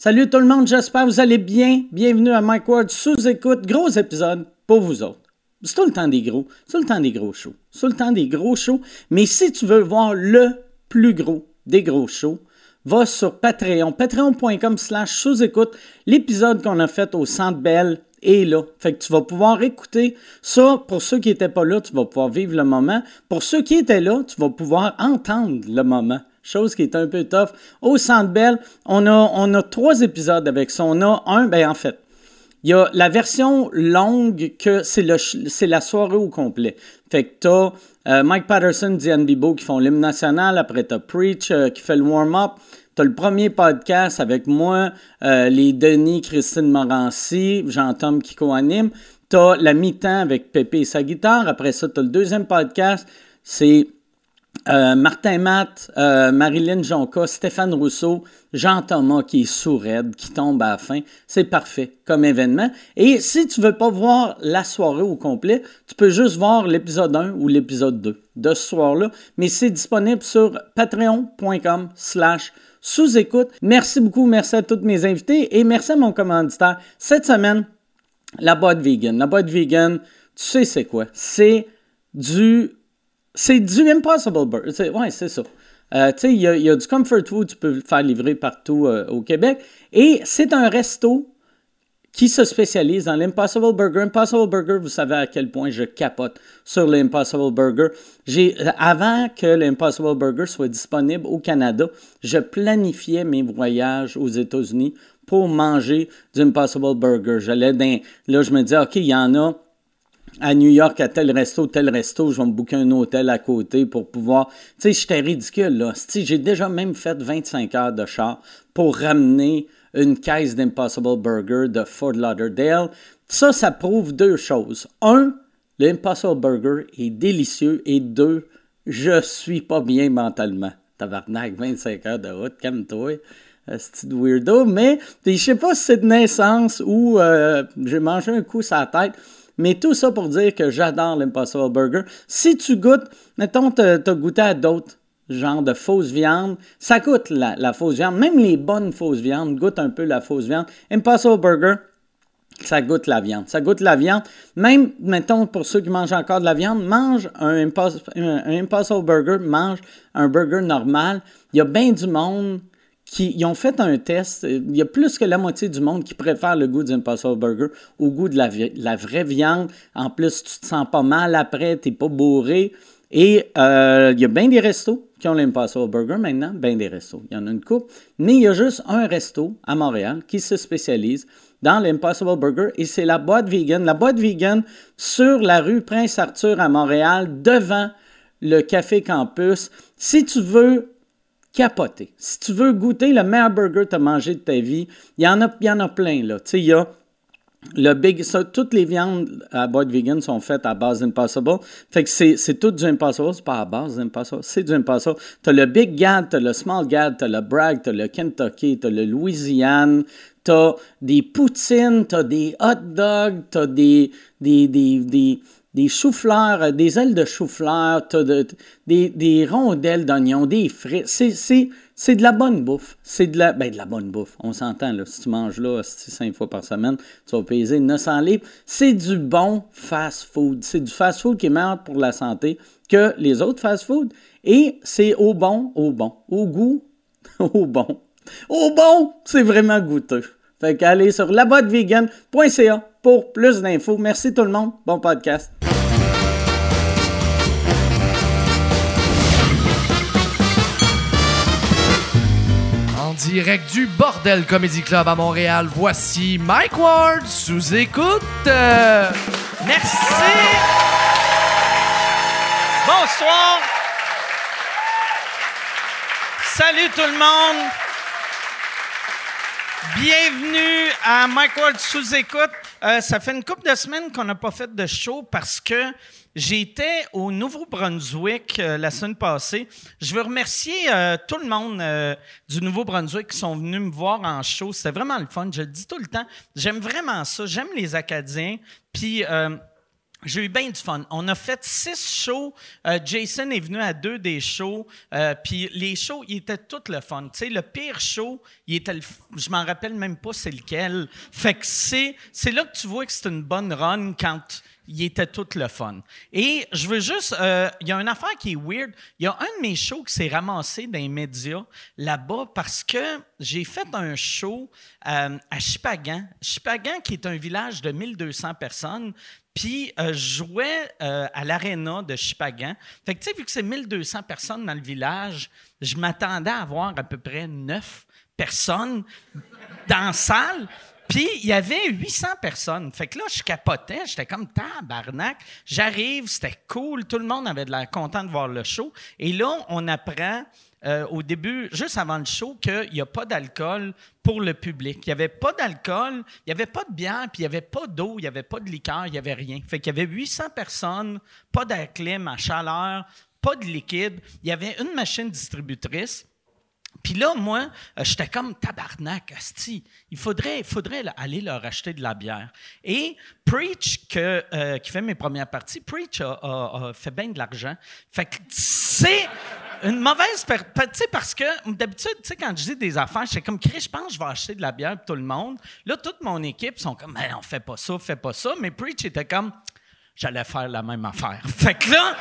Salut tout le monde, j'espère que vous allez bien. Bienvenue à Mike Ward sous écoute. Gros épisode pour vous autres. C'est tout le temps des gros. C'est tout le temps des gros shows. C'est tout le temps des gros shows. Mais si tu veux voir le plus gros des gros shows, va sur Patreon. Patreon.com slash sous-écoute. L'épisode qu'on a fait au Centre Bell est là. Fait que tu vas pouvoir écouter ça. Pour ceux qui n'étaient pas là, tu vas pouvoir vivre le moment. Pour ceux qui étaient là, tu vas pouvoir entendre le moment chose qui est un peu tough. Au Centre Bell, on a, on a trois épisodes avec ça. On a un, ben en fait, il y a la version longue que c'est, la soirée au complet. Fait que t'as euh, Mike Patterson, Diane Bibo qui font l'hymne national, après t'as Preach euh, qui fait le warm-up, t'as le premier podcast avec moi, euh, les Denis, Christine Morancy, Jean-Tom qui co-anime, t'as la mi-temps avec Pépé et sa guitare, après ça t'as le deuxième podcast, c'est euh, Martin Matt, euh, Marilyn Jonca, Stéphane Rousseau, Jean-Thomas qui est sourd qui tombe à la fin. C'est parfait comme événement. Et si tu veux pas voir la soirée au complet, tu peux juste voir l'épisode 1 ou l'épisode 2 de ce soir-là. Mais c'est disponible sur patreon.com slash sous-écoute. Merci beaucoup, merci à tous mes invités et merci à mon commanditaire. Cette semaine, la boîte vegan. La boîte vegan, tu sais c'est quoi? C'est du c'est du Impossible Burger. Ouais, c'est ça. Euh, tu sais, il y, a du comfort food, tu peux le faire livrer partout euh, au Québec. Et c'est un resto qui se spécialise dans l'Impossible Burger. Impossible Burger, vous savez à quel point je capote sur l'Impossible Burger. Avant que l'Impossible Burger soit disponible au Canada, je planifiais mes voyages aux États-Unis pour manger du Impossible Burger. J'allais dans, là, je me disais, OK, il y en a à New York à tel resto, tel resto, je vais me booker un hôtel à côté pour pouvoir. Tu sais, j'étais ridicule, là. J'ai déjà même fait 25 heures de char pour ramener une caisse d'Impossible Burger de Fort Lauderdale. Ça, ça prouve deux choses. Un, l'Impossible Burger est délicieux. Et deux, je suis pas bien mentalement. Tabarnak, 25 heures de route, calme-toi. C'est weirdo, mais je sais pas si c'est de naissance ou euh, j'ai mangé un coup sur la tête. Mais tout ça pour dire que j'adore l'Impossible Burger. Si tu goûtes, mettons, tu as goûté à d'autres genres de fausses viandes, ça goûte la, fausse viande. Même les bonnes fausses viandes goûtent un peu la fausse viande. Impossible Burger, ça goûte la viande. Ça goûte la viande. Même, mettons, pour ceux qui mangent encore de la viande, mange un, un Impossible Burger, mange un burger normal. Il y a bien du monde ils ont fait un test. Il y a plus que la moitié du monde qui préfère le goût d'Impossible Burger au goût de la, vraie viande. En plus, tu te sens pas mal après, tu n'es pas bourré. Et euh, il y a bien des restos qui ont l'Impossible Burger maintenant, bien des restos. Il y en a une coupe. Mais il y a juste un resto à Montréal qui se spécialise dans l'Impossible Burger et c'est la boîte vegan. La boîte vegan sur la rue Prince-Arthur à Montréal, devant le Café Campus. Si tu veux capoter. Si tu veux goûter le meilleur burger que tu as mangé de ta vie, il y en a, y en a plein. Là. Tu sais, il y a le big, ça, toutes les viandes à boîte vegan sont faites à base d'Impossible. Fait que c'est, c'est tout du Impossible, c'est pas à base d'Impossible, c'est du Impossible. T'as le Big Gad, t'as le Small Gad, t'as le Bragg, t'as le Kentucky, t'as le Louisiane, t'as des poutines, t'as des hot dogs, t'as des, des, des, des des choux-fleurs, euh, des ailes de chou-fleur, des, rondelles d'oignons, des frites. C'est de la bonne bouffe. C'est de la, ben, de la bonne bouffe. On s'entend, là. Si tu manges là cinq fois par semaine, tu vas payer 900 livres. C'est du bon fast-food. C'est du fast-food qui est meilleur pour la santé que les autres fast-food. Et c'est au bon, au bon. Au goût, au bon. Au bon, c'est vraiment goûteux. Fait qu'allez sur laboitevegan.ca pour plus d'infos. Merci tout le monde. Bon podcast. Direct du Bordel Comedy Club à Montréal, voici Mike Ward sous écoute. merci. Bonsoir. Salut tout le monde. Bienvenue à Mike Ward sous écoute. Euh, ça fait une couple de semaines qu'on n'a pas fait de show parce que j'étais au Nouveau-Brunswick euh, la semaine passée. Je veux remercier euh, tout le monde du Nouveau-Brunswick qui sont venus me voir en show. C'était vraiment le fun. Je le dis tout le temps. J'aime vraiment ça. J'aime les Acadiens. Puis j'ai eu bien du fun. On a fait six shows. Euh, Jason est venu à deux des shows. Euh, puis les shows, ils étaient tous le fun. Tu sais, le pire show, il était le, je m'en rappelle même pas c'est lequel. Fait que c'est, c'est là que tu vois que c'est une bonne run quand il était tout le fun. Et je veux juste, euh, il y a une affaire qui est weird. Il y a un de mes shows qui s'est ramassé dans les médias là-bas parce que j'ai fait un show à Chipagan. Chipagan, qui est un village de 1200 personnes. Puis euh, je jouais euh, à l'aréna de Chipagan. Fait que, tu sais, vu que c'est 1200 personnes dans le village, je m'attendais à avoir à peu près 9 personnes dans la salle. Puis il y avait 800 personnes. Fait que là, je capotais, j'étais comme tabarnak. J'arrive, c'était cool, tout le monde avait de l'air content de voir le show. Et là, on apprend euh, au début, juste avant le show, qu'il n'y a pas d'alcool pour le public. Il n'y avait pas d'alcool, il n'y avait pas de bière, puis il n'y avait pas d'eau, il n'y avait pas de liqueur, il n'y avait rien. Fait qu'il y avait 800 personnes, pas d'air clim, à chaleur, pas de liquide. Il y avait une machine distributrice. Puis là, moi, euh, j'étais comme tabarnak, asti. Il faudrait, faudrait aller leur acheter de la bière. Et Preach, que, euh, qui fait mes premières parties, Preach a, fait bien de l'argent. Fait que c'est une mauvaise... Tu sais, parce que d'habitude, tu sais, quand je dis des affaires, j'étais comme, Chris, je pense que je vais acheter de la bière pour tout le monde. Là, toute mon équipe sont comme, on fait pas ça, fait pas ça. Mais Preach était comme, j'allais faire la même affaire. Fait que là...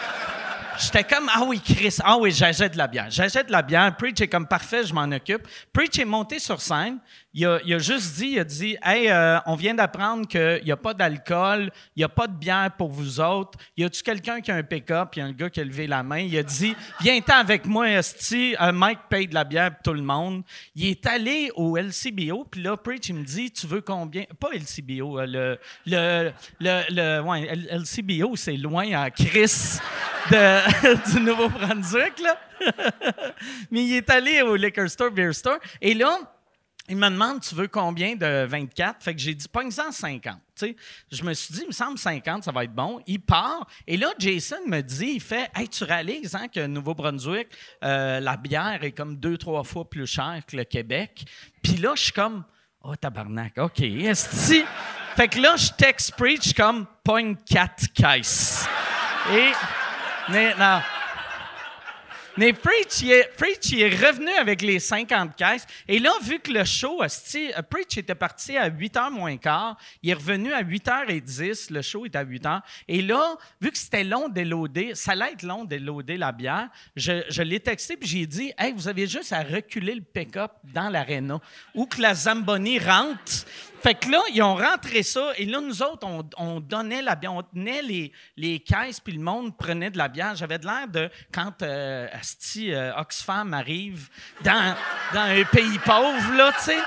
J'étais comme, ah oui, Chris, ah oui, j'achète de la bière. J'achète de la bière. Preach est comme parfait, je m'en occupe. Preach est monté sur scène. Il a, juste dit, il a dit, hey, euh, on vient d'apprendre qu'il n'y a pas d'alcool, il n'y a pas de bière pour vous autres. Y a-tu quelqu'un qui a un pick-up? Il y a un gars qui a levé la main. Il a dit, viens-t'en avec moi, Esti. Euh, Mike paye de la bière pour tout le monde. Il est allé au LCBO, puis là, Preach, il me dit, tu veux combien? Pas LCBO, euh, le, le, le, ouais, LCBO, c'est loin à Chris du Nouveau-Brunswick, là. Mais il est allé au liquor store, beer store, et là, il me demande, tu veux combien de 24? Fait que j'ai dit, pas en 50. je me suis dit, il me semble 50, ça va être bon. Il part. Et là, Jason me dit, il fait, hey, tu réalises hein, que Nouveau-Brunswick, euh, la bière est comme deux, trois fois plus chère que le Québec. Puis là, je suis comme, oh, tabarnak, OK. Est-ce fait que là, je texte Preach comme, point 4 caisses. Et. Non. Mais Preach il, est, Preach, revenu avec les 50 caisses. Et là, vu que le show, euh, Preach était parti à 8h moins quart, il est revenu à 8h10, le show est à 8h. Et là, vu que c'était long d'éloader, ça allait être long d'éloader la bière, je, je l'ai texté puis j'ai dit Hey, vous avez juste à reculer le pick-up dans l'aréna ou que la Zamboni rentre fait que là, ils ont rentré ça, et là, nous autres, on, donnait la bière, on tenait les, les caisses, puis le monde prenait de la bière. J'avais de l'air de quand euh, Asti euh, Oxfam arrive dans, dans un pays pauvre, là, tu sais.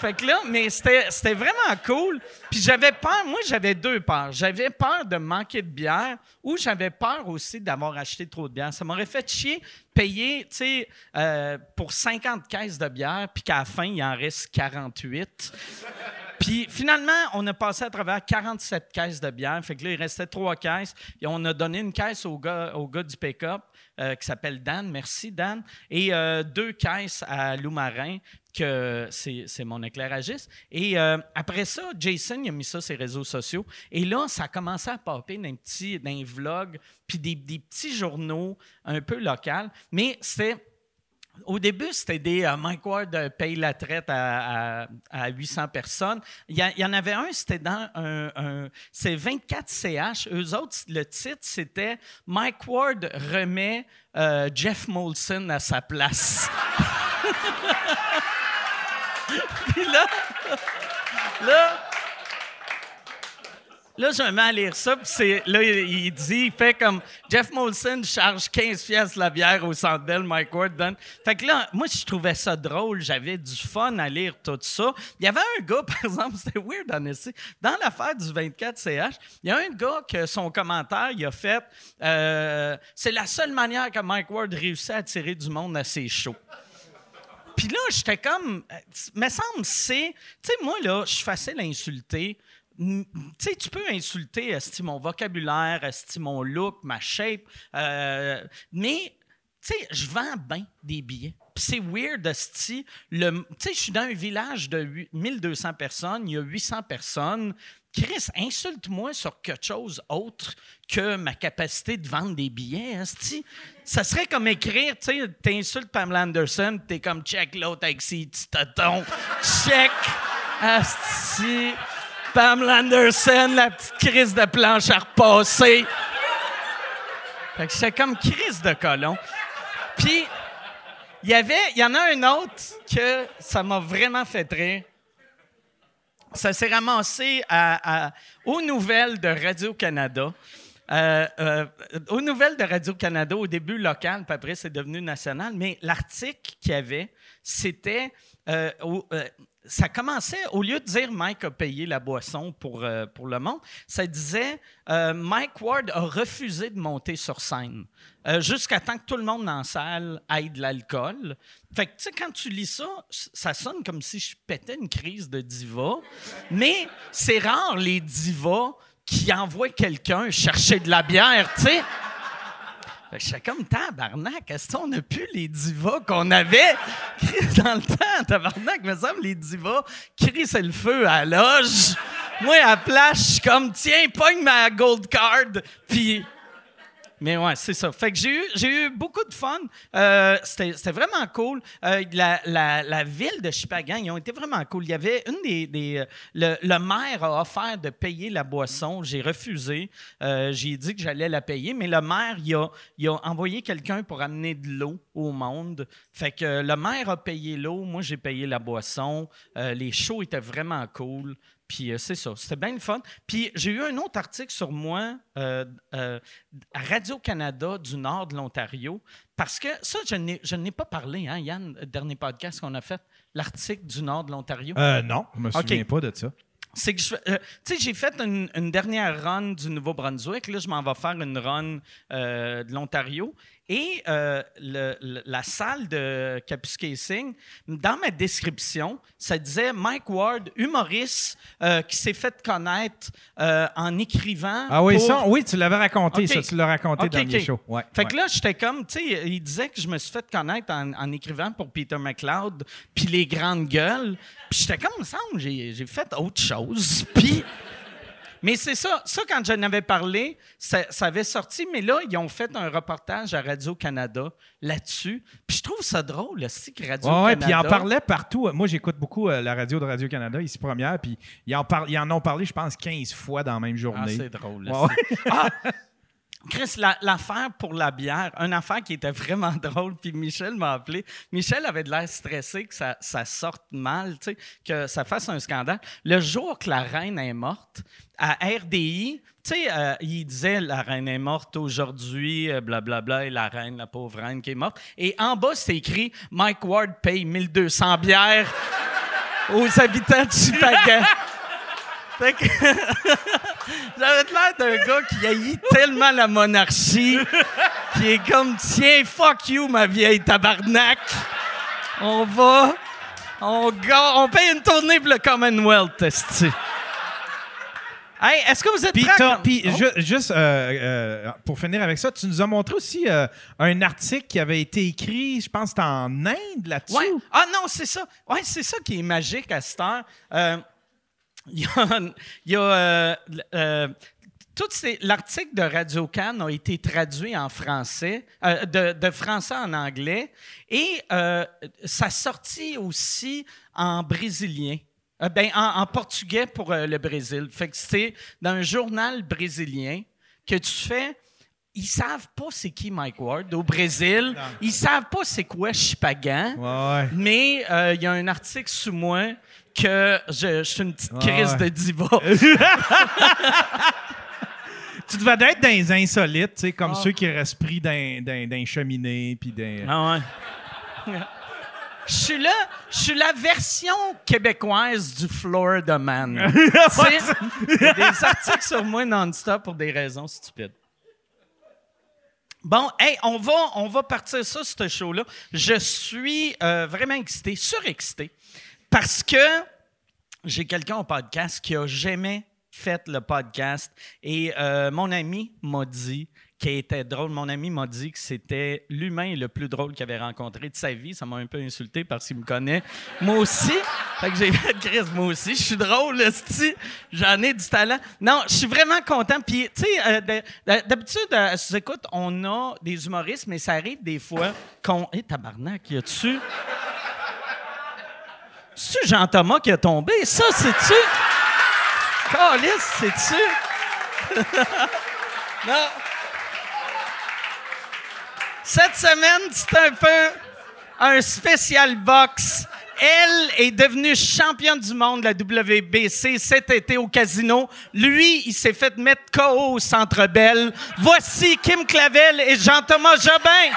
Fait que là, mais c'était vraiment cool. Puis j'avais peur, moi j'avais deux peurs. J'avais peur de manquer de bière ou j'avais peur aussi d'avoir acheté trop de bière. Ça m'aurait fait chier payer, tu sais, euh, pour 50 caisses de bière, puis qu'à la fin, il en reste 48. Puis finalement, on a passé à travers 47 caisses de bière. Fait que là, il restait trois caisses. Et on a donné une caisse au gars, au gars du pick-up euh, qui s'appelle Dan. Merci, Dan. Et euh, deux caisses à Lou Marin, que c'est mon éclairagiste. Et euh, après ça, Jason, il a mis ça sur ses réseaux sociaux. Et là, ça a commencé à popper dans, petit, dans un vlog, puis des, petits journaux un peu locaux. Mais c'était au début, c'était des euh, Mike Ward euh, paye la traite à, 800 personnes. Il y, en avait un, c'était dans un. c'est 24 CH. Eux autres, le titre, c'était Mike Ward remet Jeff Molson à sa place. Puis là, là, Là, mets à lire ça, puis là, il dit, il fait comme Jeff Molson charge 15 pièces la bière au Centre Mike Ward donne. Fait que là, moi, je trouvais ça drôle, j'avais du fun à lire tout ça. Il y avait un gars, par exemple, c'était weird en dans l'affaire du 24CH, il y a un gars que son commentaire, il a fait euh, C'est la seule manière que Mike Ward réussit à attirer du monde à ses shows. Puis là, j'étais comme, euh, me semble, c'est, tu sais, moi, là, je suis facile à insulter tu sais, tu peux insulter mon vocabulaire, mon look, ma shape, euh, mais tu sais, je vends bien des billets. c'est weird, esti. Tu sais, je suis dans un village de 1200 personnes, il y a 800 personnes, Chris, insulte-moi sur quelque chose autre que ma capacité de vendre des billets. Ça serait comme écrire, tu sais, t'insultes Pamela Anderson, t'es comme check l'autre avec ses petits check, asti. Pamela Anderson, la petite crise de planche à repasser. Fait que j'étais comme crise de colon. Puis, il y avait, il y en a un autre que ça m'a vraiment fait rire ça s'est ramassé aux nouvelles de Radio-Canada. Euh, euh, aux nouvelles de Radio-Canada, au début local, puis après c'est devenu national, mais l'article qu'il y avait, c'était. euh, euh, ça commençait, au lieu de dire Mike a payé la boisson pour, euh, pour le monde, ça disait euh, Mike Ward a refusé de monter sur scène euh, jusqu'à temps que tout le monde dans la salle aille de l'alcool. Fait que, tu sais, quand tu lis ça, ça sonne comme si je pétais une crise de diva, mais c'est rare les divas qui envoient quelqu'un chercher de la bière, tu sais. J'étais comme tabarnak, est-ce qu'on n'a plus les divas qu'on avait? Dans le temps? Tabarnak, me semble les divas c'est le feu à loge. Moi, à la je suis comme, tiens, pogne ma gold card, puis mais ouais, c'est ça. Fait que j'ai eu, beaucoup de fun. Euh, c'était, vraiment cool. Euh, la, ville de Chipagan, ils ont été vraiment cool. Il y avait une des. le, maire a offert de payer la boisson. J'ai refusé. Euh, j'ai dit que j'allais la payer, mais le maire, a, il a envoyé quelqu'un pour amener de l'eau au monde. Fait que le maire a payé l'eau. Moi, j'ai payé la boisson. Les shows étaient vraiment cool. Puis euh, c'est ça, c'était bien le fun. Puis j'ai eu un autre article sur moi euh, euh, à Radio-Canada du nord de l'Ontario, parce que ça, je n'ai, je n'ai pas parlé, hein, Yann, le dernier podcast qu'on a fait, l'article du nord de l'Ontario. Non, je me souviens pas de ça. C'est que euh, tu sais, j'ai fait une, une dernière run du Nouveau-Brunswick. Là, je m'en vais faire une run de l'Ontario. Et euh, le- le- la salle de Capuscasing, dans ma description, ça disait Mike Ward, humoriste euh, qui s'est fait connaître euh, en écrivant. Ah oui, pour- ça, oui, tu l'avais raconté, ça, tu l'as raconté dans les shows. Ouais, Fait ouais. que là, j'étais comme, tu sais, il disait que je me suis fait connaître en, en écrivant pour Peter McLeod, puis les grandes gueules. Puis j'étais comme, j'ai j'ai fait autre chose. Puis. Mais c'est ça, ça, quand j'en avais parlé, ça, ça avait sorti, mais là, ils ont fait un reportage à Radio-Canada là-dessus. Puis je trouve ça drôle, aussi, que Radio-Canada... ouais, puis ils en parlaient partout. Moi, j'écoute beaucoup euh, la radio de Radio-Canada, ici première, puis ils en, par- ils en ont parlé, je pense, 15 fois dans la même Ah, journée. c'est drôle. Ouais, Ah! Chris, la- l'affaire pour la bière, une affaire qui était vraiment drôle, puis Michel m'a appelé. Michel avait de l'air stressé que ça, sorte mal, tu sais, que ça fasse un scandale. Le jour que la reine est morte, à RDI, tu sais, euh, il disait la reine est morte aujourd'hui, euh, blablabla, et la reine, la pauvre reine qui est morte. Et en bas, c'est écrit Mike Ward paye 1200 bières aux habitants de Chipagan. Fait que j'avais l'air d'un gars qui haït tellement la monarchie, qui est comme tiens fuck you ma vieille tabarnak. On va, on on paye une tournée pour le Commonwealth, esti. Hey, est-ce que vous êtes Puis, prêts? puis Oh. ju- juste euh, euh, pour finir avec ça, tu nous as montré aussi euh, un article qui avait été écrit, je pense, en Inde là-dessus. Ouais. Ah non, c'est ça. Ouais, c'est ça qui est magique à cette heure. Il y a, il y a, euh, euh, l'article de Radio Cannes a été traduit en français, euh, de, de français en anglais, et euh, ça sortit aussi en brésilien. Euh, ben, en, en portugais pour le Brésil. Fait que c'est dans un journal brésilien que tu fais. Ils savent pas c'est qui Mike Ward au Brésil. Ils savent pas c'est quoi Chipagan. Ouais, ouais. Mais il y a un article sous moi que je, je suis une petite Ah crise de diva. Tu devais être dans les insolites, tu sais, comme ceux qui restent pris dans, dans, dans les cheminées, puis dans... Ah ouais. Je suis là, je suis la version québécoise du Florida Man. Il y a des articles sur moi non-stop pour des raisons stupides. Bon, hey, on va, on va partir ça, ce show-là. Je suis euh, vraiment excité, surexcité, parce que j'ai quelqu'un au podcast qui a jamais fait le podcast et euh, mon ami m'a dit qui était drôle. Mon ami m'a dit que c'était l'humain le plus drôle qu'il avait rencontré de sa vie. Ça m'a un peu insulté parce qu'il me connaît. Moi aussi. Fait que j'ai fait Chris, moi aussi. Je suis drôle, esti. J'en ai du talent. Non, je suis vraiment content. Puis, tu sais, euh, de- de- d'habitude, euh, écoute, on a des humoristes, mais ça arrive des fois qu'on. Hé, tabarnak, y a-tu. C'est-tu Jean-Thomas qui a tombé? Ça, c'est-tu? Calice, c'est-tu? non. Cette semaine, c'est un peu un spécial box. Elle est devenue championne du monde de la WBC cet été au casino. Lui, il s'est fait mettre KO au Centre Bell. Voici Kim Clavel et Jean-Thomas Jobin.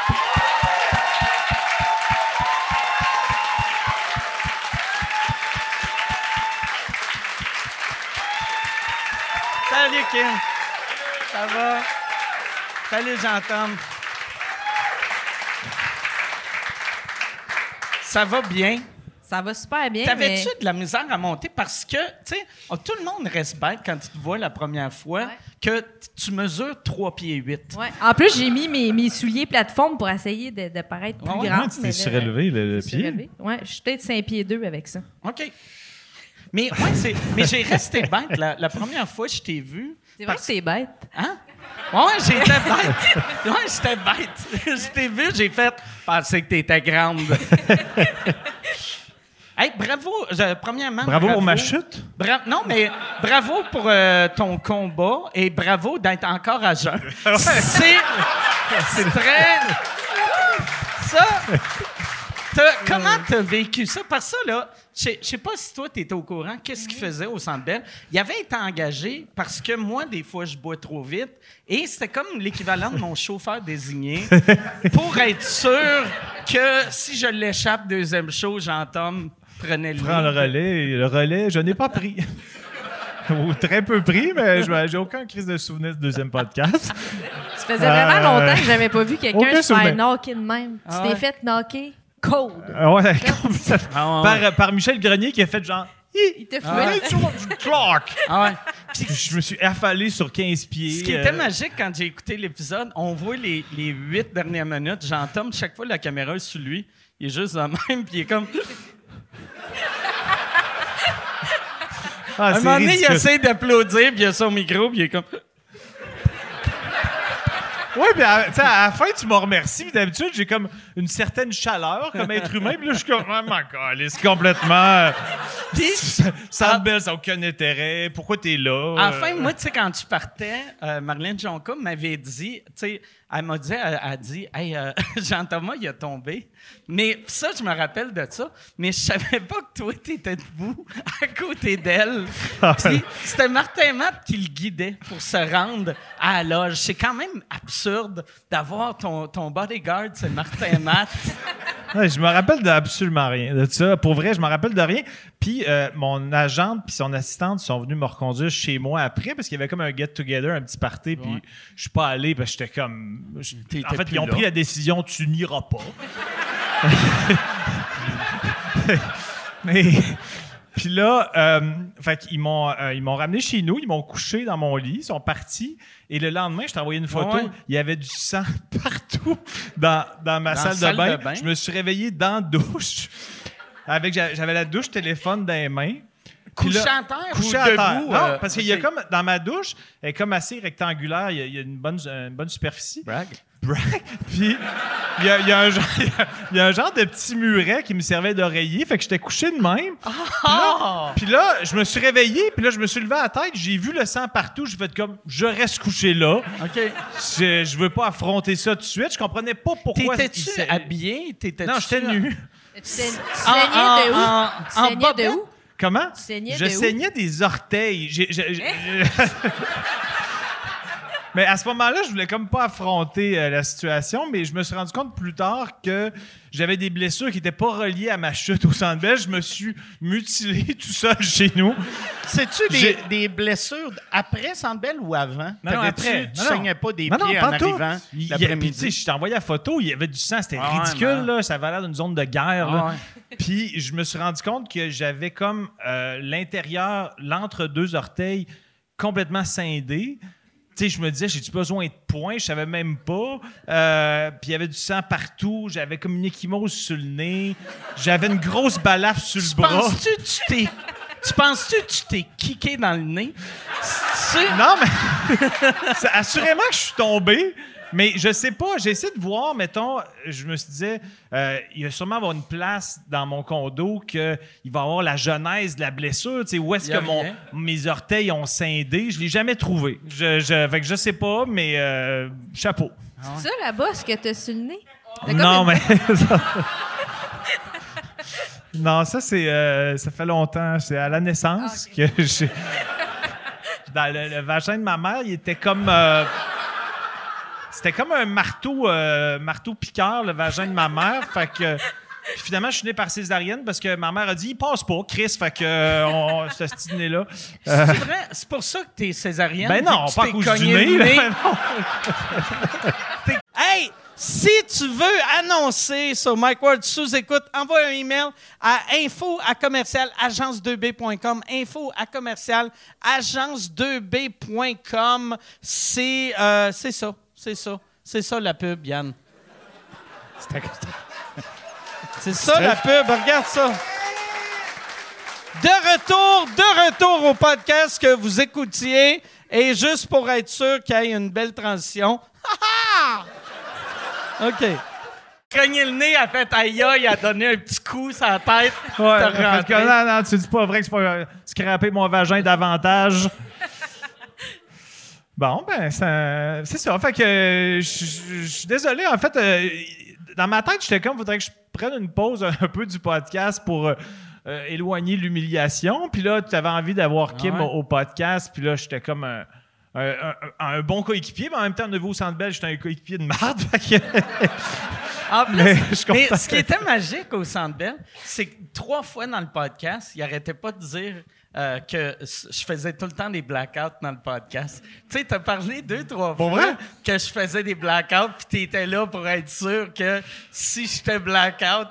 Salut Kim. Ça va? Salut Jean-Tom. Ça va bien? Ça va super bien. T'avais-tu mais- de la misère à monter? Parce que, tu sais, oh, tout le monde reste bête quand tu te vois la première fois Ouais. que tu mesures 3 pieds 8. Ouais. En plus, j'ai mis mes, mes souliers plateforme pour essayer de, de paraître plus Ouais, ouais, grande. tu t'es surélevé le, le pied. Ouais, je suis peut-être 5 pieds 2 avec ça. OK. Mais, ouais, c'est- mais j'ai resté bête. La, la première fois que je t'ai vu. C'est vrai que c'est bête. Hein? Ouais, j'étais bête. Ouais, j'étais bête. je t'ai vu, j'ai fait. Pensais que t'étais grande. hey, bravo. Premièrement. Bravo pour ma chute? Bra- non, mais bravo pour euh, ton combat et bravo d'être encore à jeun. C'est, c'est très. Ça. T'as- comment t'as vécu ça? Parce que ça, là, je sais- pas si toi, t'étais au courant. Qu'est-ce qu'il faisait au Centre Bell? Il avait été engagé parce que moi, des fois, je bois trop vite. Et c'était comme l'équivalent de mon chauffeur désigné pour être sûr que si je l'échappe deuxième show, Jean-Tom prenait le Prends le relais. Le relais, je n'ai pas pris. Ou très peu pris, mais je- j'ai aucun crise de souvenir du deuxième podcast. Ça faisait vraiment Euh, longtemps que j'avais pas vu quelqu'un aucun se faire knocker de même. Ah tu t'es ouais. fait knocker? Cold. Ah ouais, comme ça- Ah ouais, par, par Michel Grenier qui a fait genre. Il Ah sur du clock. Ah ouais. Puis je me suis affalé sur 15 pieds. Ce qui était euh, magique quand j'ai écouté l'épisode, on voit les, les huit dernières minutes. J'entends chaque fois la caméra est sur lui. Il est juste de même, puis il est comme. ah, À un c'est moment donné, il essaie d'applaudir, puis il a son micro, puis il est comme. Ouais, puis à, à la fin, tu m'en remercies. D'habitude, j'ai comme une certaine chaleur comme être humain. Puis là, je suis comme, oh my god, c'est complètement. Puis, Ça belle, ça n'a aucun intérêt. Pourquoi t'es là? à la Euh, fin, moi, tu sais, quand tu partais, euh, Marlène Jonca m'avait dit, tu sais, elle m'a dit, elle, a dit, hey, euh, Jean-Thomas, il a tombé. Mais ça, je me rappelle de ça. Mais je savais pas que toi, t'étais debout à côté d'elle. Puis c'était Martin Matt qui le guidait pour se rendre à la loge. C'est quand même absurde d'avoir ton, ton bodyguard, c'est Martin Matt. Ouais, je me rappelle d'absolument rien de ça. Pour vrai, je me rappelle de rien. Puis euh, mon agente puis son assistante sont venus me reconduire chez moi après parce qu'il y avait comme un get-together, un petit party. Puis je suis pas allé parce que j'étais comme. en fait, ils ont là. pris la décision tu n'iras pas. Mais. Puis là, euh, fait m'ont, euh, ils m'ont ramené chez nous, ils m'ont couché dans mon lit, ils sont partis. Et le lendemain, je t'ai envoyé une photo. Ouais. Il y avait du sang partout dans, dans ma Dans salle, de, bain. de bain. Je me suis réveillé dans la douche. Avec, j'avais la douche téléphone dans les mains. Couché là- à terre couché ou à terre. Non, euh, parce qu'il y a comme dans ma douche, elle est comme assez rectangulaire, il y a, il y a une, bonne, une bonne superficie. Brag. Puis il y a, y a un genre, il y a un genre de petit muret qui me servait d'oreiller, fait que j'étais couché de même. Ah! Puis là, je me suis réveillé, puis là, je me suis levé à la tête, j'ai vu le sang partout, j'ai fait comme, je reste couché là. OK. Je, je veux pas affronter ça tout de suite. Je comprenais pas pourquoi. T'étais-tu habillé? T'étais-tu Non, j'étais nu. Tu saignais de où? en- de où? Comment? Tu saignais je de où? saignais des orteils. J'ai- j'ai- j'ai- Hein? mais à ce moment-là, je voulais comme pas affronter euh, la situation, mais je me suis rendu compte plus tard que j'avais des blessures qui n'étaient pas reliées à ma chute au centre belge. Je me suis mutilé tout seul chez nous. C'est-tu des, des blessures après Sandbell ou avant? Non, non, après. Tu Non, non. saignais pas des Non, non, pieds en tout. arrivant l'après-midi? je t'ai envoyé la photo, il y avait du sang, c'était Ah ouais, ridicule, man. là, ça avait l'air d'une zone de guerre. Ah ouais. Puis je me suis rendu compte que j'avais comme euh, l'intérieur, l'entre deux orteils complètement scindé. Tu sais, je me disais, j'ai-tu besoin de points? Je savais même pas. Euh, puis il y avait du sang partout. J'avais comme une échymose sur le nez. J'avais une grosse balafre sur le bras. Penses-tu que tu t'es. Tu penses-tu que tu t'es kické dans le nez? Non, mais c'est assurément que je suis tombé. Mais je sais pas, j'ai essayé de voir, mettons, je me suis dit, euh, il va sûrement avoir une place dans mon condo qu'il va avoir la genèse de la blessure, tu sais, où est-ce que mon, mes orteils ont scindé. Je l'ai jamais trouvé. Je, je, fait que je sais pas, mais euh, chapeau. C'est ça, la bosse que t'as sur le nez? Non, une- mais. non, ça, c'est. euh, ça fait longtemps. C'est à la naissance Ah, que j'ai. Dans le, le vagin de ma mère, il était comme. euh, C'était comme un marteau, euh, marteau piqueur, le vagin de ma mère. Fait que. puis finalement, je suis né par césarienne parce que ma mère a dit il passe pas, Chris. Fait que. euh, on, ce petit nez-là. C'est vrai? C'est pour ça que t'es césarienne? Ben non, pas à cause du nez. le nez? là. Non. Hey, si tu veux annoncer sur Mike Ward sous écoute, envoie un email à info à commercial agence2b.com. Info à commercial agence2b.com. C'est euh, c'est ça, c'est ça, c'est ça la pub, Yann. C'est ça la pub, regarde ça. De retour, de retour au podcast que vous écoutiez. Et juste pour être sûr qu'il y ait une belle transition. Ha, ha! OK. Cogné le nez, a fait aïe aïe, a donné un petit coup sur la tête. Ouais, non, non, tu dis pas vrai que c'est pas euh, scraper mon vagin davantage. Bon, ben, ça- c'est ça. Fait que je suis désolé. En fait, euh, dans ma tête, j'étais comme, faudrait que je prenne une pause un peu du podcast pour euh, euh, éloigner l'humiliation. Puis là, tu avais envie d'avoir Kim ouais? au, au podcast. Puis là, j'étais comme un, un- un- un bon coéquipier. Mais en même temps, de au Centre Bell, j'étais un coéquipier de marde. Fait que- En plus, Mais mais ce qui était magique au Centre Bell, c'est que trois fois dans le podcast, il arrêtait pas de dire euh, que je faisais tout le temps des blackouts dans le podcast. Tu sais, t'as parlé deux, trois Pour fois vrai? que je faisais des blackouts, puis t'étais là pour être sûr que si j'étais blackout,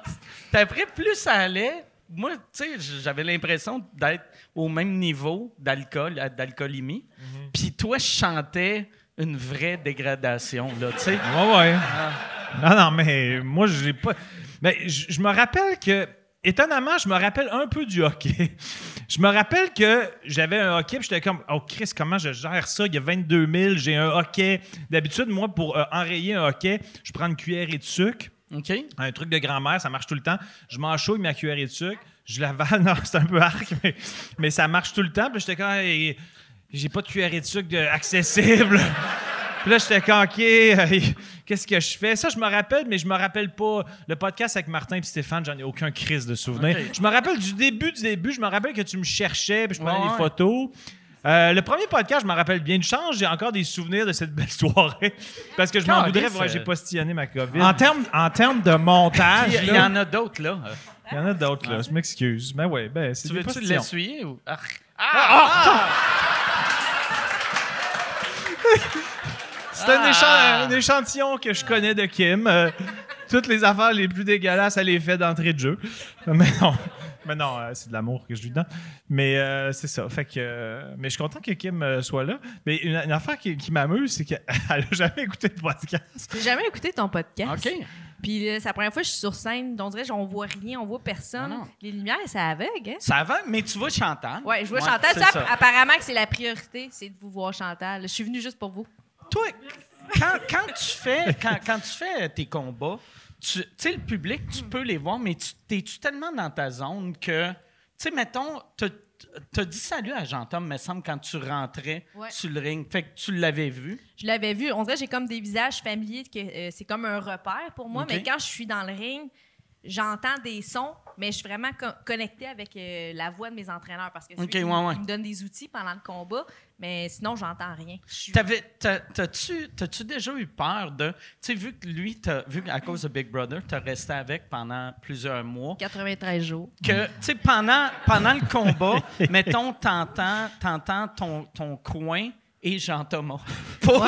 après, plus ça allait, moi, tu sais, j'avais l'impression d'être au même niveau d'alcool, à- d'alcoolémie. Mhm. Puis toi, je chantais une vraie dégradation, là, tu sais. Ouais, ouais. Non, non, mais moi, j'ai pas. Mais je je me rappelle que. Étonnamment, je me rappelle un peu du hockey. Je me rappelle que j'avais un hockey, puis j'étais comme, oh Chris, comment je gère ça? Il y a 22 000, j'ai un hockey. D'habitude, moi, pour euh, enrayer un hockey, je prends une cuillerée de sucre, un truc de grand-mère, ça marche tout le temps. Je m'enchouille ma cuillerée de sucre, je l'avale, non, c'est un peu arc, mais, mais ça marche tout le temps. Puis j'étais comme, Hey, j'ai pas de cuillerée de sucre de- accessible. Puis là, j'étais comme, OK, euh, qu'est-ce que je fais? Ça, je me rappelle, mais je me rappelle pas. Le podcast avec Martin et Stéphane, j'en ai aucun crise de souvenir. Je me rappelle du début, du début. Je me rappelle que tu me cherchais, puis je prenais Ouais, des ouais. photos. Euh, le premier podcast, je me rappelle bien du change. J'ai encore des souvenirs de cette belle soirée. Parce que je m'en voudrais, ouais, j'ai postillonné ma COVID. En termes en termes de montage, Il y, en a d'autres, là. Il y en a d'autres, là. Je m'excuse. Mais ouais, ben, c'est Tu veux-tu l'essuyer ou? Ah! Ah! C'est un, Ah! un échantillon que je connais de Kim. Euh, toutes les affaires les plus dégueulasses, elle les fait d'entrée de jeu. Mais non. Mais non, euh, c'est de l'amour que je lui donne. Mais euh, c'est ça. Fait que, euh, mais je suis content que Kim euh, soit là. Mais une, une affaire qui, qui m'amuse, c'est qu'elle n'a jamais écouté de podcast. J'ai jamais écouté ton podcast. OK. Puis là, c'est la première fois que je suis sur scène. On dirait qu'on voit rien, on voit personne. Ah non. Les lumières, c'est aveugle, hein? Ça va, mais tu vois Chantal. Ouais, je vois Ouais, Chantal. c'est Ça, ça. apparemment que c'est la priorité, c'est de vous voir Chantal. Je suis venue juste pour vous. Toi, quand, quand tu fais, quand, quand tu fais tes combats, tu sais, le public, tu peux les voir, mais tu t'es-tu tellement dans ta zone que, tu sais, mettons, t'as as dit salut à Jean-Tom, me semble, quand tu rentrais Ouais. sur le ring. Fait que tu l'avais vu. Je l'avais vu. On dirait que j'ai comme des visages familiers, que euh, c'est comme un repère pour moi. Mais quand je suis dans le ring, j'entends des sons, mais je suis vraiment co- connectée avec euh, la voix de mes entraîneurs parce que c'est eux OK, qui, ouais, me- ouais. me donnent des outils pendant le combat. Mais sinon, j'entends rien. T'as-tu déjà eu peur de. Tu sais, vu que lui, t'as- vu qu'à cause de Big Brother, t'as resté avec pendant plusieurs mois. 93 jours. que, tu sais, pendant, pendant le combat, mettons, t'entends, ton, ton coin et Jean-Thomas. Pour-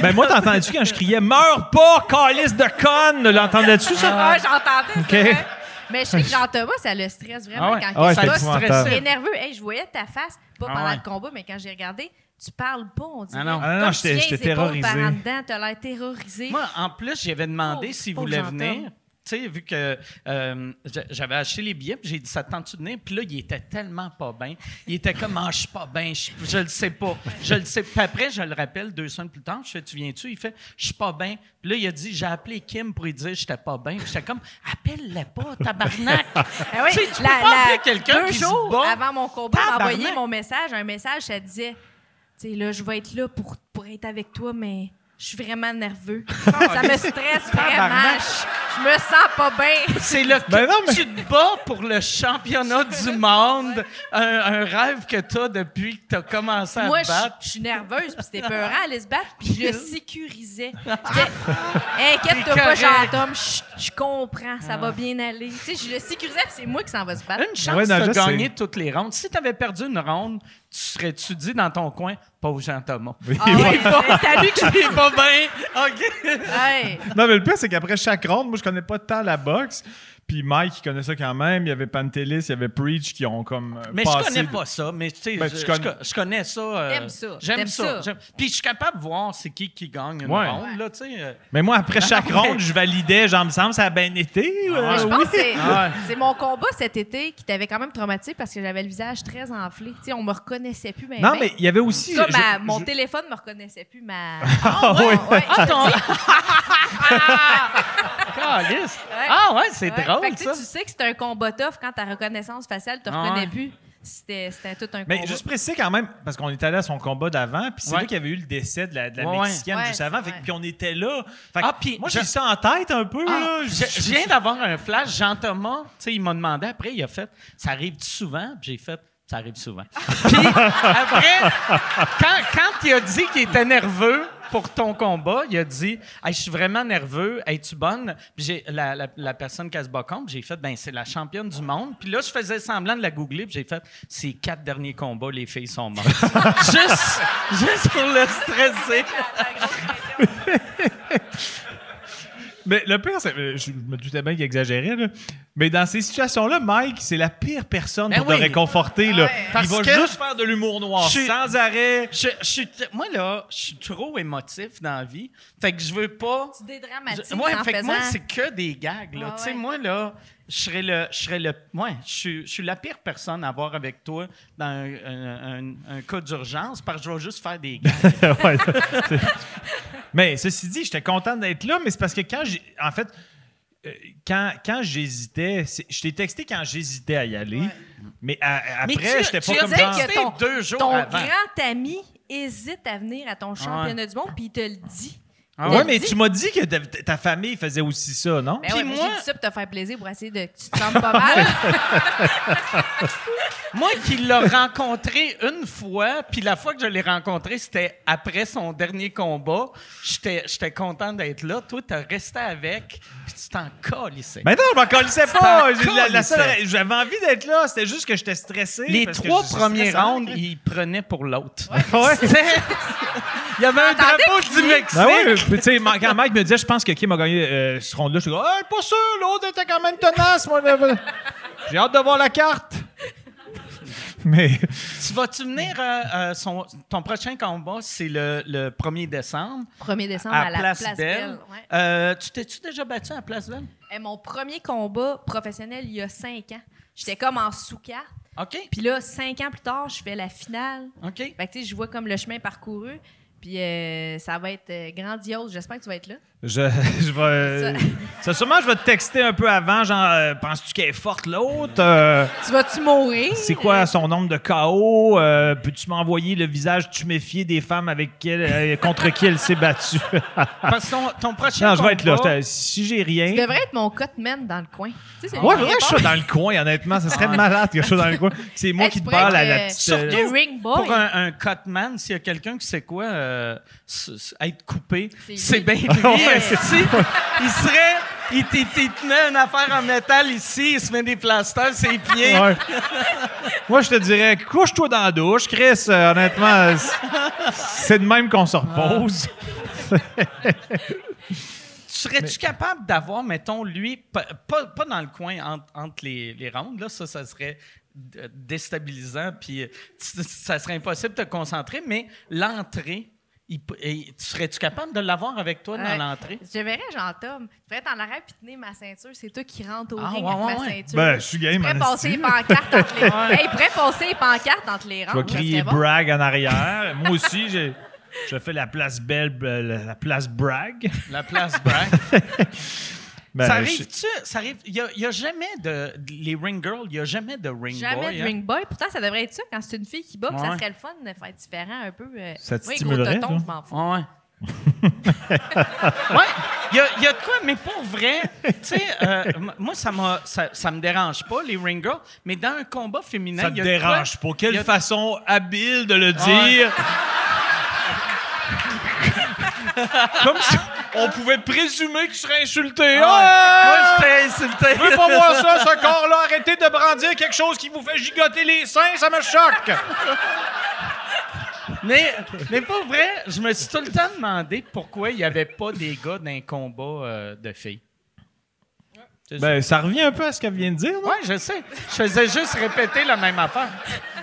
Ben, moi, t'entendais-tu quand je criais Meurs pas, calice de conne? L'entendais-tu, ça? Ah, j'entendais OK. ça. hein? Mais je sais que Jean-Thomas, ça le stresse vraiment Ah ouais? quand Ah ouais, il bosse. épouvantable. Il est nerveux. Hey, je voyais ta face, pas Ah pendant ouais. le combat, mais quand j'ai regardé, tu parles pas, on dirait. Ah non. Ah non, Comme j'étais- tu terrorisé. par en dedans, t'as l'air terrorisé. Moi, en plus, j'avais demandé s'il voulait venir. Tu sais, vu que euh, j'a- j'avais acheté les billets, j'ai dit, ça te tente-tu de venir? Puis là, il était tellement pas bien. Il était comme, ah, je suis pas bien, je, le sais pas. Je le sais. Puis après, je le rappelle deux semaines plus tard, je fais, tu viens-tu? Il fait, je suis pas bien. Puis là, il a dit, j'ai appelé Kim pour lui dire, j'étais pas bien. Puis j'étais comme, appelle-le pas, tabarnak. Ah oui, Tu sais, tu peux pas la- appeler quelqu'un qui se jours bat. avant mon combat, m'a envoyé mon message, un message, ça disait, tu sais, là, je vais être là pour, pour être avec toi, mais je suis vraiment nerveux. ça me stresse vraiment. Je, me sens pas bien. C'est le Ben non, mais- tu te bats pour le championnat du monde, un, un rêve que tu as depuis que tu as commencé à Moi, te je battre. je suis nerveuse, puis c'était peurant à aller se battre, puis je le sécurisais. Inquiète-toi pas. Jean-Tom, je comprends, ça va bien aller. Tu sais, je le sécurisais, puis c'est moi qui s'en va se battre. Une chance Ouais, non, de gagner toutes les rondes. Si tu avais perdu une ronde, tu serais-tu dit dans ton coin, pauvre Jean-Thomas? Ah lui que je Il est pas bien. OK. Hey. Non, mais le pire, c'est qu'après chaque ronde, moi, je connais pas tant la boxe. Puis Mike, il connaît ça quand même. Il y avait Pantelis, il y avait Preach qui ont comme. euh, Mais je passé connais de- pas ça. Mais tu sais, Ben, je, tu je connais- co- je connais ça. euh, ça. J'aime ça. ça. Puis je suis capable de voir c'est qui qui gagne une Ouais. ronde. Là, tu sais. euh. Mais moi, après chaque mais- ronde, je validais, genre, me semble, ça a bien été. euh, Mais je oui. pense que c'est, Ah mon combat cet été qui t'avait quand même traumatisé parce que j'avais le visage très enflé. Tu sais, on me reconnaissait plus. Ben, Non, ben. mais il y avait aussi. Ça, je- ma- je- mon téléphone me reconnaissait plus. Ma... Ah, ouais, oui. ouais, je te Ah ouais, c'est Ouais. drôle Fait que, ça. tu sais que c'est un combat tough quand ta reconnaissance faciale te reconnaît ouais. plus. C'était, c'était tout un Mais combat. juste préciser quand même, parce qu'on est allé à son combat d'avant, puis c'est Ouais. là qu'il y avait eu le décès de la, de la Ouais. Mexicaine Ouais, juste avant, fait que- ouais. puis on était là. Fait que Ah, puis moi, je- j'ai ça en tête un peu. Ah, là. je, je viens d'avoir un flash. Jean-Thomas, tu sais, il m'a demandé après, il a fait Ça arrive-tu souvent? Puis j'ai fait Ça arrive souvent. Puis après, quand, quand il a dit qu'il était nerveux pour ton combat, il a dit Hey, Je suis vraiment nerveux, es-tu bonne Puis j'ai, la, la, la personne qui se bat contre, j'ai fait Ben, c'est la championne du monde. Puis là, je faisais semblant de la googler, puis j'ai fait Ces quatre derniers combats, les filles sont mortes. juste, juste pour le stresser. Mais le pire, c'est, euh, je me doutais bien qu'il exagérait, là. mais dans ces situations-là, Mike, c'est la pire personne Ben pour oui. te réconforter. Là. Parce Il va que- juste faire de l'humour noir Je sans arrêt. Je, je suis t- moi, là, je suis trop émotif dans la vie. Fait que je veux pas. Tu dédramatises Je- ouais, en fait que faisant... moi, c'est que des gags. Là. Ouais, Tu sais, ouais. moi, là, je serais le. Je serais le. Ouais, je suis, je suis la pire personne à avoir avec toi dans un, un- un- un cas d'urgence parce que je vais juste faire des gags. Ouais. Mais ceci dit, j'étais content d'être là, mais c'est parce que quand j'ai. En fait, euh, quand, quand j'hésitais, je t'ai texté quand j'hésitais à y aller, mais à- Mais après, tu- j'étais pas as comme genre. que ton- deux jours Ton avant. grand ami hésite à venir à ton championnat du monde, puis il te le dit. Ah Ouais, mais tu m'as dit que ta, famille faisait aussi ça, non? Ben Puis ouais, moi- j'ai dit ça pour te faire plaisir, pour essayer de que tu te sentes pas mal. Moi qui l'ai rencontré une fois, puis la fois que je l'ai rencontré, c'était après son dernier combat. J'étais j'étais content d'être là. Toi, t'as resté avec, puis tu t'en calissais. Mais non, je m'en colissais pas! Colissais. J'avais envie d'être là, c'était juste que j'étais stressé. Les parce trois premiers rounds, hein. il prenait pour l'autre. Ouais. Il y avait un drapeau du? Mexique. Ben tu sais, quand Mike me disait, je pense que Kim a gagné euh, ce round-là, je suis comme, ah, pas sûr, l'autre était quand même tenace, moi. J'ai hâte de voir la carte. Mais, Tu vas-tu venir, euh, euh, son- ton prochain combat, c'est le, le 1er décembre 1er décembre à, à, la Place, Place, Belle. Belle. ouais. Euh, tu t'es-tu déjà battu à Place Belle? Et mon premier combat professionnel il y a cinq ans. J'étais comme en sous-carte. OK. Puis là, cinq ans plus tard, je fais la finale. OK. Fait que tu sais, je vois comme le chemin parcouru. Puis euh, ça va être euh, grandiose. J'espère que tu vas être là. Je, je vais. ça, sûrement, je vais te texter un peu avant, genre, euh, penses-tu qu'elle est forte, l'autre? Euh, Tu vas-tu mourir? c'est quoi son nombre de KO? Euh, Peux-tu m'envoyer le visage tuméfié des femmes avec qui elle- euh, contre qui elle s'est battue? Parce que ton, ton prochain non, je vais être là. combat- Je Si j'ai rien. Tu devrais être mon cutman dans le coin. Tu sais, c'est Ouais, je sois répond. dans le coin, honnêtement. Ça serait malade que je sois dans le coin. C'est moi Hey, qui tu te parle à la petite. surtout euh, ring boy. Pour un, un cutman, s'il y a quelqu'un qui sait quoi, euh, être coupé, C'est bien lui. Ouais, esti. il serait... Il, tenait une affaire en métal ici, il se met des plasters ses pieds. Ouais. Moi, je te dirais, couche-toi dans la douche, Chris. euh, honnêtement, c'est- de même qu'on se repose. Serais-tu capable d'avoir, mettons, lui, pas, pas, pas dans le coin entre, entre les, les rondes, là, ça, ça serait déstabilisant, puis euh, ça serait impossible de te concentrer, mais l'entrée, il et tu serais-tu capable de l'avoir avec toi dans Ouais. l'entrée? Je verrais Jean-Tom. Tu pourrais en arrière puis tenir ma ceinture. C'est toi qui rentres au Ah, ring ouais, avec ouais, ma ouais. ceinture. Ben, je suis game, Il pourrait passer les pancartes entre les... Hey, il pourrait passer les pancartes entre les rangs. Je vais crier brag en arrière. Moi aussi, j'ai. Je fais la place belle, euh, la la place brag. La place Bragg. Ben, ça arrive-tu? Ça arrive. Il n'y a, jamais de. Les ring girls, il n'y a jamais de ring Jamais boy. de hein? ring boy. Pourtant, ça devrait être ça. Quand c'est une fille qui boxe, Ouais. ça serait le fun de faire différent un peu. euh. Ça te oui, stimulerait, gros toton, toi? je m'en fous. Ah ouais. ouais, il y a, il y a de quoi, mais pour vrai, tu sais, euh, moi, ça, m'a, ça, ça me dérange pas, les ring girls, mais dans un combat féminin, Ça te y a de quoi- dérange pas. Quelle a- façon habile de le dire? Comme si on pouvait présumer que tu serais insulté. Ah! Moi, j'étais insulté. Je veux pas voir ça, ce corps-là. Arrêtez de brandir quelque chose qui vous fait gigoter les seins, ça me choque. Mais, mais pas vrai, je me suis tout le temps demandé pourquoi il n'y avait pas des gars dans un combat euh, de filles. Ben, ça revient un peu à ce qu'elle vient de dire, non? Ouais, je sais. Je faisais juste répéter la même affaire.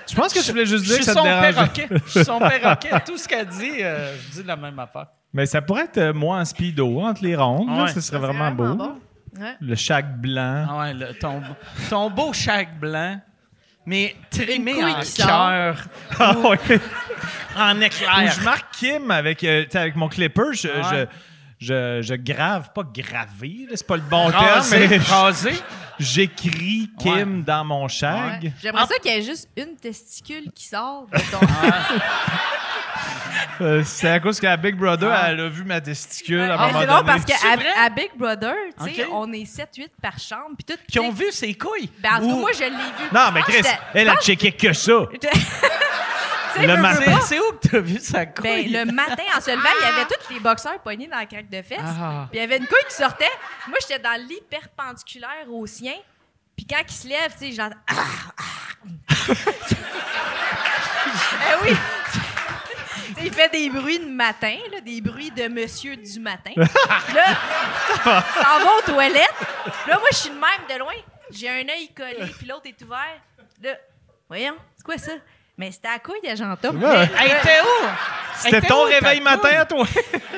Je pense que tu voulais juste Je dire suis que ça te son dérange. perroquet. Je suis son perroquet. Tout ce qu'elle dit, euh, je dis la même affaire. Mais ça pourrait être euh, moi en speedo entre les rondes. là, Ouais. ce serait Ça serait vraiment beau. bon. Ouais. Le chac blanc. Ah ouais, le- ton, ton beau chac blanc, mais trimé couille en qui sort. cœur, Ah ouais. en Ou éclair. je marque Kim avec, euh, tu sais, avec mon clipper, je, Ouais. je, je, je grave, pas graver, là, c'est pas le bon terme, mais j'écris Kim Ouais. dans mon shag. Ouais. J'aimerais Ah. ça qu'il y ait juste une testicule qui sort de ton. Euh, c'est à cause qu'à Big Brother, Ah. elle a vu ma testicule à un Ouais, moment c'est drôle parce qu'à Big Brother, tu sais, Ok. on est 7-8 par chambre. Puis tout. Qui ont vu ses couilles. Ben, en tout cas, moi, je l'ai vu. Non, mais pense Chris, elle a checké que ça. que j'étais- Tu sais, Le matin. C'est où que t'as vu sa couille? Ben, le matin, en se levant, il y avait tous les boxeurs pognés dans la craque de fesses. Ah. Puis il y avait une couille qui sortait. Moi, j'étais dans le lit perpendiculaire au sien. Puis quand il se lève, tu sais, j'entends. Ah, ah. eh oui! Tu sais, il fait des bruits de matin, là, des bruits de monsieur du matin. Là, s'en va aux toilettes. Là, moi, je suis de même de loin. J'ai un œil collé, puis l'autre est ouvert. Là, voyons, c'est quoi ça? Mais c'était à couille de Jean-Tom. Ouais. Elle était où? C'était Elle était ton où, réveil matin à toi?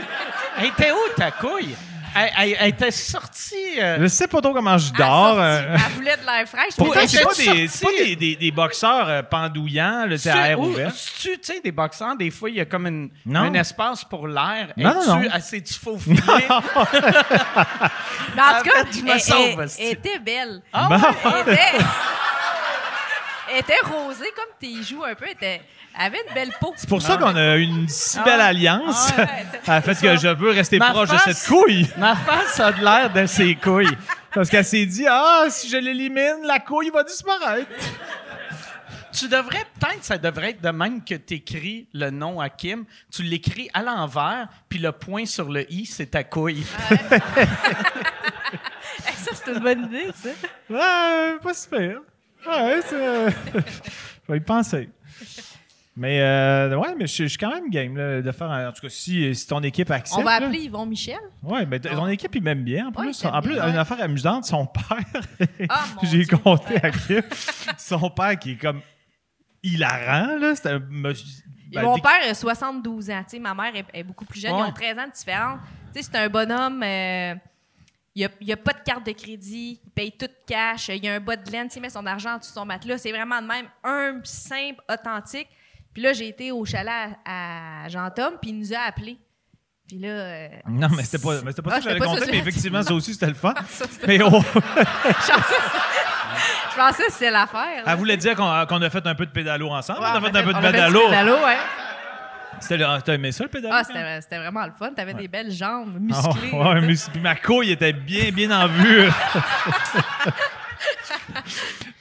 Elle était où, ta couille? Elle, elle- elle était sortie... euh, Je sais pas trop comment je Elle dors. sortit, euh, Elle voulait de l'air fraîche. Pourtant, c'est pas, des, c'est pas des, des, des boxeurs euh, pendouillants, là, c'est à air ou- ouvert. tu sais, des boxeurs, des fois, il y a comme une, Non. un espace pour l'air. Non, non, Es-tu non. assez du faux filet? Mais en tout cas, je me elle, sauve, elle- elle était belle. Ah Bon. Elle était, elle était rosée comme tes joues un peu. Elle, était- elle avait une belle peau. C'est pour ça qu'on a une si belle Ah. alliance. Ah ouais. Elle fait que je veux rester Ma proche de face- cette couille. Ma face a de l'air de ses couilles. Parce qu'elle s'est dit, ah, si je l'élimine, la couille va disparaître. Tu devrais, peut-être, ça devrait être de même que tu écris le nom à Kim. Tu l'écris à l'envers, puis le point sur le i, c'est ta couille. Ça, c'est une bonne idée, ça. Ouais, pas super. Ouais, c'est. euh, je vais y penser. Mais, euh, ouais, mais je je suis quand même game là, de faire. un- En tout cas, si, si ton équipe accepte. On va là. appeler Yvon Michel? Ouais, mais ton équipe, il m'aime bien. En plus, Ouais, en plus bien, une ouais. affaire amusante, son père. Ah, J'ai compté père. à. Son père qui est comme hilarant, là. C'est un ben, mon père a 72 ans. Tu sais, ma mère est, est beaucoup plus jeune. Ils Ouais. ont 13 ans de différence. Tu sais, c'est un bonhomme. euh, il n'y a, pas de carte de crédit. Il paye tout cash. Il y a un bas de laine. Il met son argent en dessous de son matelas. C'est vraiment de même humble, simple, authentique. Puis là, j'ai été au chalet à, à Jean-Tom, puis il nous a appelés. Puis là. euh, Non, mais c'était pas, mais pas Ah, ça que j'avais compté, mais effectivement, ça aussi, c'était le fun. ça, Mais oh, Je pensais que c'était l'affaire. elle voulait dire qu'on a fait un peu de pédalo ensemble. Ouais, on a fait un peu de on a fait du pédalo. pédalo, ouais. C'était le- T'as aimé ça, le pédalo? Ah, quand? c'était vraiment le fun. T'avais des belles jambes Ah, musclées. ouais, là, mus- puis ma couille était bien, bien en vue.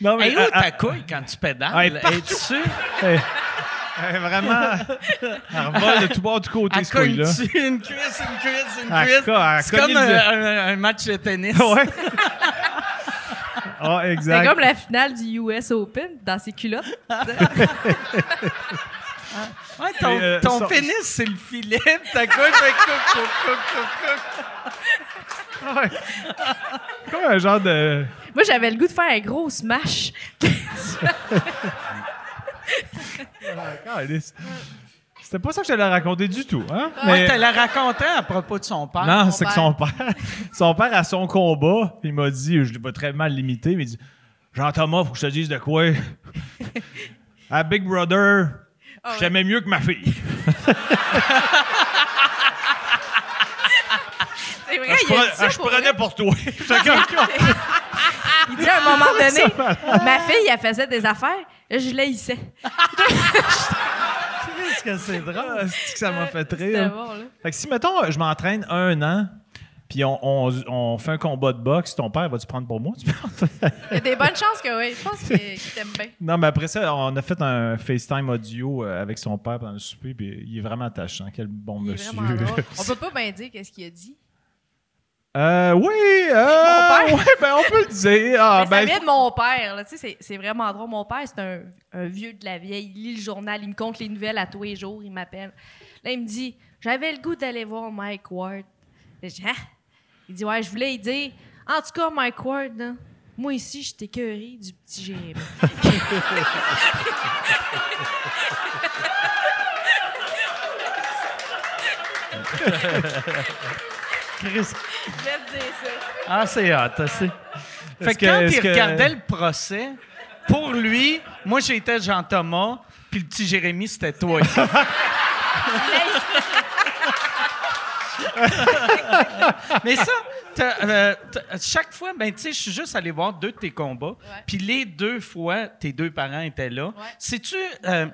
non, Et où elle- ta couille quand tu pédales? Ah, elle est partout. Es-tu? elle- elle est vraiment. Elle revole de tout bord du côté, Elle ce couille-là. une cuisse, une cuisse, une Elle cuisse? C'est comme un, un- un match de tennis. Ouais. Ah, C'est exact. comme la finale du US Open dans ses culottes. Ouais, ton Mais, euh, ton son- pénis, c'est le filet, ta couille fait couc, couc, couc, couc, couc. Comme un genre de. Moi, j'avais le goût de faire un gros smash. Calisse. C'était pas ça que je t'allais raconter du tout, hein? Ouais, tu l'as raconté à propos de son père. Non, c'est que son père, son père à son combat, il m'a dit, je l'ai pas très mal limité, mais il dit Jean-Thomas, faut que je te dise de quoi. à Big Brother, Ah je t'aimais mieux que ma fille. C'est vrai, Je, il a dit prenais- ça je pour prenais vrai. pour toi. Comme, Il dit à un moment donné, ma fille, elle faisait des affaires, là, je l'haïssais. Qu'est-ce que c'est drôle? Ah, c'est que ça m'a fait C'était rire? bon, là. Fait que si, mettons, je m'entraîne un an, puis on, on- on fait un combat de boxe, ton père va-tu prendre pour moi? tu penses? Il y a des bonnes chances que oui. Je pense qu'il t'aime bien. non, mais après ça, on a fait un FaceTime audio euh, avec son père pendant le souper, puis il est vraiment attachant. Quel bon Il monsieur. On peut pas bien dire qu'est-ce qu'il a dit. Euh, oui, euh, Mon père? ouais, ben on peut le dire. Ah, Mais ben, ça vient de mon père. Tu sais, c'est- vraiment drôle. Mon père, c'est un, un vieux de la vieille. Il lit le journal, il me compte les nouvelles à tous les jours. Il m'appelle. Là, il me dit J'avais le goût d'aller voir Mike Ward. Là, Je dis Hein? Il dit Ouais, je voulais lui dire En tout cas, Mike Ward, là, moi ici, je t'ai du petit Jérémy. Chris. Je vais te dire ça. Ah, c'est hot, c'est. Fait que quand il que- regardait le procès, pour lui, moi j'étais Jean-Thomas, puis le petit Jérémy c'était toi. Mais ça, euh, t'as- chaque fois, ben tu sais, je suis juste allé voir deux de tes combats, puis les deux fois, tes deux parents étaient là. Sais-tu, euh,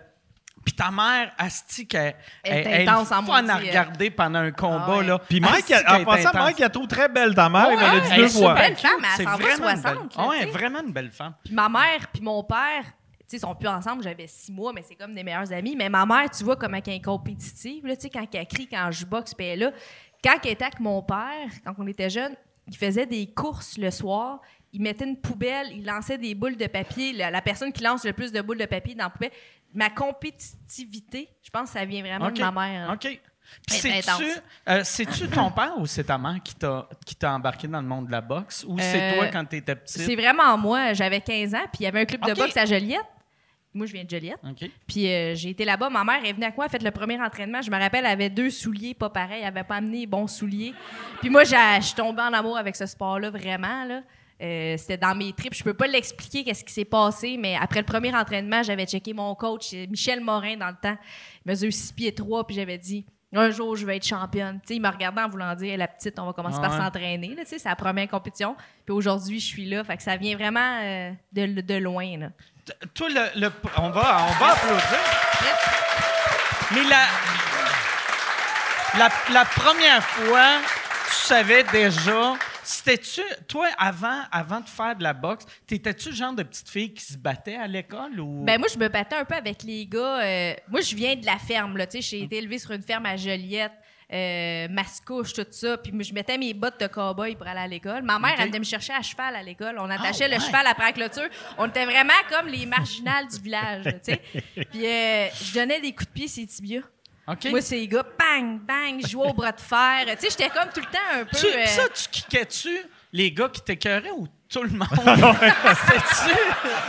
puis ta mère, Asti, qu'elle Elle est elle- elle intense en fun à elle. regarder pendant un combat, Ah ouais. là. Puis Mike, Asti a- en passant, intense. Mike, elle trouve très belle ta mère. il me l'a dit Ouais, deux elle est fois. super Belle femme, elle C'est s'en va vraiment une 60, belle- là, Ouais, tu sais. vraiment une belle femme. Puis ma mère puis mon père, tu sais, ils sont plus ensemble, j'avais six mois, mais c'est comme des meilleurs amis. Mais ma mère, tu vois comment elle est compétitive, là, tu sais, quand elle crie, quand je boxe, puis elle est là. Quand elle était avec mon père, quand on était jeunes, il faisait des courses le soir. Il mettait une poubelle, il lançait des boules de papier. La, la personne qui lance le plus de boules de papier dans la poubelle. Ma compétitivité, je pense que ça vient vraiment de ma mère. hein. OK. Puis c'est-tu, intense. euh, c'est-tu ton père ou c'est ta mère qui t'a, qui t'a embarqué dans le monde de la boxe? Ou c'est Euh, toi quand t'étais C'est petite? vraiment moi. J'avais 15 ans, puis il y avait un club de boxe à Joliette. Moi, je viens de Joliette. OK. Puis euh, j'ai été là-bas. Ma mère est venue à quoi? Elle a fait le premier entraînement. Je me rappelle, elle avait deux souliers pas pareils. Elle avait pas amené les bons souliers. Puis moi, j'ai- je suis tombée en amour avec ce sport-là, vraiment. Là. Euh, C'était dans mes tripes. Je peux pas l'expliquer qu'est-ce qui s'est passé, mais après le premier entraînement, j'avais checké mon coach, Michel Morin, dans le temps. Il mesure 6 pieds 3, puis j'avais dit un jour, je vais être championne. Il me regardait en voulant dire, la petite, on va commencer par Ouais. s'entraîner. C'est la première compétition. Puis aujourd'hui, je suis là. Fait que ça vient vraiment euh, de, de loin. Là. Toi, le, le- on, va, on va applaudir. Mais la, la, la première fois, tu savais déjà. C'était-tu, toi, avant, avant de faire de la boxe, t'étais-tu le genre de petite fille qui se battait à l'école ou? Ben moi, je me battais un peu avec les gars. euh, moi, je viens de la ferme, là. Tu sais, j'ai été élevée sur une ferme à Joliette, euh, Mascouche, tout ça. Puis je mettais mes bottes de cow-boy pour aller à l'école. Ma mère, elle venait me chercher à cheval à l'école. On attachait Ah, le cheval après la clôture. On était vraiment comme les marginales du village, tu sais. Puis euh, je donnais des coups de pied ces tibias. OK. Moi, ces gars, bang, bang, jouais au bras de fer. Tu sais, j'étais comme tout le temps un peu... Tu, euh, Ça, tu kickais-tu les gars qui t'écœuraient ou tout le monde? C'est-tu?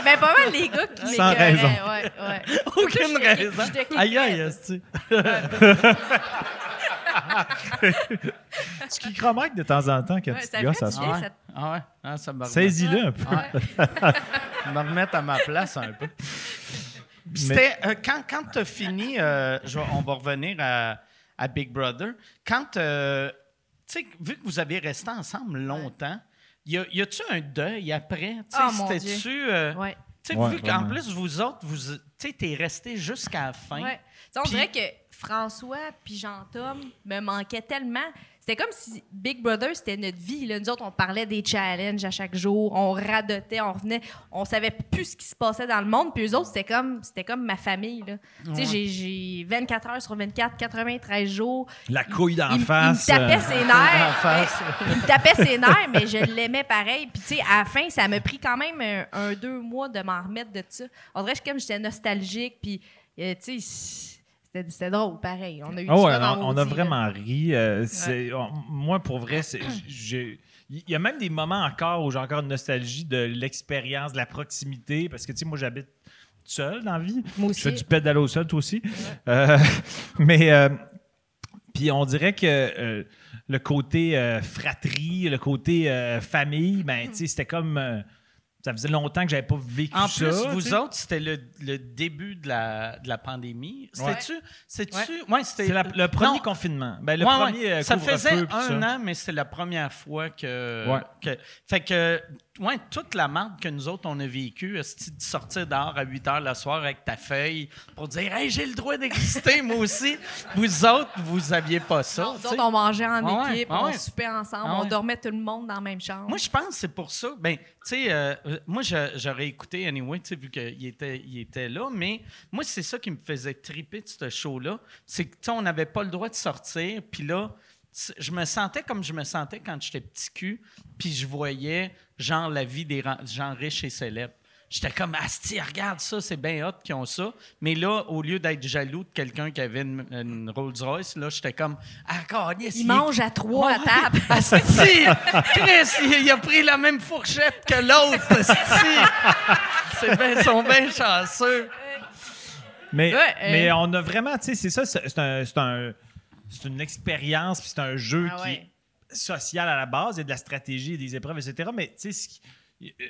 ben, pas mal les gars qui Sans raison. Ouais, ouais. Aucune raison. Aïe, aïe, esti. Tu kickeras Mike de temps en temps quand Ouais, tu te gars, ça se. Ah ouais. ça- Ah ouais. Ah, ça me. Saisis-le un peu. Me remettre à ma place un peu. Euh, quand, quand tu as fini, euh, je on va revenir à, à Big Brother. Quand, euh, tu sais, vu que vous avez resté ensemble longtemps, y a- y a-tu un deuil après? Tu sais, Oh, C'était-tu. euh, Ouais. tu sais, Ouais, vu qu'en plus, vous autres, vous, tu sais, t'es resté jusqu'à la fin. Ouais. On Puis- dirait que François puis Jean-Tom me manquaient tellement. C'était comme si Big Brother, c'était notre vie. Là. Nous autres, on parlait des challenges à chaque jour. On radotait, on revenait. On savait plus ce qui se passait dans le monde. Puis eux autres, c'était comme, c'était comme ma famille. là. Tu sais, j'ai- j'ai 24 heures sur 24, 93 jours. La couille d'en face. Il me tapait euh, ses nerfs. il me tapait ses nerfs, mais je l'aimais pareil. Puis, tu sais, à la fin, ça m'a pris quand même un, un deux mois de m'en remettre de ça. On dirait que comme j'étais nostalgique. Puis, euh, tu sais, c'était drôle, pareil. On a eu du ouais, fun en on, on a vraiment ri. euh, on- moi, pour vrai, c'est- j'ai- il y a même des moments encore où j'ai encore une nostalgie de l'expérience, de la proximité, parce que, tu sais, moi, j'habite seul dans la vie. Moi Je fais aussi. du pédalo seul, toi aussi. Euh, mais, euh, puis on dirait que euh, le côté fratrie, le côté famille, ben, tu sais, c'était comme... ça faisait longtemps que j'avais pas vécu En ça. plus, tu vous autres, c'était le, le début de la, de la pandémie. C'était-tu? C'était-tu? Ouais, c'était C'est la- le premier Non. confinement. Ben, le Ouais, premier ouais. euh, Ça faisait un ça. an, mais c'est la première fois que, Ouais. que- Fait que, ouais, toute la marque que nous autres, on a vécue, de sortir dehors à 8 h le soir avec ta feuille pour dire Hey, j'ai le droit d'exister, moi aussi. Vous autres, vous aviez pas ça. Nous tu sais. autres, on mangeait en ouais, équipe, on soupait ensemble, on dormait tout le monde dans la même chambre. Moi, je pense que c'est pour ça. Ben, tu sais, euh, moi, je- j'aurais écouté anyway, vu qu'il était, il était là, mais moi, c'est ça qui me faisait triper de ce show-là. C'est que, tu sais, on n'avait pas le droit de sortir, puis là, je me sentais comme je me sentais quand j'étais petit cul, puis je voyais, genre, la vie des gens riches et célèbres. J'étais comme, Asti, regarde ça, c'est bien hot qu'ils ont ça. Mais là, au lieu d'être jaloux de quelqu'un qui avait une, une Rolls-Royce, là, j'étais comme, ah, Ils il est- mangent à trois à Ouais. table. Asti, Chris, il, a pris la même fourchette que l'autre. asti. C'est bien, ils sont bien chanceux. Mais, Ouais, euh, mais on a vraiment, tu sais, c'est ça, c'est un, c'est un- c'est une expérience, puis c'est un jeu Ah qui ouais. Social à la base, il y a de la stratégie, des épreuves, etc. Mais tu sais,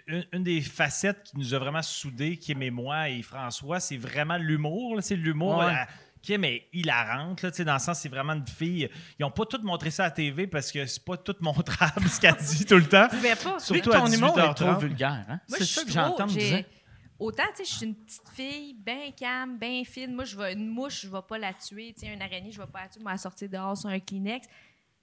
une, une des facettes qui nous a vraiment soudés, Kim et moi et François, c'est vraiment l'humour. C'est l'humour. Ouais. euh, Kim est hilarante, là, tu sais, dans le sens, c'est vraiment une fille. Ils n'ont pas tout montré ça à la TV parce que c'est pas tout montrable ce qu'elle dit tout le temps. Je pouvais pas. Surtout Lui, à ton humour est trop 18h30. vulgaire. Hein? Moi, C'est je ça que j'entends dire. Autant, tu sais, je suis une petite fille, bien calme, bien fine. Moi, je vais, une mouche, je vais pas la tuer. Tu sais, une araignée, je vais pas la tuer. Je vais la sortir dehors sur un Kleenex.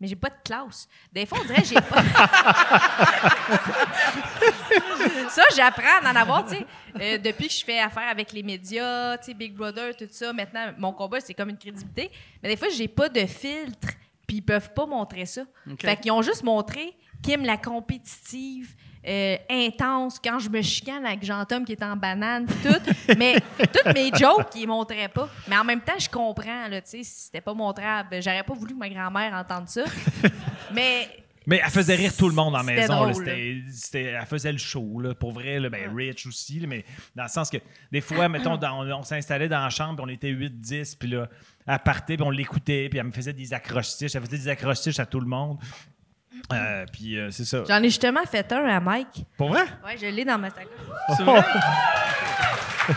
Mais j'ai pas de classe. Des fois, on dirait que j'ai pas. ça, j'apprends à en avoir, tu sais. Euh, depuis que je fais affaire avec les médias, tu sais, Big Brother, tout ça, maintenant, mon combat, c'est comme une crédibilité. Mais des fois, j'ai pas de filtre, puis ils peuvent pas montrer ça. Fait qu'ils ont juste montré Kim la compétitive, euh, intense, quand je me chicane avec Jean-Tom qui est en banane, tout. mais toutes mes jokes, ils montraient pas. Mais en même temps, je comprends, là, tu sais, si c'était pas montrable. J'aurais pas voulu que ma grand-mère entende ça. mais Mais elle faisait rire tout le monde en maison. là. drôle, C'était- c'était- elle faisait le show, là, pour vrai. là. ben, Rich aussi, là, mais dans le sens que des fois, mettons, dans- on, s'installait dans la chambre, on était 8-10, puis là, elle partait, puis on l'écoutait, puis elle me faisait des accroches-tiges. Elle faisait des accroches-tiges à tout le monde. Euh, puis euh, c'est ça. j'en ai justement fait un à Mike. Pour vrai? Ouais, je l'ai dans ma sacoche. C'est vrai?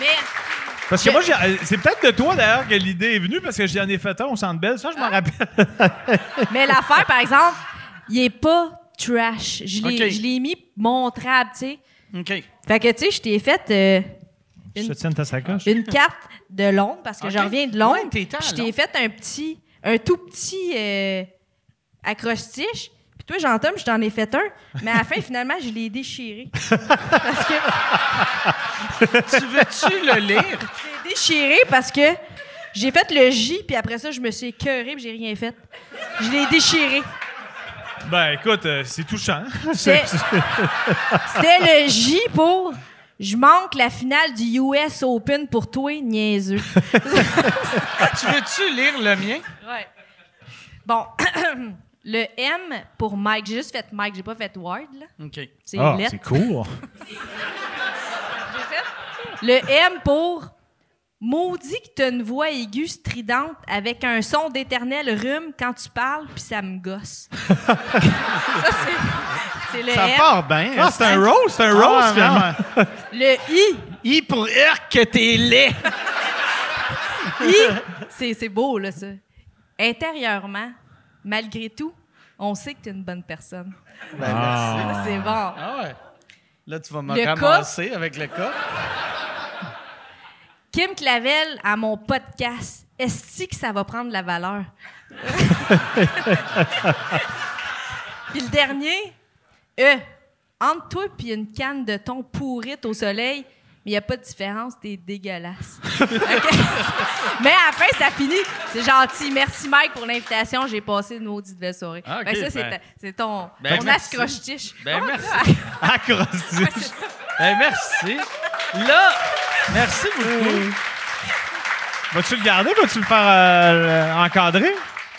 Mais Parce que moi, j'ai- euh, c'est peut-être de toi d'ailleurs que l'idée est venue, parce que j'en ai fait un au Centre Belle. Ça, je m'en rappelle. Mais l'affaire, par exemple, il est pas trash. Je l'ai OK. je l'ai mis montrable, tu sais. OK. Fait que, tu sais, je t'ai fait euh, Je te tiens ta sacoche. une carte de Londres parce que OK. je reviens de Londres. Ouais, je t'ai fait un petit, un tout petit accroche-tige. Puis toi, Jean-Tom, je t'en ai fait un. Mais à la fin, finalement, je l'ai déchiré. parce que Tu veux-tu le lire? je l'ai déchiré parce que j'ai fait le J, puis après ça, je me suis écœuré, puis j'ai rien fait. Je l'ai déchiré. Ben, écoute, euh, c'est touchant. C'est- C'était le J pour je manque la finale du US Open pour toi, niaiseux. tu veux-tu lire le mien? Ouais. Bon, le M pour Mike. J'ai juste fait Mike, j'ai pas fait Ward, là. OK. C'est Ah, c'est cool. Le M pour Maudit que t'as une voix aiguë stridente avec un son d'éternel rhume quand tu parles, puis ça me gosse. ça, c'est, c'est le Ça M. part bien. Ah, c'est un roast, c'est un Ah, roast, non, finalement. Le I. I pour R que t'es laid. I. C'est, c'est beau, là, ça. Intérieurement, malgré tout, on sait que t'es une bonne personne. Ah. C'est bon. Ah ouais. Là, tu vas me Le cas- ramasser avec le cas. Kim Clavel à mon podcast. Est-ce que ça va prendre de la valeur? Puis le dernier, euh, entre toi et une canne de thon pourrite au soleil, mais il n'y a pas de différence, t'es dégueulasse. Mais à la fin, ça finit. C'est gentil. Merci, Mike, pour l'invitation. J'ai passé une maudite belle soirée. Ah, que ça, c'est ben- ton, Ben, ton merci. accroche-tiche. Ben, Comment merci. Ben, merci. Là, merci beaucoup. Vas-tu le garder? Vas-tu le faire euh, encadrer?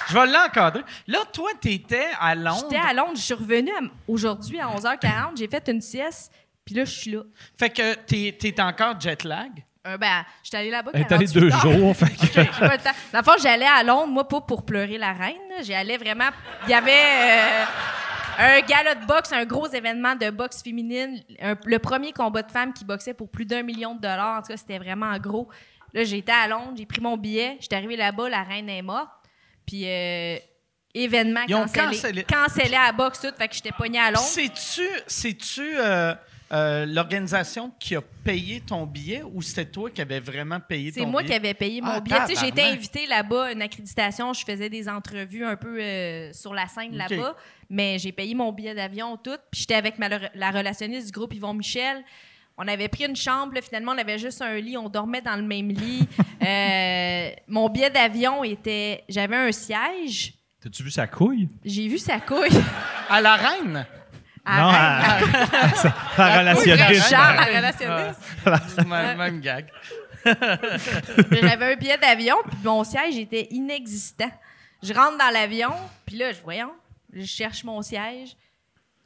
Je vais l'encadrer. Là, toi, t'étais à Londres. J'étais à Londres, je suis revenue aujourd'hui à 11h40, j'ai fait une sieste, puis là, je suis là. Fait que t'es, t'es encore jet lag? Euh, ben, j'étais allée là-bas. Elle est allée 48 deux heures. jours. Fait que- J'ai pas le temps. Dans le fond, j'allais à Londres, moi, pas pour pleurer la reine. J'y allais vraiment. Il y avait euh, un gala de boxe, un gros événement de boxe féminine, un- le premier combat de femmes qui boxait pour plus d'un million de dollars. En tout cas, c'était vraiment gros. Là, j'étais à Londres, j'ai pris mon billet, j'étais arrivée là-bas, la reine est morte. Puis, euh, événement Ils ont cancellé. cancellé. Cancellé à la boxe, tout. Fait que j'étais pognée à Londres. C'est-tu, c'est-tu euh, l'organisation qui a payé ton billet ou c'était toi qui avais vraiment payé ton C'est moi billet? qui avais payé mon Ah, billet. Tu sais, j'ai été invitée là-bas, une accréditation. Je faisais des entrevues un peu euh, sur la scène là-bas. Mais j'ai payé mon billet d'avion, tout. Puis j'étais avec ma- la relationniste du groupe Yvon Michel. On avait pris une chambre. là, finalement, on avait juste un lit. On dormait dans le même lit. Euh, mon billet d'avion était... J'avais un siège. T'as-tu vu sa couille? J'ai vu sa couille. À la reine? À Non, à- la relationniste. Charles, la relationniste. même, même gag. J'avais un billet d'avion, puis mon siège était inexistant. Je rentre dans l'avion, puis là, je voyons, je cherche mon siège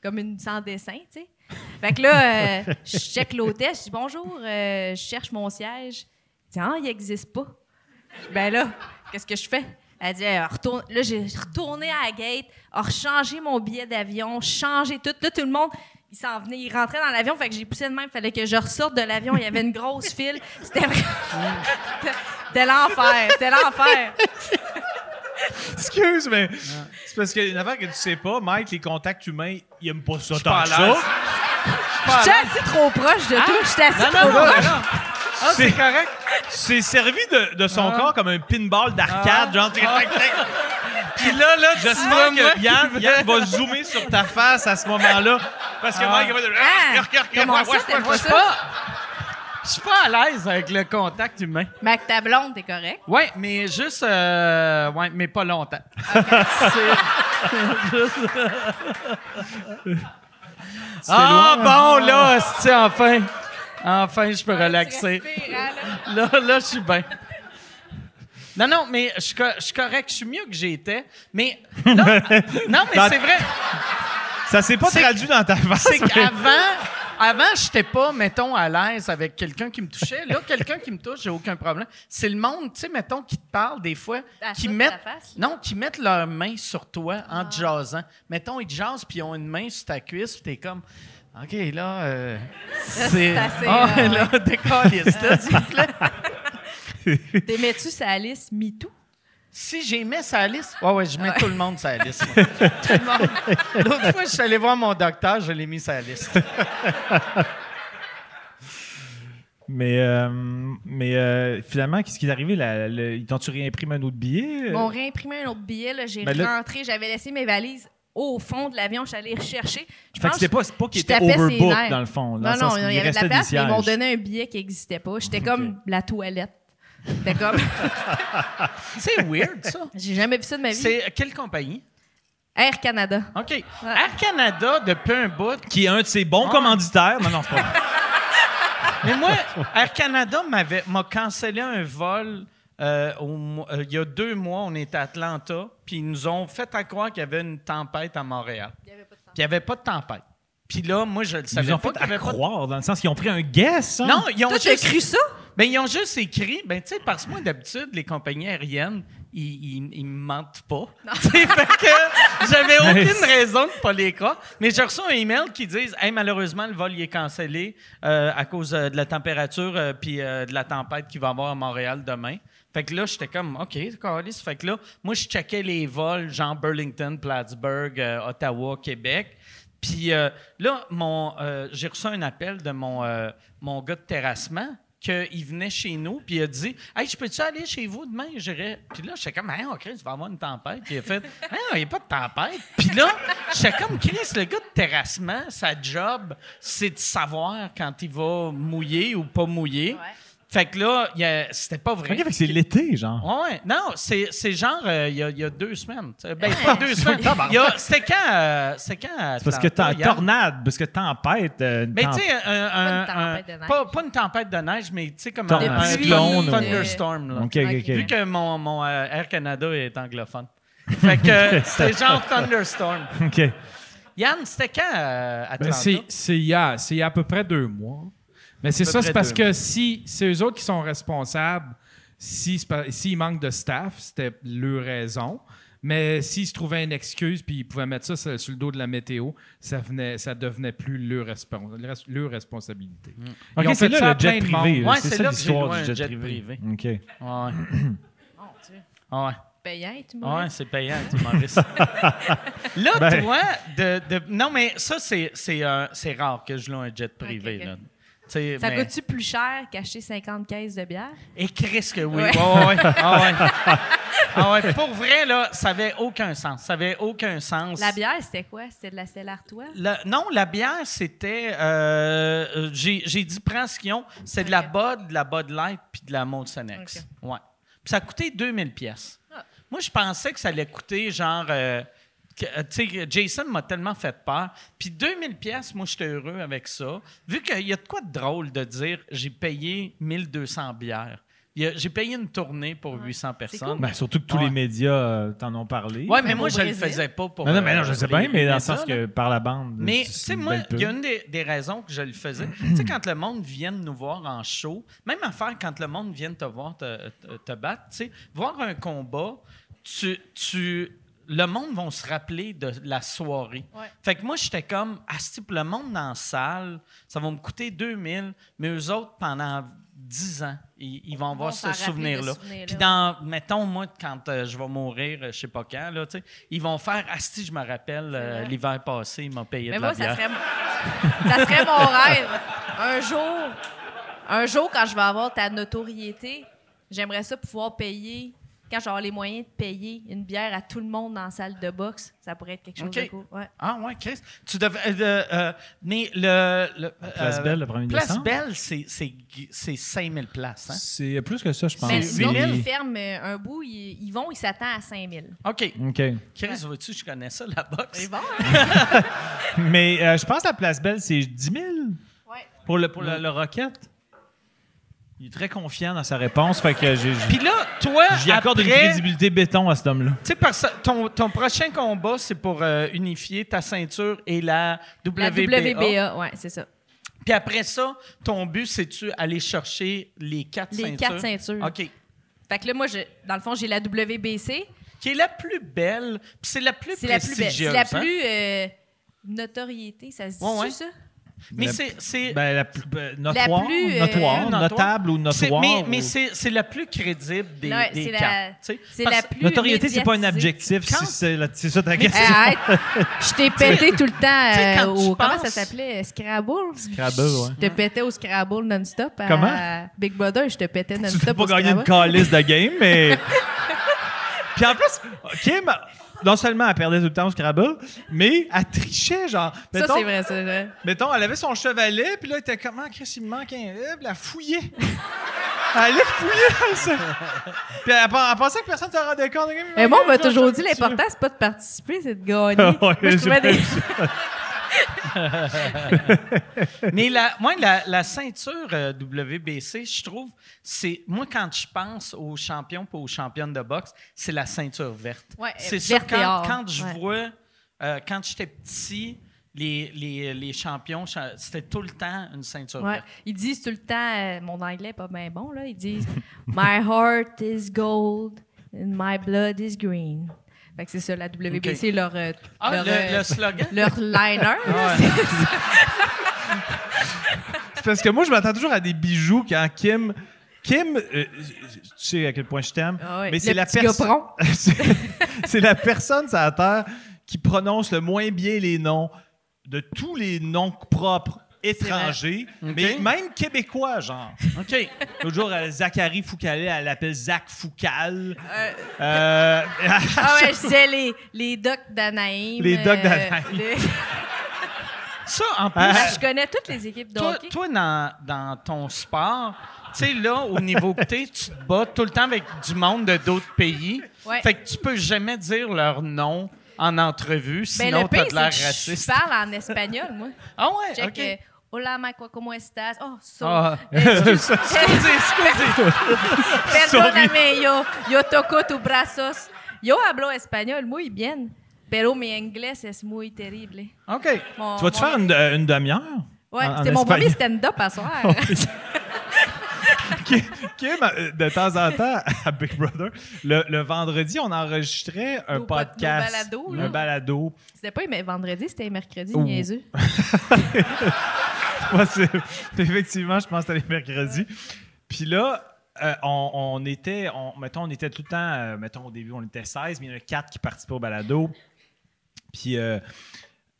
comme une sans dessin, tu sais. Fait que là, euh, je check l'hôtel, je dis bonjour, euh, je cherche mon siège. Elle dit ah, il n'existe pas. Ben là, qu'est-ce que je fais? Elle dit, retourne. là, j'ai retourné à la gate, a rechangé mon billet d'avion, changé tout. Là, tout le monde, il s'en venait, il rentrait dans l'avion, fait que j'ai poussé de même, fallait que je ressorte de l'avion, il y avait une grosse file. C'était vraiment. C'était l'enfer, c'était l'enfer. Excuse, mais c'est parce qu'une affaire que tu sais pas, Mike, les contacts humains, ils aiment pas ça tant pas que ça. J'étais assez trop proche de tout. J'étais assez Non, trop non, non, proche. non. Ah, c'est correct. T'es servi de, de son Ah. corps comme un pinball d'arcade, Ah. genre... Ah. Puis là, là, tu J'espère que Yann, Yann va zoomer sur ta face à ce moment-là. Parce que Ah. Mike va dire... Ah, comment ça, t'aimes pas Je suis ça? pas, je suis pas à l'aise avec le contact humain. Mais avec ta blonde, t'es correct? Ouais, mais juste, euh, ouais, mais pas longtemps. C'est juste- ah bon là, c'est enfin, enfin je peux relaxer. Tu respires, hein, là? Là, je suis bien. Non, non, mais je suis co- je suis correct, je suis mieux que j'étais. Mais là, non, mais c'est vrai. Ça s'est pas traduit dans ta face. C'est qu'avant, avant, j'étais pas, mettons, à l'aise avec quelqu'un qui me touchait. Là, quelqu'un qui me touche, j'ai aucun problème. C'est le monde, tu sais, mettons, qui te parle des fois, qui mettent, non, qui mettent leurs mains sur toi en te jasant. Mettons, ils te jasent puis ils ont une main sur ta cuisse, puis t'es comme, OK, là, euh, c'est. assez, Ah, euh, là, décaliste, là, s'il vous plaît. T'aimais-tu sa liste MeToo? Si j'ai mis sa liste, ouais, ouais, je mets tout le monde la liste. moi. tout le monde. L'autre fois, je suis allé voir mon docteur, je l'ai mis la liste. Mais, euh, mais euh, finalement, qu'est-ce qui est arrivé? La, le- ils t'ont-tu réimprimé un autre billet? Ils m'ont réimprimé un autre billet. là. J'ai Ben rentré, j'avais laissé mes valises au fond de l'avion. Je suis allée rechercher. Je Fait que pense c'était pas, c'est pas qu'il était overbook dans le fond. dans Non, non, il y avait de la place, mais ils m'ont donné un billet qui n'existait pas. J'étais comme la toilette. C'était comme. C'est weird, ça. J'ai jamais vu ça de ma vie. C'est quelle compagnie? Air Canada. OK. Air Canada, depuis un bout. Qui est un de ses bons Ah. commanditaires. Non, non, c'est pas vrai. Mais moi, Air Canada m'avait, m'a cancellé un vol euh, au euh, il y a deux mois. On était à Atlanta, puis ils nous ont fait à croire qu'il y avait une tempête à Montréal. Puis il n'y avait pas de tempête. Puis là, moi, je le Ils savais nous ont pas fait à avait pas de- croire, dans le sens qu'ils ont pris un guess. hein? Non, ils ont Toi, juste... cru ça? Ben, ils ont juste écrit, ben, tu sais, parce que moi, d'habitude, les compagnies aériennes, ils, ils, ils me mentent pas. Tu sais, fait que j'avais aucune raison de pas les croire. Mais j'ai reçu un email qui disent, hey, malheureusement, le vol il est cancellé euh, à cause de la température euh, puis euh, de la tempête qu'il va y avoir à Montréal demain. Fait que là, j'étais comme, OK, câlisse. Fait que là, moi, je checkais les vols, genre Burlington, Plattsburgh, euh, Ottawa, Québec. Puis euh, là, mon, euh, j'ai reçu un appel de mon, euh, mon gars de terrassement qu'il venait chez nous, puis il a dit Hey, je peux-tu aller chez vous demain. Puis là, j'étais comme Hey, OK, tu vas avoir une tempête. Puis il a fait Hey, il n'y a pas de tempête. Puis là, j'étais comme Chris, le gars de terrassement, sa job, c'est de savoir quand il va mouiller ou pas mouiller. Fait que là, c'était pas vrai. OK, fait que c'est l'été, genre. Ouais, non, c'est, c'est genre euh, il y, a, il y a deux semaines. Ben, pas deux semaines. A- c'était quand? euh, c'était quand? à C'est parce que t'as hier? tornade, parce que tempête. euh, Mais tu sais, un, un- une tempête de un- neige. pas, pas une tempête de neige, mais tu sais, comme Tor- un, cyclone, thunderstorm. Là. OK, OK, OK. Vu que mon, mon euh, Air Canada est anglophone. Fait que c'était genre thunderstorm. OK. Yann, c'était quand euh, Ben, Atlanta? c'est c'est il y a c'est il y a à peu près deux mois. Mais c'est ça, c'est parce que si c'est eux autres qui sont responsables, si c'est pas- s'il manque de staff, c'était leur raison. Mais s'ils se trouvaient une excuse puis ils pouvaient mettre ça sur, sur le dos de la météo, ça venait, ça devenait plus leur, respons- leur responsabilité. Ils OK, ont c'est là le jet privé. Ouais, c'est là l'histoire du jet, jet privé. privé. OK. Ouais. ouais. Payant, tu Ouais, c'est payant, tu Maurice. là, Ben. toi, de, de- non, mais ça, c'est, c'est, euh, c'est rare que je loue un jet privé. Là. Ça mais- coûte-tu plus cher qu'acheter 50 caisses de bière? Et Chris que oui. Ouais. Ouais. Ah ouais. Ah ouais. Pour vrai, là, ça avait aucun sens. Ça avait aucun sens. La bière, c'était quoi? C'était de la Stella Artois? La- non, la bière, c'était. euh, euh, j'ai, dit, prends ce qu'ils ont. C'est de la. Bud, de la Bud Light puis de la X. Ouais. Puis ça a coûté 2000 pièces. Ah. Moi, je pensais que ça allait coûter genre. euh, que- euh, tu sais, Jason m'a tellement fait peur. Puis 2000 pièces, moi, j'étais heureux avec ça. Vu qu'il y a de quoi de drôle de dire j'ai payé 1200 bières. J'ai payé une tournée pour 800 personnes. Ben, surtout que tous Ouais. les médias euh, t'en ont parlé. Ouais, mais moi, je le Brésil. faisais pas pour. non, non, mais euh, non, je sais les- bien, mais dans le sens là. que par la bande. Mais, c'est tu sais, moi, il y a une des, des raisons que je le faisais. tu sais, quand le monde vient nous voir en show, même affaire quand le monde vient te voir te, te- te battre, tu sais, voir un combat, tu, tu, le monde va se rappeler de la soirée. Ouais. Fait que moi, j'étais comme, ah, c'est le monde dans la salle, ça va me coûter 2000, mais eux autres, pendant 10 ans, ils, ils vont avoir ce souvenir-là. Puis dans, mettons, moi, quand euh, je vais mourir, euh, je sais pas quand, là, ils vont faire, ah, si, je me rappelle, euh, l'hiver passé, il m'a payé Mais de moi, la ça bière. serait, mon- ça serait mon rêve. Un jour, un jour, quand je vais avoir ta notoriété, j'aimerais ça pouvoir payer, quand avoir les moyens de payer une bière à tout le monde dans la salle de boxe. Ça pourrait être quelque chose de cool. Ouais. Ah ouais, Chris. Tu devais. euh, euh, mais le. le Place euh, Belle, le 1er Place décembre? Belle, c'est, c'est, c'est 5000 places. Hein? C'est plus que ça, je pense. Mais vinyle. ils ferment euh, un bout, ils, ils vont, ils s'attendent à 5000. OK. OK. Chris, vois-tu, je connais ça, la boxe. C'est bon, hein? Mais euh, je pense que la place Belle, c'est 10 000 Ouais. pour le, pour le, le Rocket. Il est très confiant dans sa réponse, fait que j'ai- j'ai- Puis là, toi, j'y accorde une crédibilité béton à cet homme-là. Tu sais, parce que ton, ton prochain combat, c'est pour euh, unifier ta ceinture et la La WBA. WBA, ouais, c'est ça. Puis après ça, ton but, c'est-tu aller chercher les quatre Les ceintures? quatre ceintures. OK. Fait que là, moi, je, dans le fond, j'ai la WBC. Qui est la plus belle, puis c'est la plus C'est la plus belle. C'est prestigieuse. la hein? plus euh, notoriété, ça se dit Ouais, ouais. ça? Mais La- c'est... c'est- Ben, la plus ben, notoire, plus, euh, notoire, notoire. notable ou notoire. mais mais ou- c'est, c'est la plus crédible des, Ouais, des c'est la- quatre. tu. C'est Parce- la plus. Notoriété, c'est pas un adjectif, Quand- si c'est la- c'est ça ta question. arrête! Je t'ai pété tout le temps Tu sais, euh, quand tu au. Comment ça penses- s'appelait? Scrabble? Scrabble, ouais. Je te pétais au Scrabble non-stop. à Comment? Big Brother, je te pétais Tu n'as non-stop pas gagné une calice de game, mais. Puis en plus, Kim, non seulement elle perdait tout le temps au Scrabble, mais elle trichait, genre. Ça, c'est vrai, ça. c'est vrai. mettons, elle avait son chevalet, puis là, elle était comment, Chris, il me manque un lèvre, elle fouillait. Elle allait fouiller dans le sac. Puis elle, elle pensait que personne ne se rendait compte. Mais moi, on m'a toujours dit l'important, c'est pas de participer, c'est de gagner. Ouais, Moi, je trouvais des- Mais la, moi, la, la ceinture euh, WBC, je trouve, c'est. Moi, quand je pense aux champions et aux championnes de boxe, c'est la ceinture verte. Ouais, c'est ça, quand, quand je Ouais. vois. euh, quand j'étais petit, les, les, les champions, cha- c'était tout le temps une ceinture Ouais. verte. Ils disent tout le temps, euh, mon anglais est pas bien bon, là. Ils disent My heart is gold and my blood is green. Fait que c'est ça, la WBC, leur, euh, Ah, leur, le, euh, le slogan? leur liner. là. C'est parce que moi, je m'attends toujours à des bijoux quand Kim. Kim, euh, tu sais à quel point je t'aime, Ah ouais. mais Le c'est la personne. c'est la personne sur la Terre qui prononce le moins bien les noms de tous les noms propres étrangers, mais même québécois, genre. OK. L'autre jour, euh, Zachary Foucault, elle l'appelle Zach Foucal. Euh, Ah ouais, je disais les, les docs d'Anaïm. Les docs euh, d'Anaïm. les- Ça, en plus, Ah, je connais toutes les équipes de toi, hockey. toi dans, dans ton sport, tu sais, là, au niveau que t'es, tu te bats tout le temps avec du monde de d'autres pays. Ouais. Fait que tu peux jamais dire leur nom en entrevue, Ben, sinon le t'as pire, de l'air c'est que raciste. je parle en espagnol, moi. Ah ouais, Check, OK. euh, Hola, Michael, ¿cómo estás? Oh, so. Ah. Excuse-. Perdóname, yo, yo toco tus brazos. Yo hablo español muy bien, pero mi inglés es muy terrible. OK. Mon- Tu vas-tu mon- faire une, une demi-heure? Ouais, en c'était mon premier stand-up à soir. Kim, Kim, euh, de temps en temps, à Big Brother, le, le vendredi, on enregistrait un Nos pod- nos podcast. balados, un là. balado. C'était pas mais vendredi, c'était mercredi, niaiseux. Ouais, c'est- effectivement, je pense que c'était les mercredis. Puis là, euh, on, on était, on, mettons, on était tout le temps, euh, mettons, au début, on était 16, mais il y en a 4 qui participaient au balado. Puis, euh,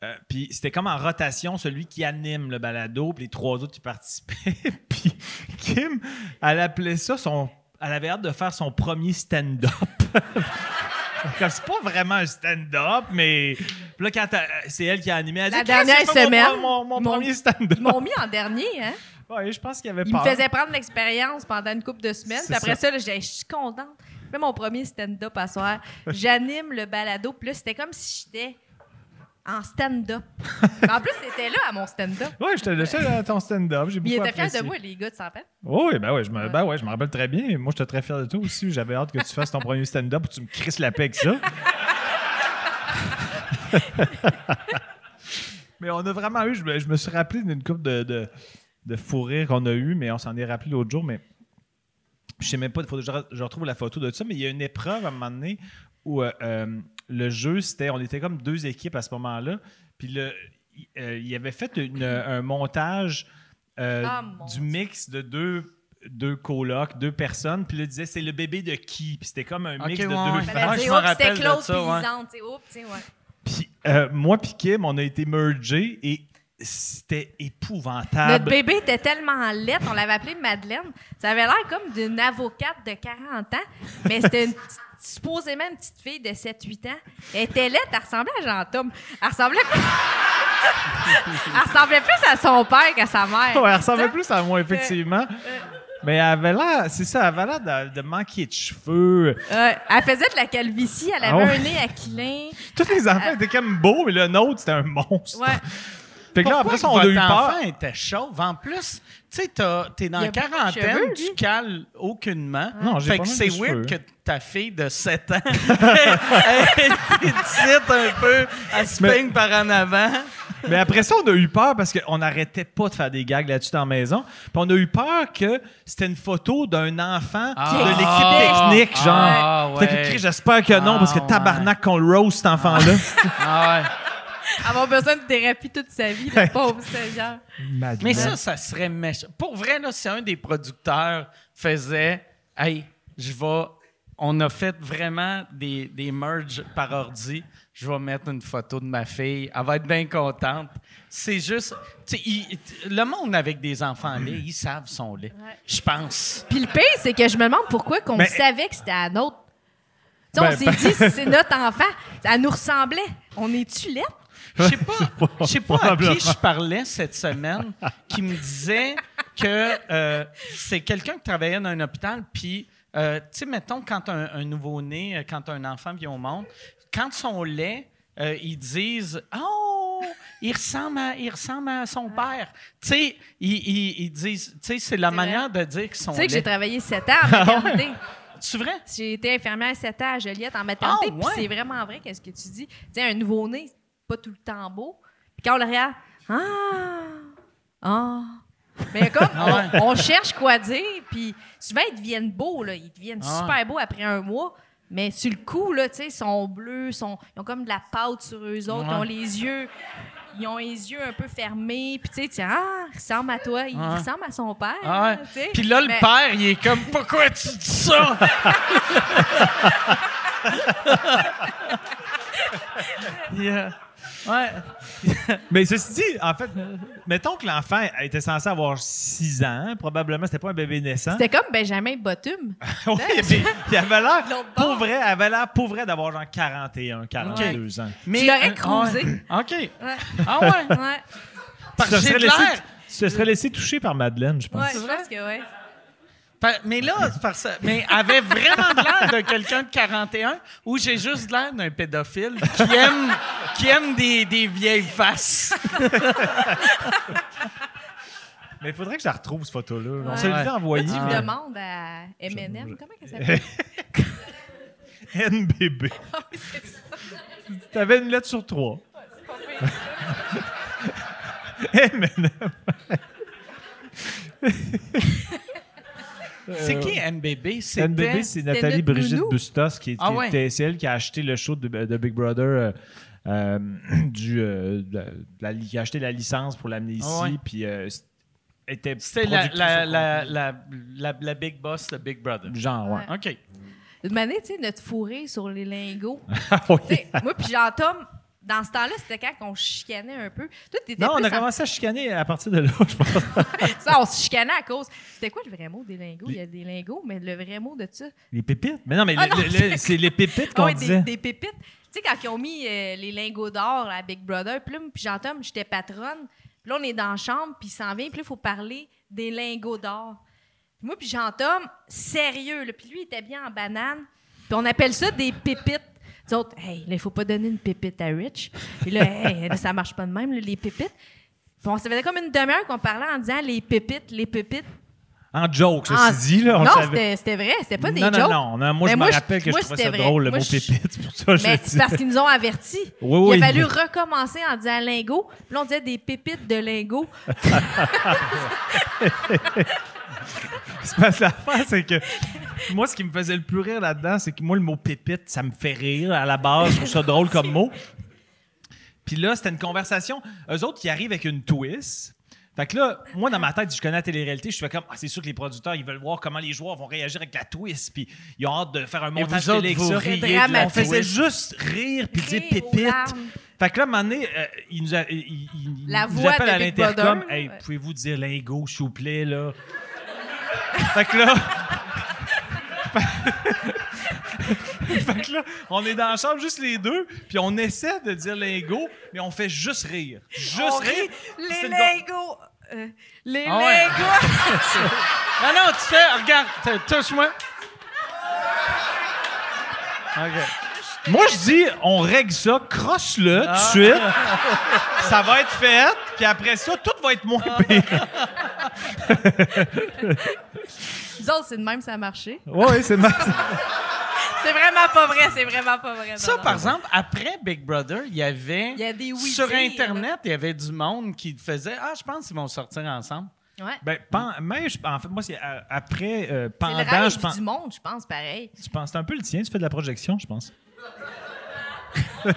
euh, puis c'était comme en rotation, celui qui anime le balado, puis les trois autres qui participaient. puis Kim, elle appelait ça son. Elle avait hâte de faire son premier stand-up. Comme c'est pas vraiment un stand-up, mais. Puis là, quand elle- c'est elle qui a animé, elle La dit dernière mon- semaine, mon, mon premier stand-up. Ils m'ont mis en dernier, hein? Ouais, je pense qu'il y avait Ils me peur. faisaient prendre l'expérience pendant une couple de semaines. Puis après ça. ça, je suis contente. Je fais mon premier stand-up à soir. J'anime le balado. Puis là, c'était comme si j'étais en stand-up. En plus, c'était là à mon stand-up. Ouais, j'étais seul à ton stand-up. J'ai beaucoup étaient fiers apprécié. de moi, les gars de Sampette. Oh, oui, ben ouais, je me, ben ouais, je me rappelle très bien. Moi, j'étais très fier de toi aussi. J'avais hâte que tu fasses ton premier stand-up où tu me crisses la paix avec ça. mais on a vraiment eu, je me, je me suis rappelé d'une couple de, de, de rires qu'on a eu, mais on s'en est rappelé l'autre jour, mais je sais même pas, il faut que je, je retrouve la photo de ça, mais il y a une épreuve à un moment donné où euh, euh, le jeu, c'était, on était comme deux équipes à ce moment-là, puis le, il, euh, il avait fait une- un montage euh, Ah, du mix de deux deux colocs, deux personnes, puis là, il disait c'est le bébé de qui? Puis c'était comme un mix de ouais, deux femmes. Ouais, je me rappelle de ça, puis ouais. Euh, moi puis Kim, on a été mergés et c'était Notre épouvantable. bébé était tellement laide, on l'avait appelée Madeleine. Ça avait l'air comme d'une avocate de 40 ans, mais c'était une supposément une petite fille de 7-8 ans. Elle était laide, elle ressemblait à Jean-Tom. Elle ressemblait plus... elle ressemblait plus à son père qu'à sa mère. Ouais, elle ressemblait plus à moi, effectivement. Mais elle avait l'air, c'est ça, elle avait l'air de, de manquer de cheveux. Elle faisait de la calvitie, elle Ah avait ouais. un nez aquilin. Tous les enfants étaient comme beaux, mais le nôtre, c'était un monstre. Ouais. Fait que là, Pourquoi après ça, on a eu peur. enfant était chauve? En plus, tu sais, t'as- t'es dans la quarantaine, cheveux, tu cales aucunement. Non, j'ai Fait pas que c'est weird que ta fille de 7 ans elle est petite un peu, elle se peigne par en avant. Mais après ça, on a eu peur parce qu'on n'arrêtait pas de faire des gags là-dessus dans la maison. Puis on a eu peur que c'était une photo d'un enfant Ah. de l'équipe technique, genre. Ah, ouais. J'espère que non, Ah, parce que ouais. tabarnak qu'on le roast, cet enfant-là. Ah ouais. Avoir besoin de thérapie toute sa vie, le pauvre Seigneur. Mais ça, ça serait méchant. Pour vrai, là, si un des producteurs faisait Hey, je vais. On a fait vraiment des, des merges par ordi. Je vais mettre une photo de ma fille. Elle va être bien contente. C'est juste. il- le monde avec des enfants laits, ils savent son lait. Je pense. Puis le pire, c'est que je me demande pourquoi qu'on Mais- savait que c'était à. Tu sais, Ben, on s'est ben- dit, c'est notre enfant. Ça nous ressemblait. On est-tu lettres? Je sais pas, je sais pas à qui je parlais cette semaine qui me disait que euh, c'est quelqu'un qui travaillait dans un hôpital, puis, euh, tu sais, mettons, quand un, un nouveau-né, euh, quand un enfant vient au monde, quand son lait, euh, ils disent Oh, il ressemble à, il ressemble à son père. Tu sais, ils, ils- ils disent, tu sais, c'est la manière de dire qu'ils sont Tu sais que j'ai travaillé 7 ans en maternité. C'est vrai? J'ai été infirmière 7 ans à Joliette en maternité. Ah, Puis ouais? c'est vraiment vrai, qu'est-ce que tu dis. Tu sais, un nouveau-né, pas tout le temps beau. Puis quand on le regarde, ah, ah. Mais comme, Ah on, on cherche quoi dire, puis souvent, ils deviennent beaux, là. Ils deviennent Ah super beaux après un mois. Mais sur le coup, là, tu sais, ils sont bleus, sont, ils ont comme de la pâte sur eux autres, ils ont les yeux... Ils ont les yeux un peu fermés, puis tu sais, ah, il ressemble à toi, il ressemble à son père. Ah ouais. Puis là, le Mais- père, il est comme Pourquoi tu dis ça? Yeah. Ouais. Mais ceci dit, en fait, mettons que l'enfant était censé avoir 6 ans, probablement, c'était pas un bébé naissant. C'était comme Benjamin Bottum. Oui, mais il avait l'air, pour vrai, il avait l'air pour vrai d'avoir genre 41, 42 ans. Mais, Tu l'aurais ouais. OK. Ouais. Ah ouais? Ouais. Parce que serais de laissé, l'air. tu te serais laissé toucher par Madeleine, je pense. Ouais, je pense que ouais. Mais là, c'est parce mais avait vraiment de l'air de quelqu'un de 41 ou j'ai juste l'air d'un pédophile qui aime, qui aime des, des vieilles faces. Mais il faudrait que je la retrouve, cette photo-là. On Ouais. s'est Ouais. fait envoyer. Tu mais- demandes à M&M, comment elle s'appelle? NBB. T'avais une lettre sur trois. M&M. C'est qui NBB? C'était... NBB, c'est Nathalie Brigitte nounou? Bustos, qui, Ah qui ouais. était c'est elle qui a acheté le show de, de Big Brother. euh, euh, du, euh, de la- qui a acheté la licence pour l'amener ici, Ah ouais. puis euh, était C'était la, la, la, la, la, la big boss de Big Brother. Genre, ouais. Ouais. OK. Une année, tu sais, notre fourré sur les lingots. Ah oui. Moi puis Jean-Tom, dans ce temps-là, c'était quand qu'on chicanait un peu. Toi, Non, on a en- commencé à chicaner à partir de là, je pense. Ça, on se chicanait à cause. C'était quoi le vrai mot des lingots? Il y a des lingots, mais le vrai mot de ça? Les pépites? Mais non, mais Ah c'est- les pépites Ah qu'on disait. des, des pépites. Tu sais, quand ils ont mis euh, les lingots d'or à Big Brother, puis là, puis Jean-Tom, j'étais patronne. Puis là, on est dans la chambre, puis il s'en vient, puis là, il faut parler des lingots d'or. Moi, puis Jean-Tom, sérieux, puis lui, il était bien en banane. Puis on appelle ça des pépites. Les autres, hey, là, il faut pas donner une pépite à Rich. Puis là, hey, là, ça marche pas de même, là, les pépites. Puis on se faisait comme une demi-heure qu'on parlait en disant les pépites, les pépites. En joke, ceci dit, là, on non, c'était vrai, c'était pas des non, non, jokes. non, non, Moi, Mais je moi, me rappelle que moi, je trouvais ça vrai. drôle, le Moi, mot je- pépite. Pour ça Mais c'est parce qu'ils nous ont avertis. Oui, oui. Il a fallu recommencer en disant lingot. Puis là, on disait des pépites de lingot. C'est parce que l'affaire, c'est que moi, ce qui me faisait le plus rire là-dedans, c'est que moi, le mot pépite, ça me fait rire à la base. Je trouve ça drôle comme mot. Puis là, c'était une conversation. Eux autres, qui arrivent avec une twist. Fait que là, moi, dans ma tête, je connais la télé-réalité, je fais comme, ah, c'est sûr que les producteurs, ils veulent voir comment les joueurs vont réagir avec la twist, puis ils ont hâte de faire un montage vous autres, télé avec vous ça. riez de la On faisait twist. juste rire, puis dire pépite. Fait que là, à un moment donné, euh, il nous, a, il, il- il La nous voix appelle de à l'intercom. Hey, pouvez-vous dire lingot, s'il vous plaît, là? Fait que là. fait que là, on est dans la chambre juste les deux, puis on essaie de dire lingot, mais on fait juste rire. Juste On rire. rit. Les lingots. euh, les Ah ouais. lingots. Non, non, tu fais, regarde, touche-moi. OK. Moi, je dis, on règle ça, crosse-le tout de suite. ça va être fait, puis après ça, tout va être moins pire. Nous autres, c'est de même, ça a marché. Oui, c'est ma... C'est vraiment pas vrai, c'est vraiment pas vrai. Ça, non, non. par exemple, après Big Brother, il y avait. Il y a des oui Sur Internet, il y avait du monde qui faisait Ah, je pense qu'ils vont sortir ensemble. Ouais. Ben, pen- mais je- en fait, moi, c'est euh, après, euh, C'est pendant, le rêve je pense. du monde, je pense, pareil. Tu penses, c'est un peu le tien, tu fais de la projection, je pense.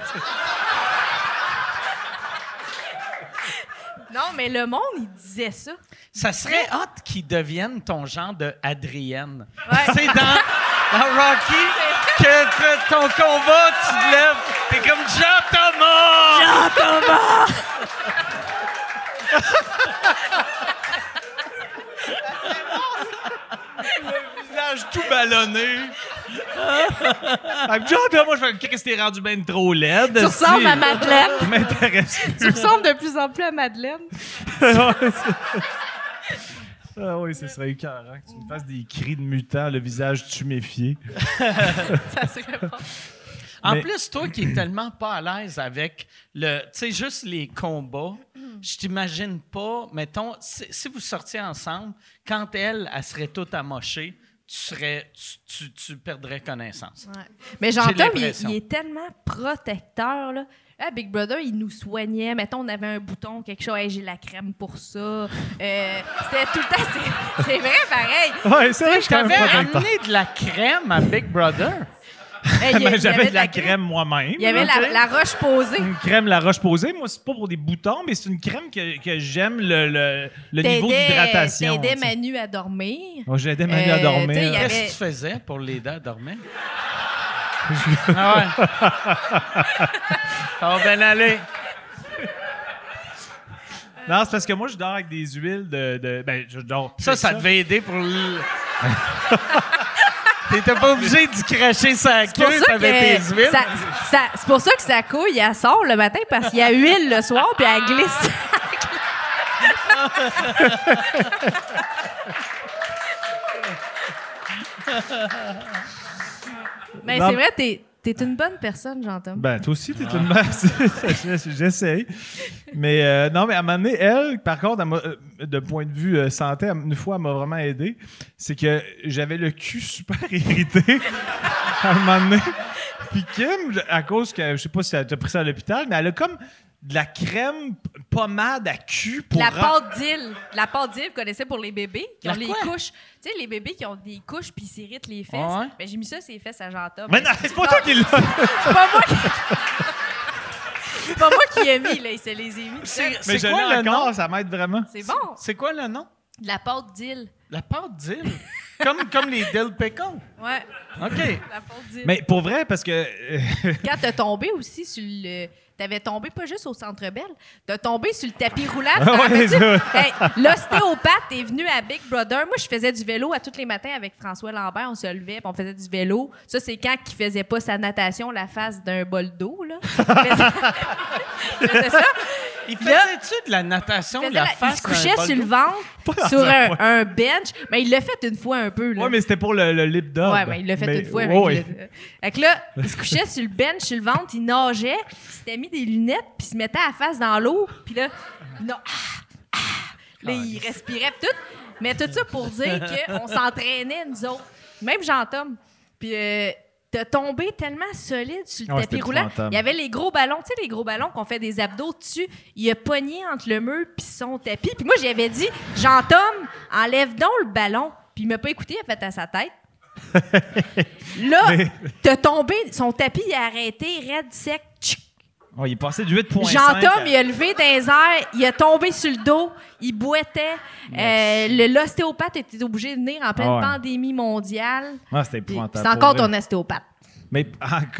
Non, mais le monde, il disait ça. Ça serait hot qu'ils deviennent ton genre de Adrienne. Ouais. Sais, dans, dans Rocky, que, ton combat, tu te lèves, t'es comme Jean Thomas! Jean Visage tout ballonné. Avec John, là, moi, je fais Qu'est-ce que t'es rendu bien trop laide? Tu ressembles à Madeleine. Ça m'intéresse Tu plus. ressembles de plus en plus à Madeleine. Ah oui, ce serait écœurant que tu me fasses des cris de mutant, le visage tuméfié. Ça serait pas. En Mais- plus, toi qui es tellement pas à l'aise avec le, tu sais, juste les combats, je t'imagine pas, mettons, si, si vous sortiez ensemble, quand elle, elle serait toute amochée, tu serais, tu, tu- tu perdrais connaissance. Ouais. Mais Jean-Tom, il, il est tellement protecteur. Là. Ah, Big Brother, il nous soignait. Mettons, on avait un bouton, quelque chose. Hey, j'ai la crème pour ça. Euh, C'était tout le temps. c'est- C'est vrai, pareil. Ouais, c'est vrai, je T'avais amené de la crème à Big Brother? J'avais de la crème moi-même. Il y avait la, la roche posée. Une crème La Roche posée. Moi, c'est pas pour des boutons, mais c'est une crème que, que j'aime le, le, le niveau d'hydratation. sais. Manu à dormir. Moi, J'aidais Manu à Euh, dormir. avait- Qu'est-ce que tu faisais pour l'aider à dormir? ah ouais. Ça va bien aller. Non, c'est parce que moi, je dors avec des huiles de. de- ben, je dors. Ça, ça devait aider pour le. T'étais pas obligé d'y cracher sa queue, ça t'avais que tes huiles. ça- ça- c'est pour ça que sa couille, elle sort le matin parce qu'il y a huile le soir puis elle glisse. Mais Non. c'est vrai, t'es es une bonne personne, j'entends. Ben, toi aussi, t'es une mère. J'essaye. Mais euh, non, mais à un moment donné, elle, par contre, euh, de point de vue euh, santé, une fois, elle m'a vraiment aidé. C'est que j'avais le cul super irrité à un moment donné. Puis Kim, à cause que, je sais pas si elle t'a pris ça à l'hôpital, mais elle a comme de la crème pommade à cul pour... La pâte d'île. La pâte d'île, vous connaissez pour les bébés qui ont les couches. Tu sais, les bébés qui ont des couches puis ils s'irritent les fesses. Ouais. Ben, j'ai mis ça sur les fesses à Jean-Tom. Mais non, c'est pas toi qui l'as... C'est pas moi qui... C'est pas moi qui ai mis, là. Il se les a mis. C'est Mais c'est je quoi le encore, nom? ça m'aide vraiment. C'est bon. C'est quoi le nom? De la pâte d'île. La pâte d'île. comme, comme les dill pickles. Ouais, OK. la pâte d'île. Mais pour vrai, parce que... euh, Quand t'as tombé aussi sur le. T'avais tombé pas juste au centre Bell, t'as tombé sur le tapis roulant. Hey, L'ostéopathe est venu à Big Brother. Moi, je faisais du vélo à tous les matins avec François Lambert. On se levait on faisait du vélo. Ça, c'est quand il faisait pas sa natation la face d'un bol d'eau. Là. Ça. Il faisait-tu de la natation, la la- il face se couchait sur le ventre, sur un bench. Mais il l'a fait une fois un peu. Là. Ouais, mais c'était pour le, le lip dub. Ouais, mais il l'a fait Mais- une fois. ouais, Avec le- Fait que là, il se couchait sur le bench, sur le ventre, il nageait, il s'était mis des lunettes, puis il se mettait à la face dans l'eau, puis là, il na- ah, ah. là, il respirait tout. Mais tout ça pour dire qu'on s'entraînait, nous autres. Même Jean-Tom. Puis euh, t'as tombé tellement solide sur le Ouais, tapis roulant. Il y avait les gros ballons, tu sais, les gros ballons qu'on fait des abdos dessus. Il a pogné entre le mur puis son tapis. Puis moi, j'avais dit, Jean-Tom, enlève donc le ballon. Puis il m'a pas écouté, il a fait à sa tête. Là, t'as tombé, son tapis, il a arrêté, raide, sec. tchic. Oh, il est passé de 8.5 Jean-Tom, à- il a levé dans les airs, il a tombé sur le dos, il boitait. Euh, L'ostéopathe était obligé de venir en pleine Ah ouais. pandémie mondiale. Ah, c'était épouvantable. C'est encore ton ostéopathe. Mais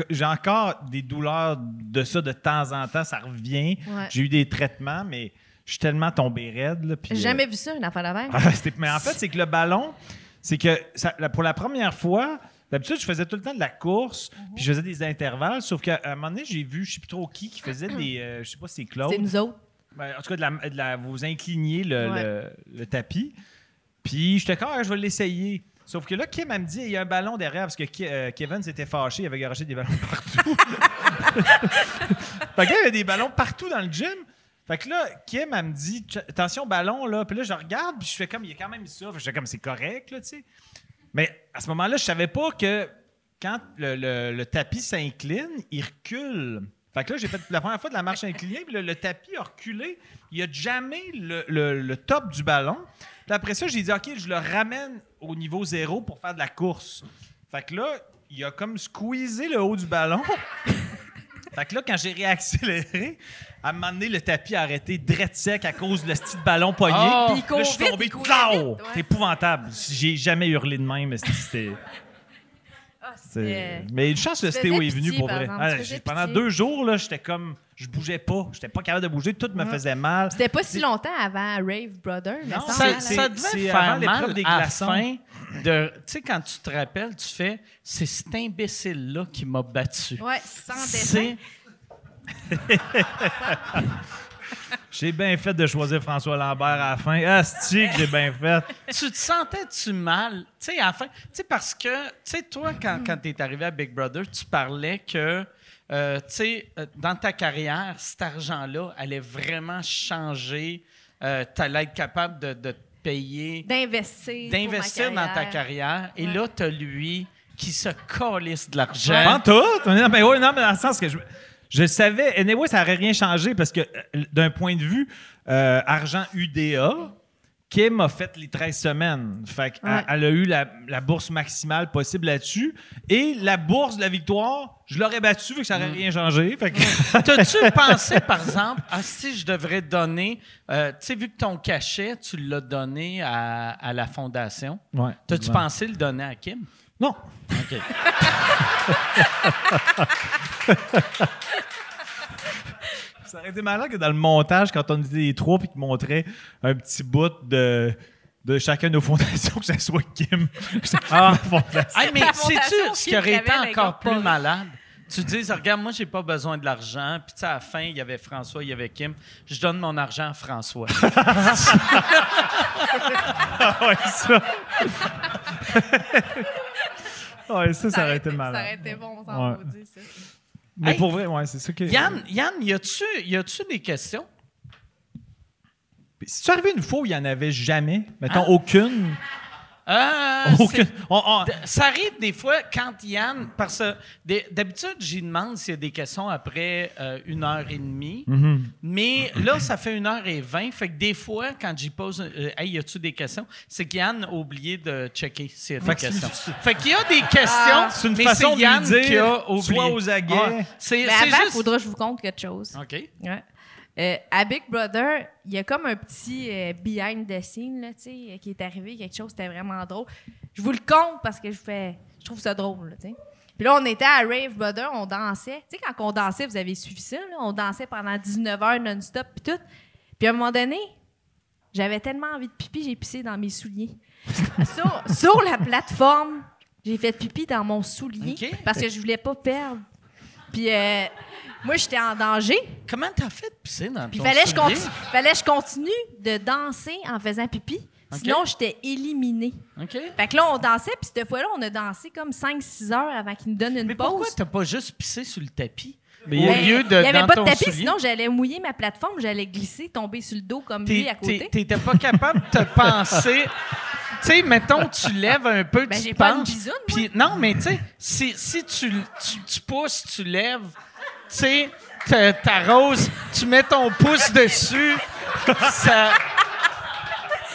j'ai encore des douleurs de ça de temps en temps, ça revient. Ouais. J'ai eu des traitements, mais je suis tellement tombé raide. Là, puis, J'ai euh, jamais vu ça, une affaire de même. ah, mais en fait, c'est que le ballon, c'est que ça- pour la première fois, d'habitude, je faisais tout le temps de la course, Mhm. puis je faisais des intervalles, sauf qu'à un moment donné, j'ai vu, je sais plus trop qui, qui faisait des, euh, je sais pas si c'est Claude. C'est nous autres. Ben, en tout cas, de la, de la- vous incliniez le, Ouais. le- le tapis. Puis j'étais comme, Ah, je vais l'essayer. Sauf que là, Kim, elle me dit, il y a un ballon derrière parce que euh, Kevin s'était fâché, il avait garagé des ballons partout. fait que là, il y a des ballons partout dans le gym. Fait que là, Kim, elle me dit, attention, ballon, là. Puis là, je regarde, puis je fais comme, il y a quand même ça. Fait que je fais comme, c'est correct, là, tu sais. Mais à ce moment-là, je savais pas que quand le, le- tapis s'incline, il recule. Fait que là, j'ai fait la première fois de la marche inclinée, puis le, le tapis a reculé. Il a jamais le top du ballon. Puis après ça, j'ai dit, OK, je le ramène au niveau zéro pour faire de la course. Fait que là, il a comme squeezé le haut du ballon. Fait que là, quand j'ai réaccéléré, à un moment donné, le tapis a arrêté drette sec à cause de le style ballon pogné. Oh! Là, je suis vite, tombé. C'est épouvantable. J'ai jamais hurlé de même. mais C'était. Ah, Mais une chance que Tu Stéo est venu pour vrai. Ah, pendant pitié. deux jours, là, j'étais comme. Je bougeais pas. J'étais pas capable de bouger. Tout me faisait mal. C'était pas si longtemps avant Rave Brother, mais Non, ça, Ça, c'est- ça devait faire avant l'épreuve mal des à la glaçons. fin de... Tu sais, quand tu te rappelles, tu fais « C'est cet imbécile-là qui m'a battu. Ouais, sans dessin. J'ai bien fait de choisir François Lambert à la fin. Asti que j'ai bien fait. tu te sentais-tu mal? Tu sais, à la fin, tu sais, parce que, tu sais, toi, quand, quand tu es arrivé à Big Brother, tu parlais que, euh, tu sais, euh, dans ta carrière, cet argent-là allait vraiment changer. Euh, tu allais être capable de, de te payer, D'investir. d'investir dans ta carrière. Et Ouais. là, tu as lui qui se calisse de l'argent. Pas tout. Non, mais oui, non, mais dans le sens que je, je savais. Anyway, ça n'aurait rien changé parce que euh, d'un point de vue euh, argent UDA, Kim a fait les 13 semaines. Fait qu'elle- Ouais. elle a eu la, la bourse maximale possible là-dessus. Et la bourse de la victoire, je l'aurais battue, fait que ça n'aurait rien changé. Fait que, T'as-tu pensé, par exemple, ah, si je devrais donner, euh, tu sais, vu que ton cachet, tu l'as donné à, à la fondation, ouais, t'as-tu Ouais. pensé le donner à Kim? Non. OK. Ça aurait été malin que dans le montage, quand on était les trois puis qu'ils montraient un petit bout de, de chacun de nos fondations, que ça soit Kim. Ah, fondation. Hey, mais sais-tu ce qui aurait été encore plus pas- malade? Tu dis, regarde, moi, j'ai pas besoin de l'argent. Puis, tu sais, à la fin, il y avait François, il y avait Kim. Je donne mon argent à François. Ah ouais, ça. Ouais, ça, ça aurait été Ça aurait malade. été bon, on s'en Ouais. maudit, ça. Mais Hey. pour vrai, ouais, c'est ça que. Yann, Yann, y a-tu y a-tu des questions? Si tu arrivé une fois où il n'y en avait jamais, mettons Hein? aucune. Euh, on- on- D- Ça arrive des fois quand Yann, parce que d'habitude, j'y demande s'il y a des questions après euh, une heure et demie. Mhm. Mais là, ça fait une heure et vingt. Fait que des fois, quand j'y pose, euh, hey, y a-tu des questions? C'est qu'Yann a oublié de checker s'il y a des questions. Fait qu'il y a des questions. C'est une mais façon de Yann lui dire, qui a oublié. sois aux aguets. C'est Mais c'est avant, il juste. faudra que je vous conte quelque chose. OK. Ouais. Euh, à Big Brother, il y a comme un petit euh, behind the scene là, euh, qui est arrivé, quelque chose, c'était vraiment drôle. Je vous le compte parce que je fais, je trouve ça drôle. là. Puis là, on était à Rave Brother, on dansait. Tu sais, quand on dansait, vous avez suivi ça, là, on dansait pendant 19 heures non-stop, puis tout. Puis à un moment donné, j'avais tellement envie de pipi, j'ai pissé dans mes souliers. sur, sur la plateforme, j'ai fait pipi dans mon soulier parce que je voulais pas perdre. Puis euh, moi, j'étais en danger. Comment t'as fait de pisser dans Puis ton fallait que je continue, fallait que je continue de danser en faisant pipi. Sinon, j'étais éliminée. OK. Fait que là, on dansait, puis cette fois-là, on a dansé comme 5-6 heures avant qu'ils nous donnent une Mais pause. pourquoi t'as pas juste pissé sur le tapis? Mais Au Ben, lieu de Il n'y avait dans pas de tapis, soulier? sinon j'allais mouiller ma plateforme, j'allais glisser, tomber sur le dos comme lui à côté. T'étais pas capable de te penser. Tu sais, mettons, tu lèves un peu, Ben, tu j'ai te pas une penches, bisoune, moi. puis non, mais tu sais, si, si tu, tu, tu pousses, tu lèves, tu sais, t'a- t'arroses, tu mets ton pouce dessus, ça...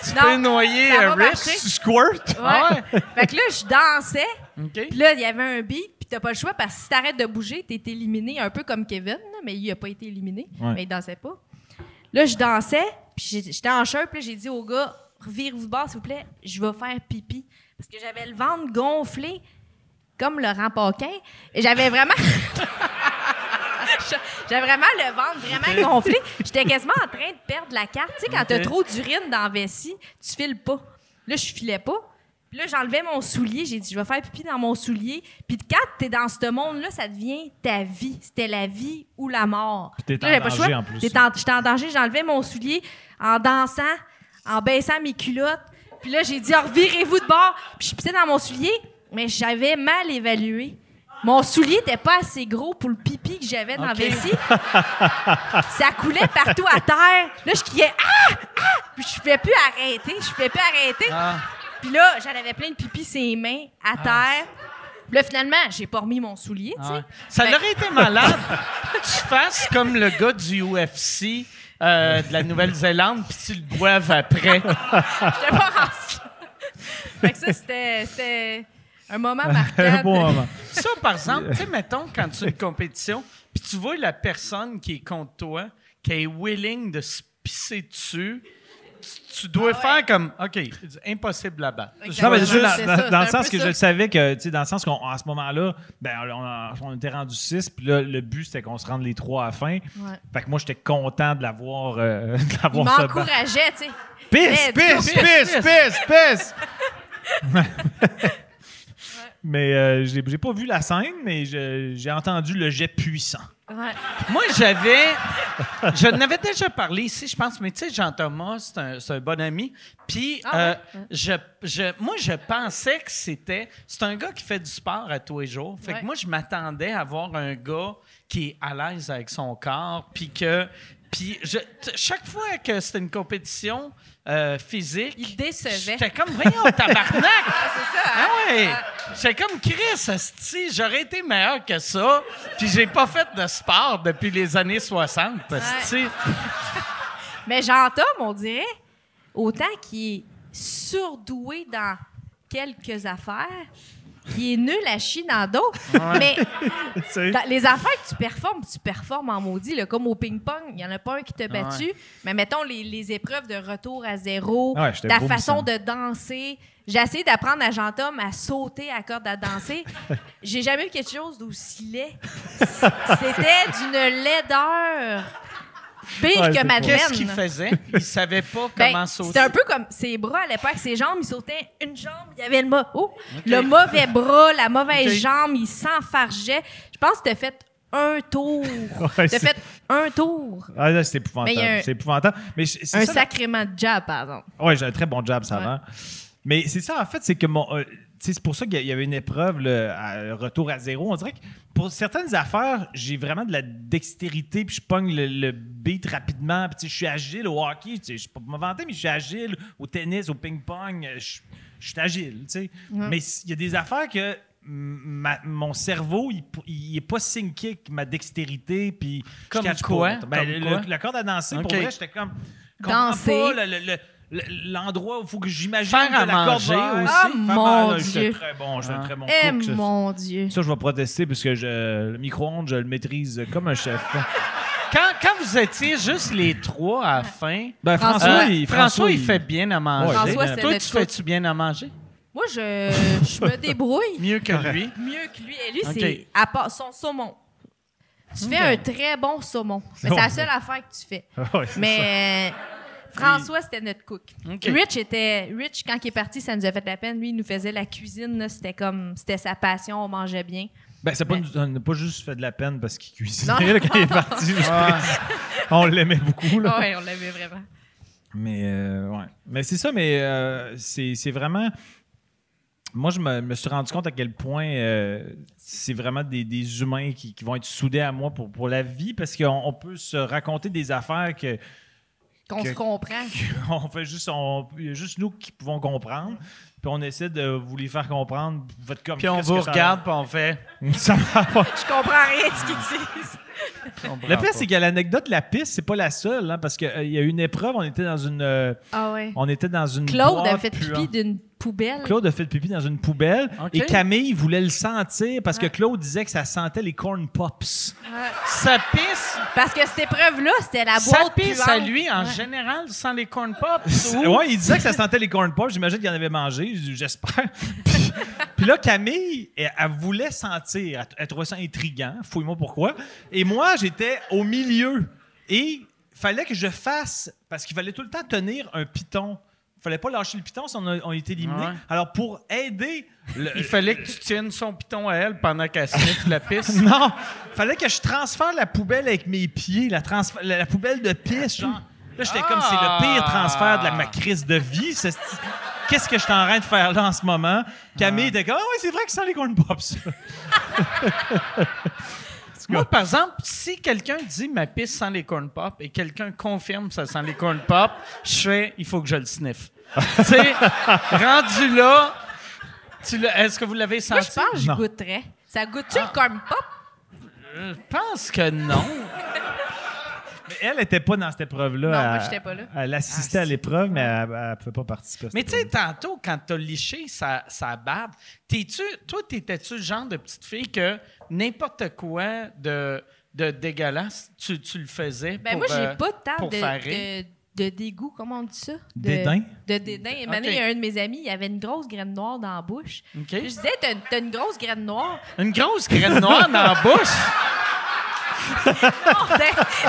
Tu Non, peux noyer un Rich. Squirt? Ouais. fait que là, je dansais, OK. puis là, il y avait un beat, puis t'as pas le choix parce que si t'arrêtes de bouger, t'es éliminé, un peu comme Kevin, mais il a pas été éliminé, Ouais. mais il dansait pas. Là, je dansais, puis j'ai- j'étais en shirt, puis j'ai dit au gars, revirez-vous de bord, s'il vous plaît, je vais faire pipi. Parce que j'avais le ventre gonflé, comme Laurent Paquin, et j'avais vraiment... J'avais vraiment le ventre vraiment gonflé. J'étais quasiment en train de perdre la carte. Tu sais, quand t'as trop d'urine dans la vessie, tu files pas. Là, je filais pas. Puis là, j'enlevais mon soulier. J'ai dit, je vais faire pipi dans mon soulier. Puis quand t'es dans ce monde-là, ça devient ta vie. C'était la vie ou la mort. Puis t'es en j'avais pas le danger choix. en plus. J'étais en danger. J'enlevais mon soulier en dansant, en baissant mes culottes. Puis là, j'ai dit, revirez-vous de bord. Puis je pissais dans mon soulier, mais j'avais mal évalué. Mon soulier n'était pas assez gros pour le pipi que j'avais dans Ok. la vessie. Ça coulait partout à terre. Là, je criais Ah! Ah! Puis je ne pouvais plus arrêter. Je ne pouvais plus arrêter. Ah. Puis là, j'en avais plein de pipi ses mains à terre. Puis là, finalement, j'ai pas remis mon soulier, tu sais. Ah. Ça Ben- aurait été malade que tu fasses comme le gars du UFC euh, de la Nouvelle-Zélande, puis tu le boives après. J'étais pas fait que ça, c'était un moment marquant. Un bon moment. Ça, par exemple, tu sais, mettons, quand tu as une compétition, puis tu vois la personne qui est contre toi, qui est willing de se pisser dessus, tu, tu dois Ah ouais. faire comme, OK, impossible là-bas. Non, mais c'est dans, ça, dans- dans le sens que ça. je savais que, tu sais, dans le sens qu'à ce moment-là, ben, on, était rendu 6, puis là, le but, c'était qu'on se rende les trois à la fin. Ouais. Fait que moi, j'étais content de l'avoir euh, de Il m'encourageait, tu sais. Pisse, pisse, go. pisse, pisse, pisse! Mais euh, j'ai j'ai pas vu la scène, mais je- j'ai entendu le jet puissant. Ouais. Moi, j'avais. Je n'avais déjà parlé ici, je pense, mais tu sais, Jean-Thomas, c'est un, c'est un bon ami. Puis, Ah euh, ouais? je, je- moi, je pensais que c'était. C'est un gars qui fait du sport à tous les jours. Fait Ouais. que moi, je m'attendais à voir un gars qui est à l'aise avec son corps, puis que. Puis, je- chaque fois que c'était une compétition euh, physique. Il décevait. J'étais comme, voyons, tabarnak! C'est ça, Ah hein? ouais! J'étais comme Chris, asti, j'aurais été meilleur que ça. Puis j'ai pas fait de sport depuis les années 60, asti. Mais Jean-Tom, on dirait, autant qu'il est surdoué dans quelques affaires, qu'il est nul à chier dans d'autres. Mais les affaires que tu performes, tu performes en maudit. là, comme au ping-pong, il n'y en a pas un qui t'a battu. Mais mettons les, les épreuves de retour à zéro, ouais, ta façon de danser. J'ai essayé d'apprendre à Jean-Tom à sauter à corde à danser. J'ai jamais eu quelque chose d'aussi laid. C'était d'une laideur pire Ouais, que c'est Madeleine. Qu'est-ce qu'il faisait? Il savait pas Ben, comment sauter. C'était un peu comme ses bras à l'époque, ses jambes, il sautait une jambe, il y avait le, mo- oh, le mauvais bras, la mauvaise jambe, il s'enfargeait. Je pense que t'as fait un tour. Ouais, t'as fait un tour. Ah, là, c'est épouvantable. Un- C'est épouvantable. Mais c'est c'est Un ça, sacrément de jab, par exemple. Ouais, j'ai un très bon job, ça Ouais. va. Mais c'est ça, en fait, c'est que mon. euh, c'est pour ça qu'il y avait une épreuve, là, à- retour à zéro. On dirait que pour certaines affaires, j'ai vraiment de la dextérité, puis je pogne le, le beat rapidement, puis je suis agile au hockey, tu sais, je suis pas me vanter, mais je suis agile au tennis, au ping-pong, euh, je, suis agile, tu sais. Mais il y a des affaires que ma- mon cerveau, il, il est pas synché avec ma dextérité, puis je Comme catch quoi? pas. Ben, Comme le- quoi? le- la corde à danser, pour vrai, j'étais comme... Danser? pas le- le- le- le- l'endroit où il faut que j'imagine Faire que à la corde manger va aussi. Ah, Faire mon là, j'étais Dieu. très bon, un très bon Eh cook, ça. mon Dieu. Ça, je vais protester parce que je, le micro-ondes, je le maîtrise comme un chef. Quand, quand vous étiez juste les trois à la fin, Ben, François, euh, François, il, François, il fait bien à manger. Ouais, François, c'était Toi, notre tu fais-tu bien à manger? Moi, je, je me débrouille Mieux que lui. mieux que lui. Et lui, Ok. c'est à part son saumon. Tu fais un très bon saumon. Mais c'est la seule affaire que tu fais. Ouais, c'est ça. Mais François, c'était notre cook. OK. Rich était. Rich, quand il est parti, ça nous a fait de la peine. Lui, il nous faisait la cuisine. là. C'était comme. C'était sa passion. On mangeait bien. Ben, pas, on n'a pas juste fait de la peine parce qu'il cuisinait Non. là, quand il est parti. je précise. On l'aimait beaucoup. Là. Oui, on l'aimait vraiment. Mais euh, ouais. Mais c'est ça, mais euh, c'est c'est vraiment. Moi, je me, me suis rendu compte à quel point euh, c'est vraiment des, des humains qui, qui vont être soudés à moi pour, pour la vie parce qu'on on peut se raconter des affaires que Qu'on Que- se comprend. on fait juste, on- il y a juste nous qui pouvons comprendre. Puis on essaie de vous les faire comprendre. Comme Puis on vous regarde, puis on fait. Ça va pas. Je comprends rien de ce qu'ils disent. Le pire, c'est que l'anecdote de la piste, c'est pas la seule, hein, parce qu'il y a eu une épreuve, on était dans une. euh, Ah ouais. on était dans une. Claude a fait pipi d'une poubelle. Claude a fait pipi dans une poubelle et Camille voulait le sentir parce que Claude disait que ça sentait les corn pops. Ça pisse? Parce que cette épreuve-là, c'était la Ça boîte pisse puante. à lui, en Ouais. général, sans les corn pops. ou- Ouais, il disait que ça sentait les corn pops. J'imagine qu'il en avait mangé, j'espère. Puis, puis là, Camille, elle, elle voulait sentir. Elle, elle trouvait ça intriguant. Fouille-moi pourquoi. Et moi, j'étais au milieu. Et fallait que je fasse, parce qu'il fallait tout le temps tenir un piton. Il fallait pas lâcher le piton si on, a, on était éliminé. Ouais. Alors, pour aider le, Il fallait que tu tiennes son piton à elle pendant qu'elle sniffe la pisse. Non, fallait que je transfère la poubelle avec mes pieds, la, transf- la, la poubelle de pisse, genre. Là, j'étais comme, c'est le pire transfert de la, ma crise de vie. Qu'est-ce que je suis en train de faire là en ce moment? Camille était comme, ah oui, c'est vrai que ça les corn pops. Moi, par exemple, si quelqu'un dit ma pisse sent les corn pop et quelqu'un confirme ça sent les corn pop, je fais il faut que je le sniffe. tu sais, rendu là, tu l'as- est-ce que vous l'avez Moi, senti? je pense que je goûterais. Ça goûte-tu le corn pop? Je pense que non. Mais elle n'était pas dans cette épreuve-là. Non, moi, Elle- j'étais pas là. Elle assistait à l'épreuve, mais elle ne pouvait pas participer. à cette Mais tu sais, tantôt, quand t'as liché sa, sa barbe, t'es-tu, toi, t'étais-tu le genre de petite fille que n'importe quoi de, de dégueulasse, tu, tu le faisais Ben pour, moi, j'ai euh, pas tant de, de, de dégoût, comment on dit ça? De, Dédain? De dédain. Et maintenant, Ok. il y a un de mes amis, il avait une grosse graine noire dans la bouche. OK? Je disais, t'as, t'as une grosse graine noire. Une grosse graine noire dans la bouche?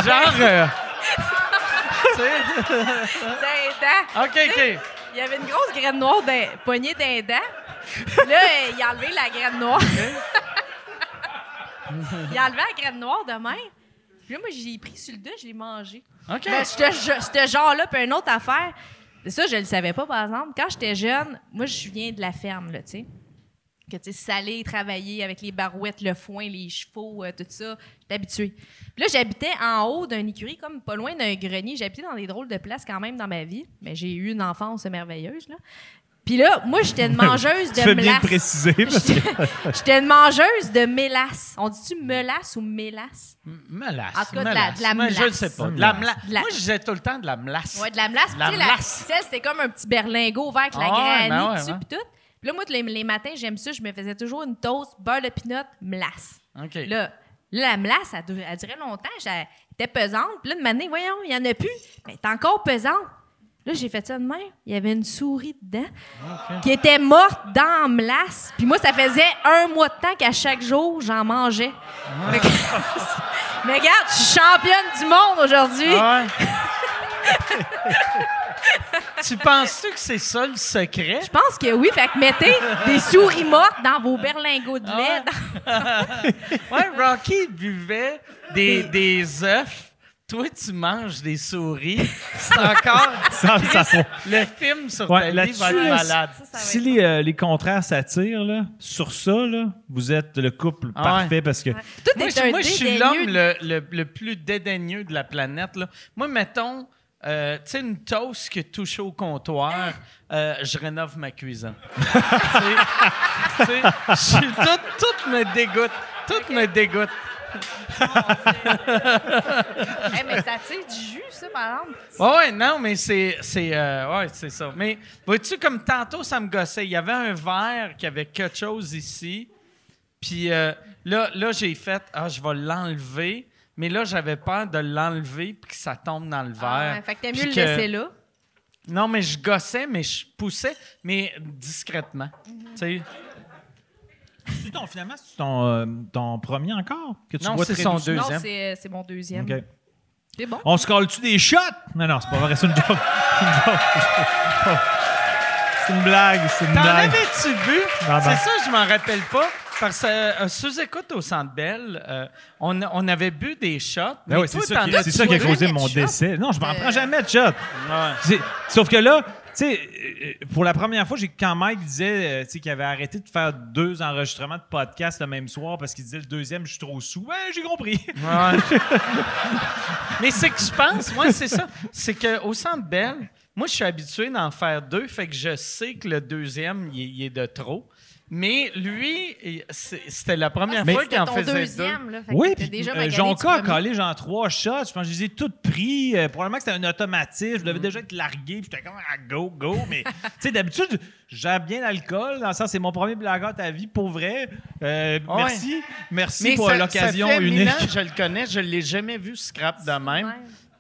Genre. euh, d'un. OK, OK. Il y avait une grosse graine noire d'un, poignée d'un dent. Là, il a enlevé la graine noire. il a enlevé la graine noire de même. Puis là, moi, j'ai pris sur le dos, je l'ai mangé. OK. Ben, ce ce genre-là, puis une autre affaire, ça, je le savais pas, par exemple. Quand j'étais jeune, moi, je viens de la ferme, là, tu sais. Que, tu sais, salé, travailler avec les barouettes, le foin, les chevaux, euh, tout ça. J'étais habituée. Puis là, j'habitais en haut d'un écurie, comme pas loin d'un grenier. J'habitais dans des drôles de places quand même dans ma vie. Mais j'ai eu une enfance merveilleuse, là. Puis là, moi, j'étais une mangeuse de Tu fais bien mélasse. de préciser. J'étais une mangeuse de mélasse. On dit-tu mélasse ou mélasse? Melasse. En tout cas, de la- melasse. de la Moi, je le sais pas. De De la la mela- De la- Moi, je disais tout le temps de la melasse. Ouais, de la melasse. La Tu sais, la melasse. ficelle, c'était comme un petit berlingot vert avec la ben ouais, dessus, ouais. puis tout. Puis là, moi, les, les matins, j'aime ça. Je me faisais toujours une toast, beurre de pinot, melasse. OK. Là, là, la melasse, elle, elle durait longtemps. Elle était pesante. Puis là, de matin, voyons, il n'y en a plus. Mais elle est encore pesante. Là, j'ai fait ça de même. Il y avait une souris dedans qui était morte dans la melasse. Puis moi, ça faisait un mois de temps qu'à chaque jour, j'en mangeais. Que- Mais regarde, je suis championne du monde aujourd'hui. Ah ouais. tu penses-tu que c'est ça le secret? Je pense que oui. Fait que mettez des souris mortes dans vos berlingots de lait. Ouais, Rocky buvait des, des œufs toi, tu manges des souris. C'est encore. Le film sur Ouais, ta vie va être malade. Ça, ça va Si être les, euh, les contraires s'attirent, là, sur ça, là, vous êtes le couple Ah parfait parce que. bon. Toi, Moi, t'es je, moi, je suis l'homme le, le- le plus dédaigneux de la planète. Là. Moi, mettons, euh, tu sais, une toast qui est touchée au comptoir, euh, je rénove ma cuisine. Tu sais, tout, tout me dégoûte. Tout me dégoûte. Hey, mais ça tire du jus, ça, par exemple. Ouais, ouais, non, mais c'est, c'est, euh, ouais, c'est ça. Mais vois-tu, comme tantôt, ça me gossait. Il y avait un verre qui avait quelque chose ici. Puis euh, là, là j'ai fait, ah, je vais l'enlever. Mais là, j'avais peur de l'enlever puis que ça tombe dans le Ah, verre. ouais, fait que t'aimes Puis mieux le laisser là. Non, mais je gossais, mais je poussais, mais discrètement. Mhm. Tu sais, C'est ton, finalement, c'est ton, euh, ton premier encore que tu Non, bois c'est très son doucement? Non, Deuxième. c'est c'est mon deuxième. OK. C'est bon. On se colle-tu des shots? Non, non, c'est pas vrai, c'est une joke. C'est une joke. C'est une blague, c'est une T'en blague. avais-tu vu? Non, non. C'est ça, je m'en rappelle pas. Parce que euh, sous-écoute au Centre Bell, euh, on, on avait bu des shots. Ben mais oui, c'est ça, qui, as c'est ça qui a causé mon décès. Non, je m'en Euh. prends jamais de shot. Ouais. C'est- Sauf que là, tu sais, euh, pour la première fois, j'ai quand Mike disait euh, qu'il avait arrêté de faire deux enregistrements de podcast le même soir parce qu'il disait le deuxième, je suis trop sous. J'ai compris. Ouais. Mais c'est que je pense, moi, c'est ça. C'est qu'au Centre Bell, moi, je suis habitué d'en faire deux, fait que je sais que le deuxième, il est de trop. Mais lui, c'était la première Mais- fois qu'il en ton faisait deux. deuxième, là. Fait que Oui, puis déjà euh, Jonca a collé genre trois shots. Je pense que je les ai toutes pris. Euh, probablement que c'était un automatisme. Je Mm. devais déjà être largué. Puis j'étais comme ah, go, go. Mais tu sais, d'habitude, j'ai bien l'alcool. Dans le sens, c'est mon premier blackout à vie, pour vrai. Euh, Ouais. Merci. Merci Mais pour l'occasion unique. je le connais, je l'ai jamais vu scrap de même. Ouais.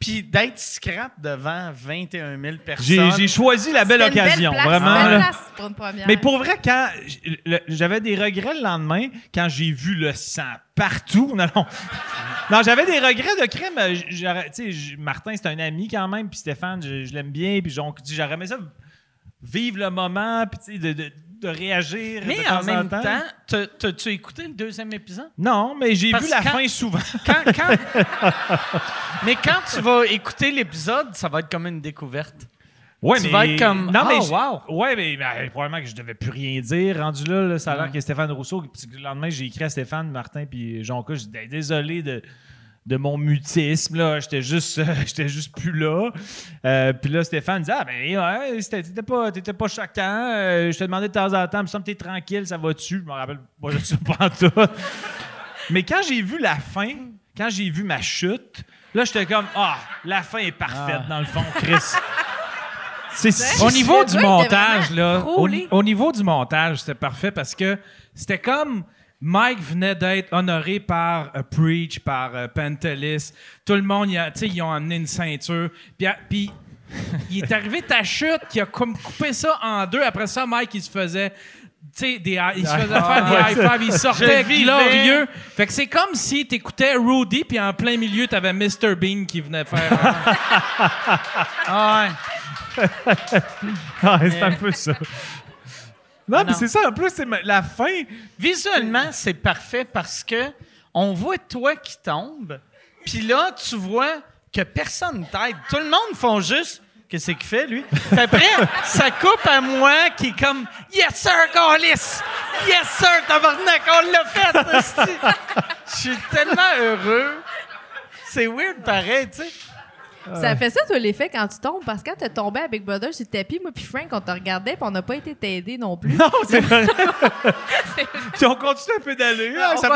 Puis d'être scrap devant 21 000 personnes. J'ai choisi la belle occasion. place, vraiment. belle place pour une première. Mais pour vrai, quand j'avais des regrets le lendemain, quand j'ai vu le sang partout. Non, non. Non, j'avais des regrets de crime. Euh, Martin, c'est un ami quand même, puis Stéphane, je, je l'aime bien, puis j'aurais aimé ça vivre le moment, puis tu sais, de, de- de réagir. de Mais temps en même temps. temps, t'as- t'as-tu écouté le deuxième épisode? Non, mais j'ai vu la quand- fin souvent. Quand, quand- mais quand tu vas écouter l'épisode, ça va être comme une découverte. Ouais, Tu vas être comme, Non, mais Ah, j'- wow. Ouais, mais probablement que je devais plus rien dire. Rendu là, là, ça a l'air Ouais. que Stéphane Rousseau. Puis le lendemain, j'ai écrit à Stéphane, Martin, puis Jonca. Je dis désolé de, de mon mutisme. là. J'étais juste, euh, j'étais juste plus là. Euh, puis là, Stéphane dit Ah, ben, ouais, t'étais pas, t'étais pas choquant. Euh, je te demandais de temps en temps, me t'es tranquille, ça va-tu? Je me rappelle pas de ça pas en tout. Mais quand j'ai vu la fin, quand j'ai vu ma chute, là, j'étais comme Ah, la fin est parfaite, dans le fond, Chris. C'est Au niveau du montage, là, au niveau du montage, c'était parfait parce que c'était comme Mike venait d'être honoré par euh, Preach, par euh, Pantelis. Tout le monde, il a- tu sais, ils ont amené une ceinture. Puis, il est arrivé ta chute qui a comme coupé ça en deux. Après ça, Mike, il se faisait. tu sais, des, il se faisait faire des high fives, il sortait glorieux. Fait que c'est comme si t'écoutais Rudy, puis en plein milieu, t'avais Mr. Bean qui venait faire. Ah ouais. Ah, c'est un peu ça. Non, mais c'est ça. En plus, c'est la fin. Visuellement, c'est parfait parce que on voit toi qui tombe, puis là, tu vois que personne t'aide. Tout le monde font juste. Qu'est-ce qu'il fait, lui? Puis après, ça coupe à moi qui est comme Yes, sir, Gaulis! Yes, sir, tabarnak, on l'a fait! Je suis tellement heureux. C'est weird, pareil, tu sais. Ça fait ça, toi, l'effet quand tu tombes. Parce que quand t'es tombé à Big Brother sur le tapis, moi puis Frank, on te regardait puis on n'a pas été t'aider non plus. Non, c'est vrai. Si on continue un peu d'aller, On ça va.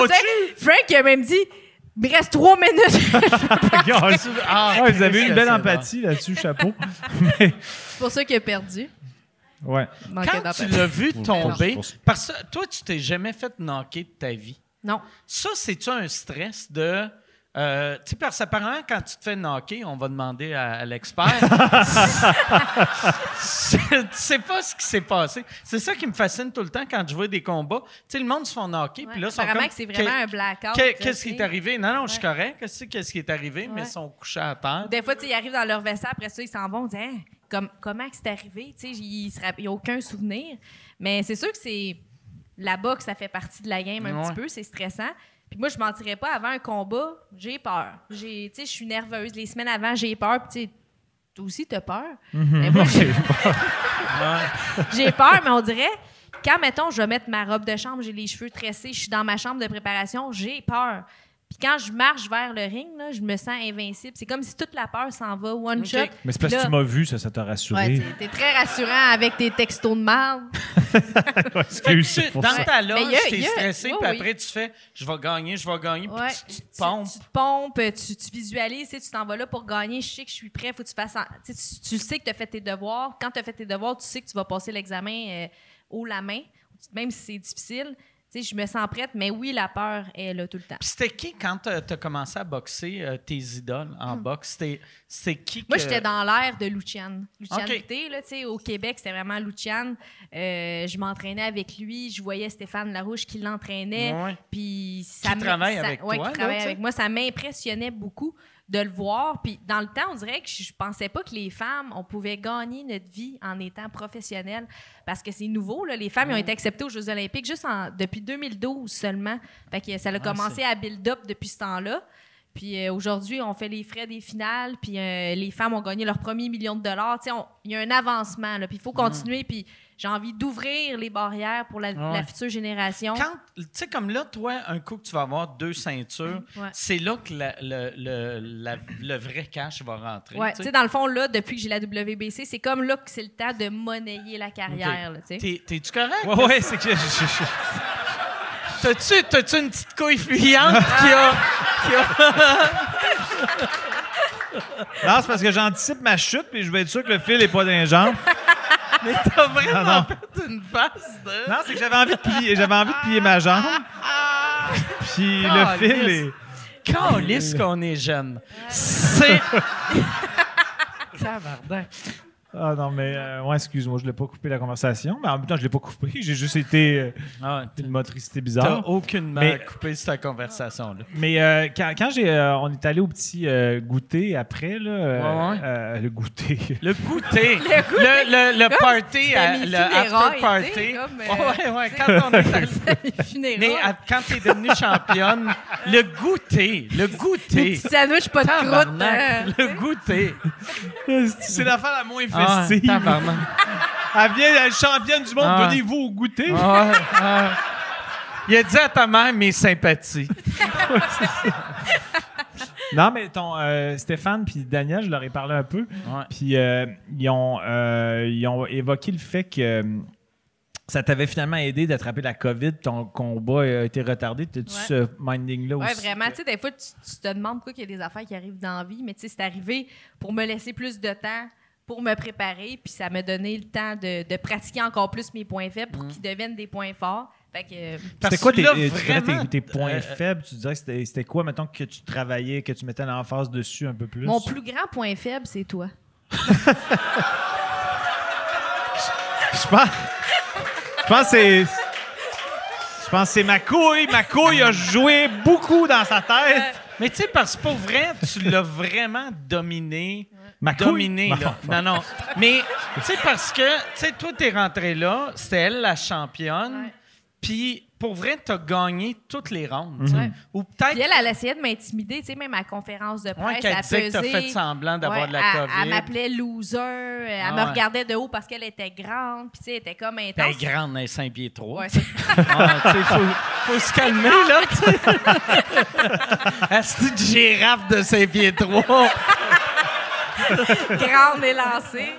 Frank, il a même dit il me reste trois minutes. Ah, Ouais, vous avez eu une belle empathie là-dessus, chapeau. Mais, C'est pour ça qu'il a perdu. ouais. Manquait Quand tu d'empathie. l'as vu tomber, parce que toi, tu t'es jamais fait knocker de ta vie. Non. Ça, c'est-tu un stress de. Euh, tu sais, parce qu'apparemment, quand tu te fais knocker, on va demander à, à l'expert. tu sais pas ce qui s'est passé. C'est ça qui me fascine tout le temps quand je vois des combats. Tu sais, le monde se font knocker, puis là, ils sont Apparemment comme, c'est vraiment un blackout. Qu'est-ce qui est arrivé? Non, non, je suis correct. Qu'est-ce qui est arrivé? Mais ils sont couchés à terre. Des fois, tu ils arrivent dans leur vaisselle, après ça, ils s'en vont, on dit Hein, comme, comment que c'est arrivé? Tu sais, ils n'y ont aucun souvenir. Mais c'est sûr que c'est. la boxe, ça fait partie de la game un Ouais. petit peu, c'est stressant. Puis moi, je mentirais pas, avant un combat, j'ai peur. J'ai, tu sais, je suis nerveuse. Les semaines avant, j'ai peur. Puis, tu sais, toi aussi, t'as peur. Mais moi, j'ai j'ai peur, mais on dirait, quand, mettons, je vais mettre ma robe de chambre, j'ai les cheveux tressés, je suis dans ma chambre de préparation, j'ai peur. Puis quand je marche vers le ring, là, je me sens invincible. C'est comme si toute la peur s'en va one shot. Mais c'est parce que tu m'as vu, ça, ça t'a rassuré. Ouais, t'es- t'es très rassurant avec tes textos de. Ouais, que excuse, tu- c'est pour dans ça. ta loge, t'es stressé, puis après, tu fais « je vais gagner, je vais gagner Ouais. puis tu, tu te pompes. Tu, te pompes, tu, tu visualises, tu t'en vas là pour gagner. Je sais que je suis prêt, faut que tu fasses. en- tu, sais, tu, tu sais que tu as fait tes devoirs. Quand tu as fait tes devoirs, tu sais que tu vas passer l'examen euh, haut la main, même si c'est difficile. Sais, je me sens prête, mais oui, la peur est là tout le temps. Puis c'était qui, quand tu as commencé à boxer, euh, tes idoles en boxe? C'était c'était qui Hmm. Moi, j'étais dans l'ère de Lucian. Lucian Ok. Buté, là, tu sais, au Québec, c'était vraiment Lucian. Euh, je m'entraînais avec lui. Je voyais Stéphane Larouche qui l'entraînait. Ouais. Puis ça Qui travaille ça- avec ouais, toi, qui là, travaille avec moi. Ça m'impressionnait beaucoup de le voir. Puis dans le temps, on dirait que je pensais pas que les femmes, on pouvait gagner notre vie en étant professionnelles. Parce que c'est nouveau, là. Les femmes ont été acceptées aux Jeux olympiques juste en- depuis 2012 seulement. Fait que ça a commencé à build-up depuis ce temps-là. Puis euh, aujourd'hui, on fait les frais des finales, puis euh, les femmes ont gagné leur premier million de dollars. Il y a un avancement, là, puis il faut continuer. Puis j'ai envie d'ouvrir les barrières pour la, Ouais. la future génération. Quand, tu sais, comme là, toi, un coup que tu vas avoir deux ceintures, Ouais. c'est là que la- le, le- la- le vrai cash va rentrer. Ouais, tu sais. dans le fond, là, depuis que j'ai la WBC, c'est comme là que c'est le temps de monnayer la carrière. là, tu T'es-tu correct? Ouais, ouais, c'est que je- je- je- T'as-tu, t'as-tu une petite couille fuyante qui a. qui a- Non, c'est parce que j'anticipe ma chute, puis je vais être sûr que le fil est pas dans les jambes. Mais t'as vraiment Non, non. fait une face de. Non, c'est que j'avais envie de plier, j'avais envie de plier ma jambe. Puis le Ah, fil est. Calisse qu'on est jeune. C'est. Tabarnak. Ah non, mais euh, ouais, excuse-moi, je l'ai pas coupé la conversation, mais en même temps, je l'ai pas coupé. J'ai juste été euh, Ah, une motricité T'as bizarre. aucunement Mais- coupé cette conversation-là. Mais euh, quand, quand j'ai, euh, on est allé au petit euh, goûter après, là, euh, Ouais, ouais. euh, le goûter. Le goûter. Le, le, le party, à- le after party. tu comme, euh, Ouais, ouais, quand on est allé-. Mais à- quand t'es devenue championne, le goûter, le goûter. petits sandwichs, pas de croûte. Euh, le goûter. c'est l'affaire la moins Ah, festive. elle vient, elle est championne du monde, Ah. venez-vous au goûter? Ah, ah. Il a dit à ta mère mes sympathies. Non, mais ton euh, Stéphane puis Daniel, je leur ai parlé un peu. Puis euh, ils, ont, euh, ils ont évoqué le fait que ça t'avait finalement aidé d'attraper la COVID. Ton combat a été retardé. T'as-tu Ouais. ce minding-là Ouais, aussi? vraiment. Tu sais, des fois, tu, tu te demandes pourquoi il y a des affaires qui arrivent dans la vie, mais tu sais, c'est arrivé pour me laisser plus de temps pour me préparer, puis ça m'a donné le temps de, de pratiquer encore plus mes points faibles pour qu'ils deviennent des points forts. Fait que, Parce C'était quoi tes, vraiment, points euh, faibles? Tu dirais que c'était, c'était quoi, mettons, que tu travaillais, que tu mettais l'emphase dessus un peu plus? mon plus grand point faible, c'est toi. Je pense, je pense que c'est... Je pense que c'est ma couille. Ma couille a joué beaucoup dans sa tête. Mais tu sais, parce que pour vrai, tu l'as vraiment dominé. Ma couille? Dominé, là. Non, non. Mais, tu sais, parce que, tu sais, toi, t'es rentré là, c'était elle la championne. Ouais. Puis, pour vrai, t'as gagné toutes les rondes. tu sais. Ouais. Ou peut-être Puis elle, elle essayait de m'intimider, tu sais, même à la conférence de ouais, presse, qu'elle elle disait que t'as pesait. fait semblant d'avoir Ouais, de la elle- COVID. Elle m'appelait loser, elle Ah me ouais. regardait de haut parce qu'elle était grande, puis tu sais, elle était comme intense. Elle est grande, elle est 5 pieds 3. Ouais, c'est- Ah, tu sais, faut, faut se calmer, là, tu sais. De girafe de 5 pieds 3. grande et lancée.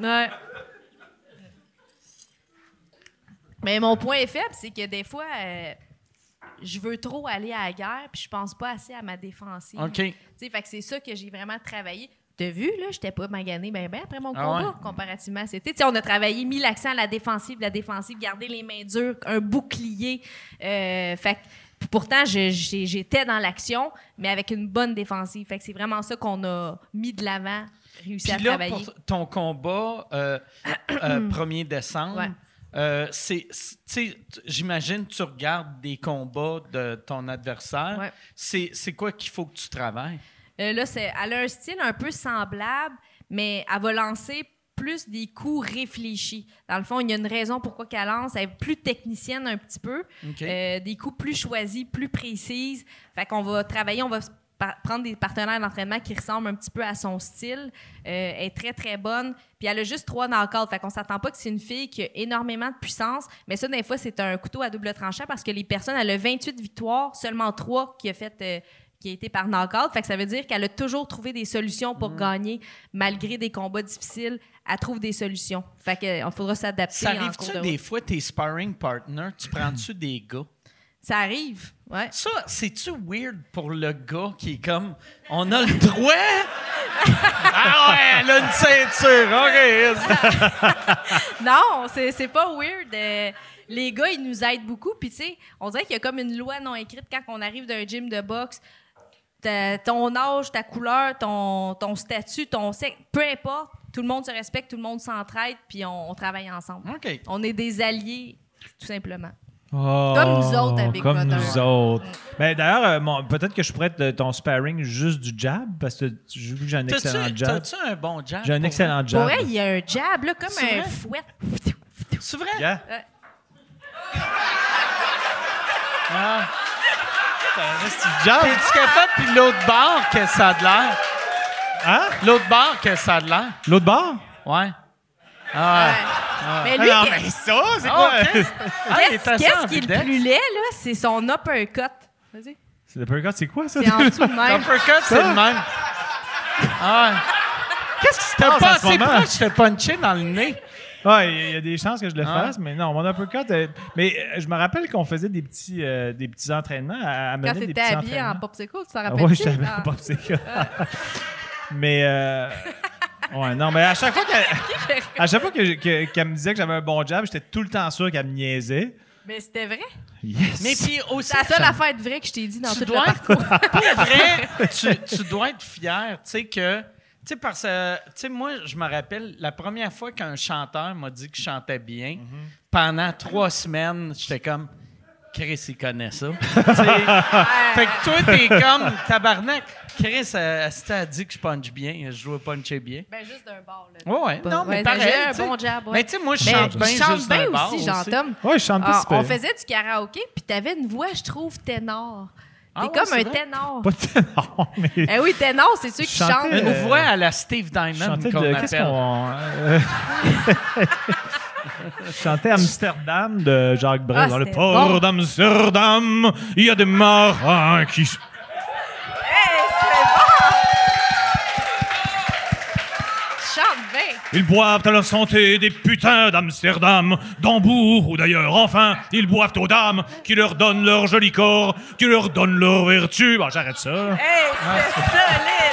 Ouais. Mais mon point faible, c'est que des fois, euh, je veux trop aller à la guerre, puis je pense pas assez à ma défensive. OK. Tu sais, fait que c'est ça que j'ai vraiment travaillé. T'as vu, là, j'étais pas maganée ben ben après mon Ah combat, ouais? comparativement à on a travaillé, mis l'accent à la défensive, la défensive, garder les mains dures, un bouclier. Euh, fait que- pourtant, j'étais dans l'action, mais avec une bonne défensive. Fait que c'est vraiment ça qu'on a mis de l'avant, réussi à là, travailler. pour ton combat, euh, euh, 1er décembre, Ouais. euh, c'est, j'imagine tu regardes des combats de ton adversaire. Ouais. C'est, c'est quoi qu'il faut que tu travailles? Euh, là, c'est, elle a un style un peu semblable, mais elle va lancer plus des coups réfléchis. Dans le fond, il y a une raison pourquoi qu'elle lance. Elle est plus technicienne un petit peu. Euh, des coups plus choisis, plus précises. Fait qu'on va travailler, on va prendre des partenaires d'entraînement qui ressemblent un petit peu à son style. Euh, elle est très, très bonne. Puis elle a juste trois knockouts. Fait qu'on s'attend pas que c'est une fille qui a énormément de puissance. Mais ça, des fois, c'est un couteau à double tranchant parce que les personnes, elle a 28 victoires, seulement trois qui a fait... euh, qui a été par knockout. Fait que ça veut dire qu'elle a toujours trouvé des solutions pour gagner, malgré des combats difficiles. Elle trouve des solutions. Fait qu'il faudra s'adapter Ça arrive-tu de des route. fois, tes sparring partners, tu prends-tu des gars? Ça arrive, ouais. Ça, c'est-tu weird pour le gars qui est comme, on a le droit? ah ouais, elle a une ceinture, OK. Non, c'est c'est pas weird. Euh, les gars, ils nous aident beaucoup. Puis, tu sais, on dirait qu'il y a comme une loi non écrite quand on arrive d'un gym de boxe. Ta- ton âge, ta couleur, ton, ton statut, ton sexe, peu importe, tout le monde se respecte, tout le monde s'entraide, puis on, on travaille ensemble. On est des alliés, tout simplement. Oh, Comme nous autres Big Comme Brother. nous autres. Ben, D'ailleurs, euh, mon- peut-être que je pourrais être de ton sparring juste du jab, parce que j'ai vu que j'ai un excellent jab. t'as-tu un bon jab? J'ai un pour excellent Pour jab. vrai, il y a un jab, là, comme C'est un vrai? fouet. C'est vrai? Yeah. Ah. T'es-tu capable, puis l'autre barre, que ça a de l'air? Hein? L'autre barre, que ça a de l'air? L'autre bord? Ouais. Ah, Ouais. Mais lui, non, mais ça, c'est Ah, quoi? Ah, qu'est-ce assez qui est le plus laid, là? C'est son uppercut. Vas-y. C'est le uppercut, c'est quoi ça? C'est en dessous de même. L'uppercut, c'est le même. Ah ouais. Qu'est-ce qui se passe pas en ce assez moment? proche, je t'ai punché dans le nez. Ouais, il y a- des chances que je le Ah. fasse, mais non, mon uppercut. euh, mais euh, je me rappelle qu'on faisait des petits, euh, des petits entraînements à, à mener Quand des t'étais petits habillé en popsicle, tu t'en Ah rappelles je t'avais pas c'est ça. Mais euh, ouais, non, mais à chaque fois qu'elle, à chaque fois que- que- qu'elle me disait que j'avais un bon jab, j'étais tout le temps sûr qu'elle me niaisait. Mais c'était vrai? Yes. Mais puis aussi, C'est la seule affaire de vrai que je t'ai dit dans tu tout dois le être, parcours. pour vrai, tu, tu dois être fier, tu sais que, sais parce que, tu sais moi je me rappelle la première fois qu'un chanteur m'a dit que je chantais bien, pendant trois semaines, j'étais comme, Chris il connaît ça. Tu sais, fait que toi t'es comme tabarnak. Chris euh, elle a dit que je punch bien, je dois puncher bien. Ben, juste d'un bord, là. Ouais, ouais, non mais Ouais, pareil. j'ai un bon jab, ouais. Mais tu sais moi je Mais chante bien je chante juste bien bar aussi, Jean-Tom. Ouais, je chante pas Ah, super. on faisait du karaoké, puis t'avais une voix, je trouve, ténor. T'es Ah ouais, comme un vrai? ténor. Pas de ténor, mais. Eh oui, ténor, c'est ceux qui chantent. euh, Une voix à la Steve Diamond qu'on de. appelle. Qu'est-ce qu'on. euh, Je chantais Amsterdam de Jacques Brel. Ah, dans le port bon. d'Amsterdam, il y a des marins qui. Hey, c'est bon! Chante bien. Ils boivent à la santé des putains d'Amsterdam, d'Hambourg ou d'ailleurs. Enfin, ils boivent aux dames qui leur donnent leur joli corps, qui leur donnent leur vertu. Bon, j'arrête ça. Hey, c'est solide.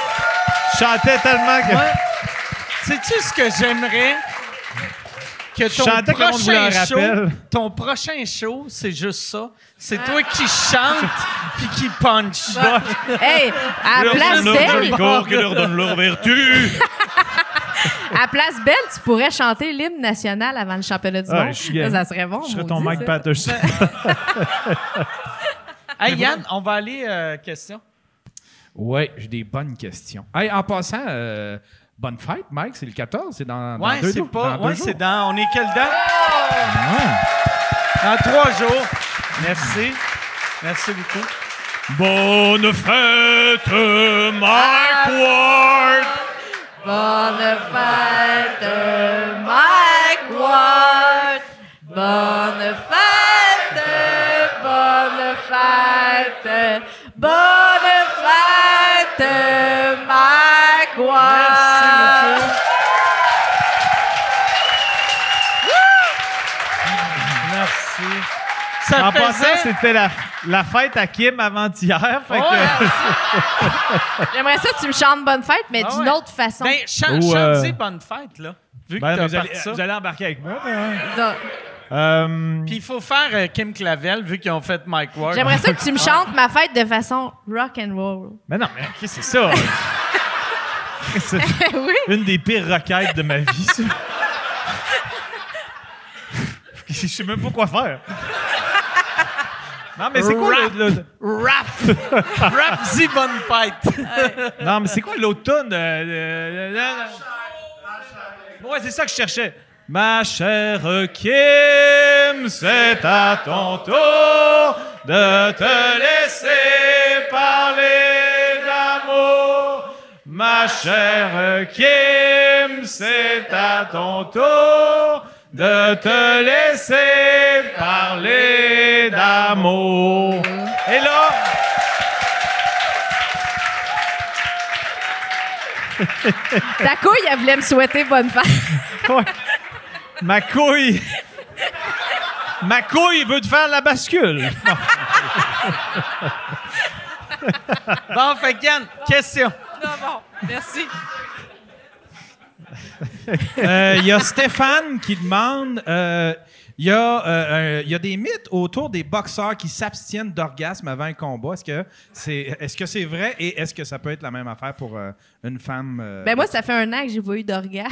Chantais tellement que. Ouais. Sais-tu ce que j'aimerais? Que ton chantais que prochain show, ton prochain show, c'est juste ça. C'est toi qui chante puis qui punch. Hey, à Leur Place donne leur joli Belle, corps, qui leur donne leur vertu. à Place Belle, tu pourrais chanter l'hymne national avant le championnat du Ouais, monde. je ça, ça serait bon. Je serais ton Mike. Patterson. Hey Yann, on va aller euh, question. Oui, j'ai des bonnes questions. Hey, en passant, euh, bonne fête, Mike. C'est le 14, c'est dans, dans Ouais, deux jours. pas. dans Ouais, c'est dans. On est quelle date? Ouais. Dans trois jours. Merci. Merci beaucoup. Bonne fête, Mike Ward. Bonne fête, Mike Ward. Bonne fête, bonne fête, bonne fête, Mike Ward. Merci. Ça En faisait- passant, c'était la, la fête à Kim avant-hier. Que-. J'aimerais ça que tu me chantes bonne fête, mais Ah d'une ouais. autre façon. Ben, Ou, euh, bonne fête, là. Vu que Ben, t'as vous, allez, parti ça. vous allez embarquer avec moi. Euh, Puis il faut faire euh, Kim Clavel, vu qu'ils ont fait Mike Ward. J'aimerais ça que tu me chantes ma fête de façon rock and roll. mais non, mais qu'est-ce que c'est ça? c'est oui. une des pires requêtes de ma vie, ça. Je sais même pas quoi faire. Non, mais c'est quoi Rap. le, le- Rap! Rap-y bonne fête! Non, mais c'est quoi l'automne? Euh, euh, euh, euh, ouais, c'est ça que je cherchais. Ma chère Kim, c'est à ton tour de te laisser parler d'amour. Ma chère Kim, c'est à ton tour de te laisser parler d'amour. Et là, Ta couille, elle voulait me souhaiter bonne fête. Ouais. Ma couille. Ma couille veut te faire la bascule. Bon, fait Yann, question. Non, bon, merci. Euh, Il y a Stéphane qui demande euh, il y, a, euh, il y a des mythes autour des boxeurs qui s'abstiennent d'orgasme avant un combat. Est-ce que c'est est -ce c'est vrai et est-ce que ça peut être la même affaire pour une femme? euh, Ben moi, ça fait un an que j'ai pas eu d'orgasme.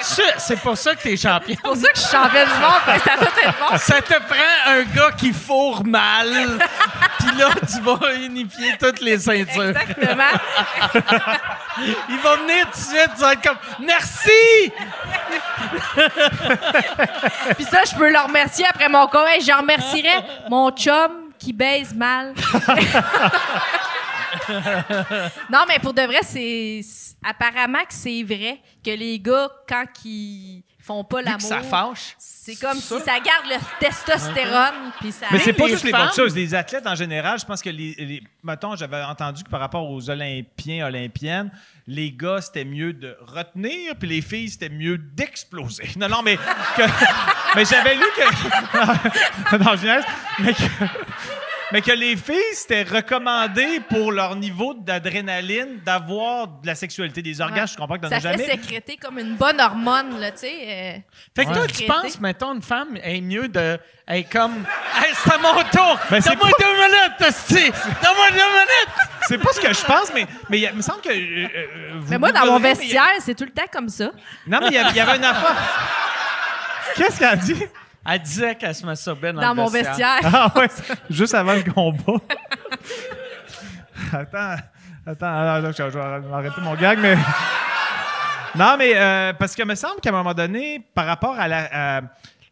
C'est pour ça que t'es champion. C'est pour ça que je suis championne du monde, parce que ça doit être bon. Ça te prend un gars qui fourre mal, puis là, tu vas unifier toutes les ceintures. Exactement. Il va venir tout de suite, tu vas être comme « Merci! Puis ça, je peux le remercier après mon corps. Hey, je remercierais mon chum qui baise mal. non, mais pour de vrai, c'est apparemment que c'est vrai que les gars, quand ils font pas ça l'amour, fâche. c'est comme si ça garde le testostérone. Puis ça. Mais c'est pas les juste les boxeuses, les athlètes en général. Je pense que les, les mettons, j'avais entendu que par rapport aux Olympiens, Olympiennes, les gars c'était mieux de retenir, puis les filles c'était mieux d'exploser. Non, non, mais que- mais j'avais lu que non, je mais que mais que les filles c'était recommandé pour leur niveau d'adrénaline d'avoir de la sexualité, des orgasmes. Je comprends que t'en ça as fait jamais. sécréter comme une bonne hormone, là, tu sais. euh, Fait que toi, tu penses, mettons, une femme est mieux de... Elle est comme « Hey, c'est à mon tour! Ben, c'est Donne-moi pas- deux minutes, esti! Donne-moi deux minutes! C'est pas ce que je pense, mais mais il me semble que. euh, euh, vous Mais moi, dans mon a- vestiaire, c'est tout le temps comme ça. Non, mais il y y avait une affaire. Qu'est-ce qu'elle a dit? » Elle disait qu'elle se masturbait dans, Dans le mon vestiaire. Ah ouais, juste avant le combat. attends, attends, ah, là, je, vais arrêter mon gag, mais. Non, mais euh, parce que me semble qu'à un moment donné, par rapport à la, à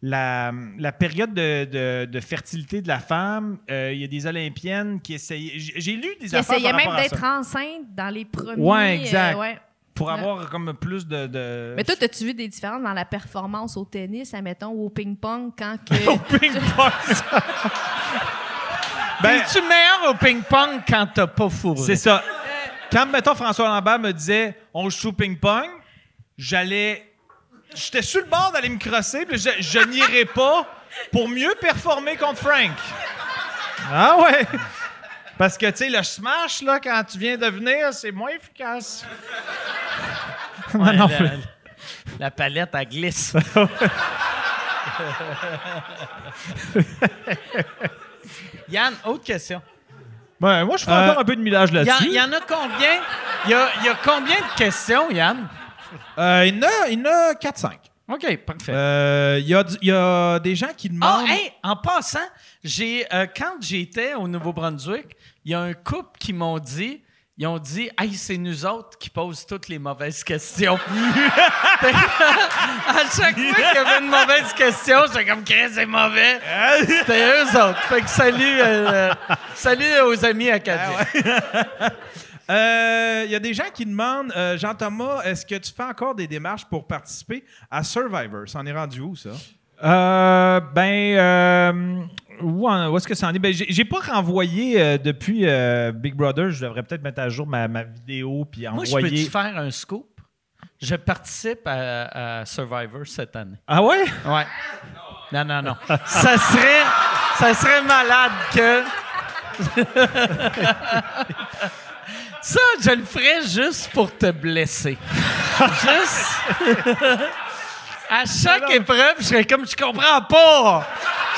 la, la période de, de- de fertilité de la femme, euh, il y a des Olympiennes qui essayaient. J'ai lu des Qui affaires essayait par même rapport à d'être enceinte dans les premiers. Ouais, exact. euh, ouais. Pour Ouais. avoir comme plus de. de- Mais toi, as-tu vu des différences dans la performance au tennis, admettons, ou au ping-pong, quand que... ping-pong. Ben, Es-tu meilleur au ping-pong quand t'as pas fourré? C'est ça. Quand, mettons, François Lambert me disait on joue au ping-pong, j'allais. J'étais sur le bord d'aller me crosser, puis je, je n'irais pas pour mieux performer contre Frank. Ah ouais! Parce que, tu sais, le smash, là, quand tu viens de venir, c'est moins efficace. Ouais, non, la, la palette, elle glisse. Yann, autre question. Ben, moi, je Euh, encore un peu de millage là-dessus. il y en a combien? Il y a, il y a combien de questions, Yann? Euh, il y en a, a 4-5. OK, parfait. Euh, Il y, a y a des gens qui Ah, demandent. hey, en passant, j'ai euh, quand j'étais au Nouveau-Brunswick, il y a un couple qui m'ont dit, ils ont dit, hey, c'est nous autres qui posent toutes les mauvaises questions. À chaque fois qu'il y avait une mauvaise question, j'étais comme, Chris, c'est mauvais. C'était eux autres. Fait que salut, euh, salut aux amis acadiens. Euh, Il y a des gens qui demandent, euh, Jean-Thomas, est-ce que tu fais encore des démarches pour participer à Survivor? Ça en est rendu où, ça? Euh, ben, euh, où, où est-ce que ça en est? Ben, j'ai pas renvoyé euh, depuis euh, Big Brother. Je devrais peut-être mettre à jour ma, ma vidéo puis Moi, je peux envoyer. faire un scoop? Je participe à, à Survivor cette année. ah ouais? Ouais. Non, non, non. ça serait, ça serait malade que. ça, je le ferais juste pour te blesser. juste. À chaque épreuve, je serais comme, je comprends pas.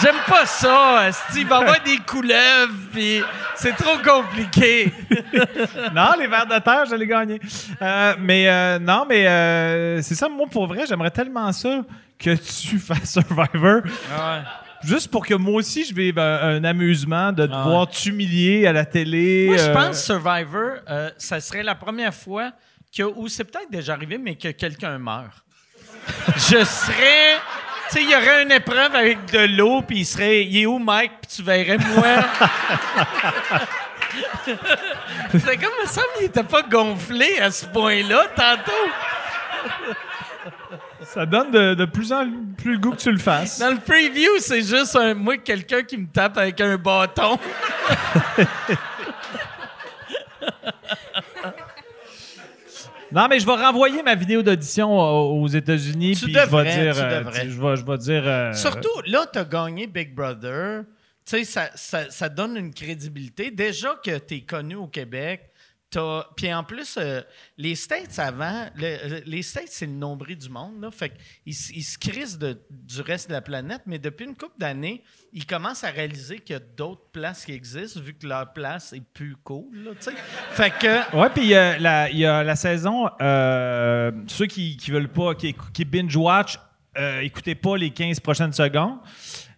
J'aime pas ça. Steve, va avoir des couleuvres, puis c'est trop compliqué. non, les vers de terre, je l'ai gagné. Euh, mais euh, non, mais euh, c'est ça, moi, pour vrai, j'aimerais tellement ça que tu fasses Survivor. Juste pour que moi aussi, je vive un, un amusement de te Ah voir t'humilier à la télé. Moi, je euh, pense Survivor, euh, ça serait la première fois que, ou c'est peut-être déjà arrivé, mais que quelqu'un meurt. Je serais. Tu sais, il y aurait une épreuve avec de l'eau, puis il serait. Il est où, Mike? Puis tu verrais, moi. c'est comme ça, mais il était pas gonflé à ce point-là, tantôt. Ça donne de, de plus en plus le goût que tu le fasses. Dans le preview, c'est juste un, moi, quelqu'un qui me tape avec un bâton. Non, mais je vais renvoyer ma vidéo d'audition aux États-Unis. Tu puis je vais dire, tu euh, devrais. je vais, je vais dire. euh, Surtout, là, tu as gagné Big Brother. Tu sais, ça, ça, ça donne une crédibilité. Déjà que tu es connu au Québec, puis en plus, euh, les States avant, le- les States, c'est le nombril du monde. Là, fait qu'ils s- ils se crissent de- du reste de la planète, mais depuis une couple d'années, ils commencent à réaliser qu'il y a d'autres places qui existent, vu que leur place est plus cool. Là, fait que. Ouais, puis euh, il y a la saison. euh, ceux qui, qui veulent pas, qui, qui binge-watch, euh, écoutez pas les 15 prochaines secondes.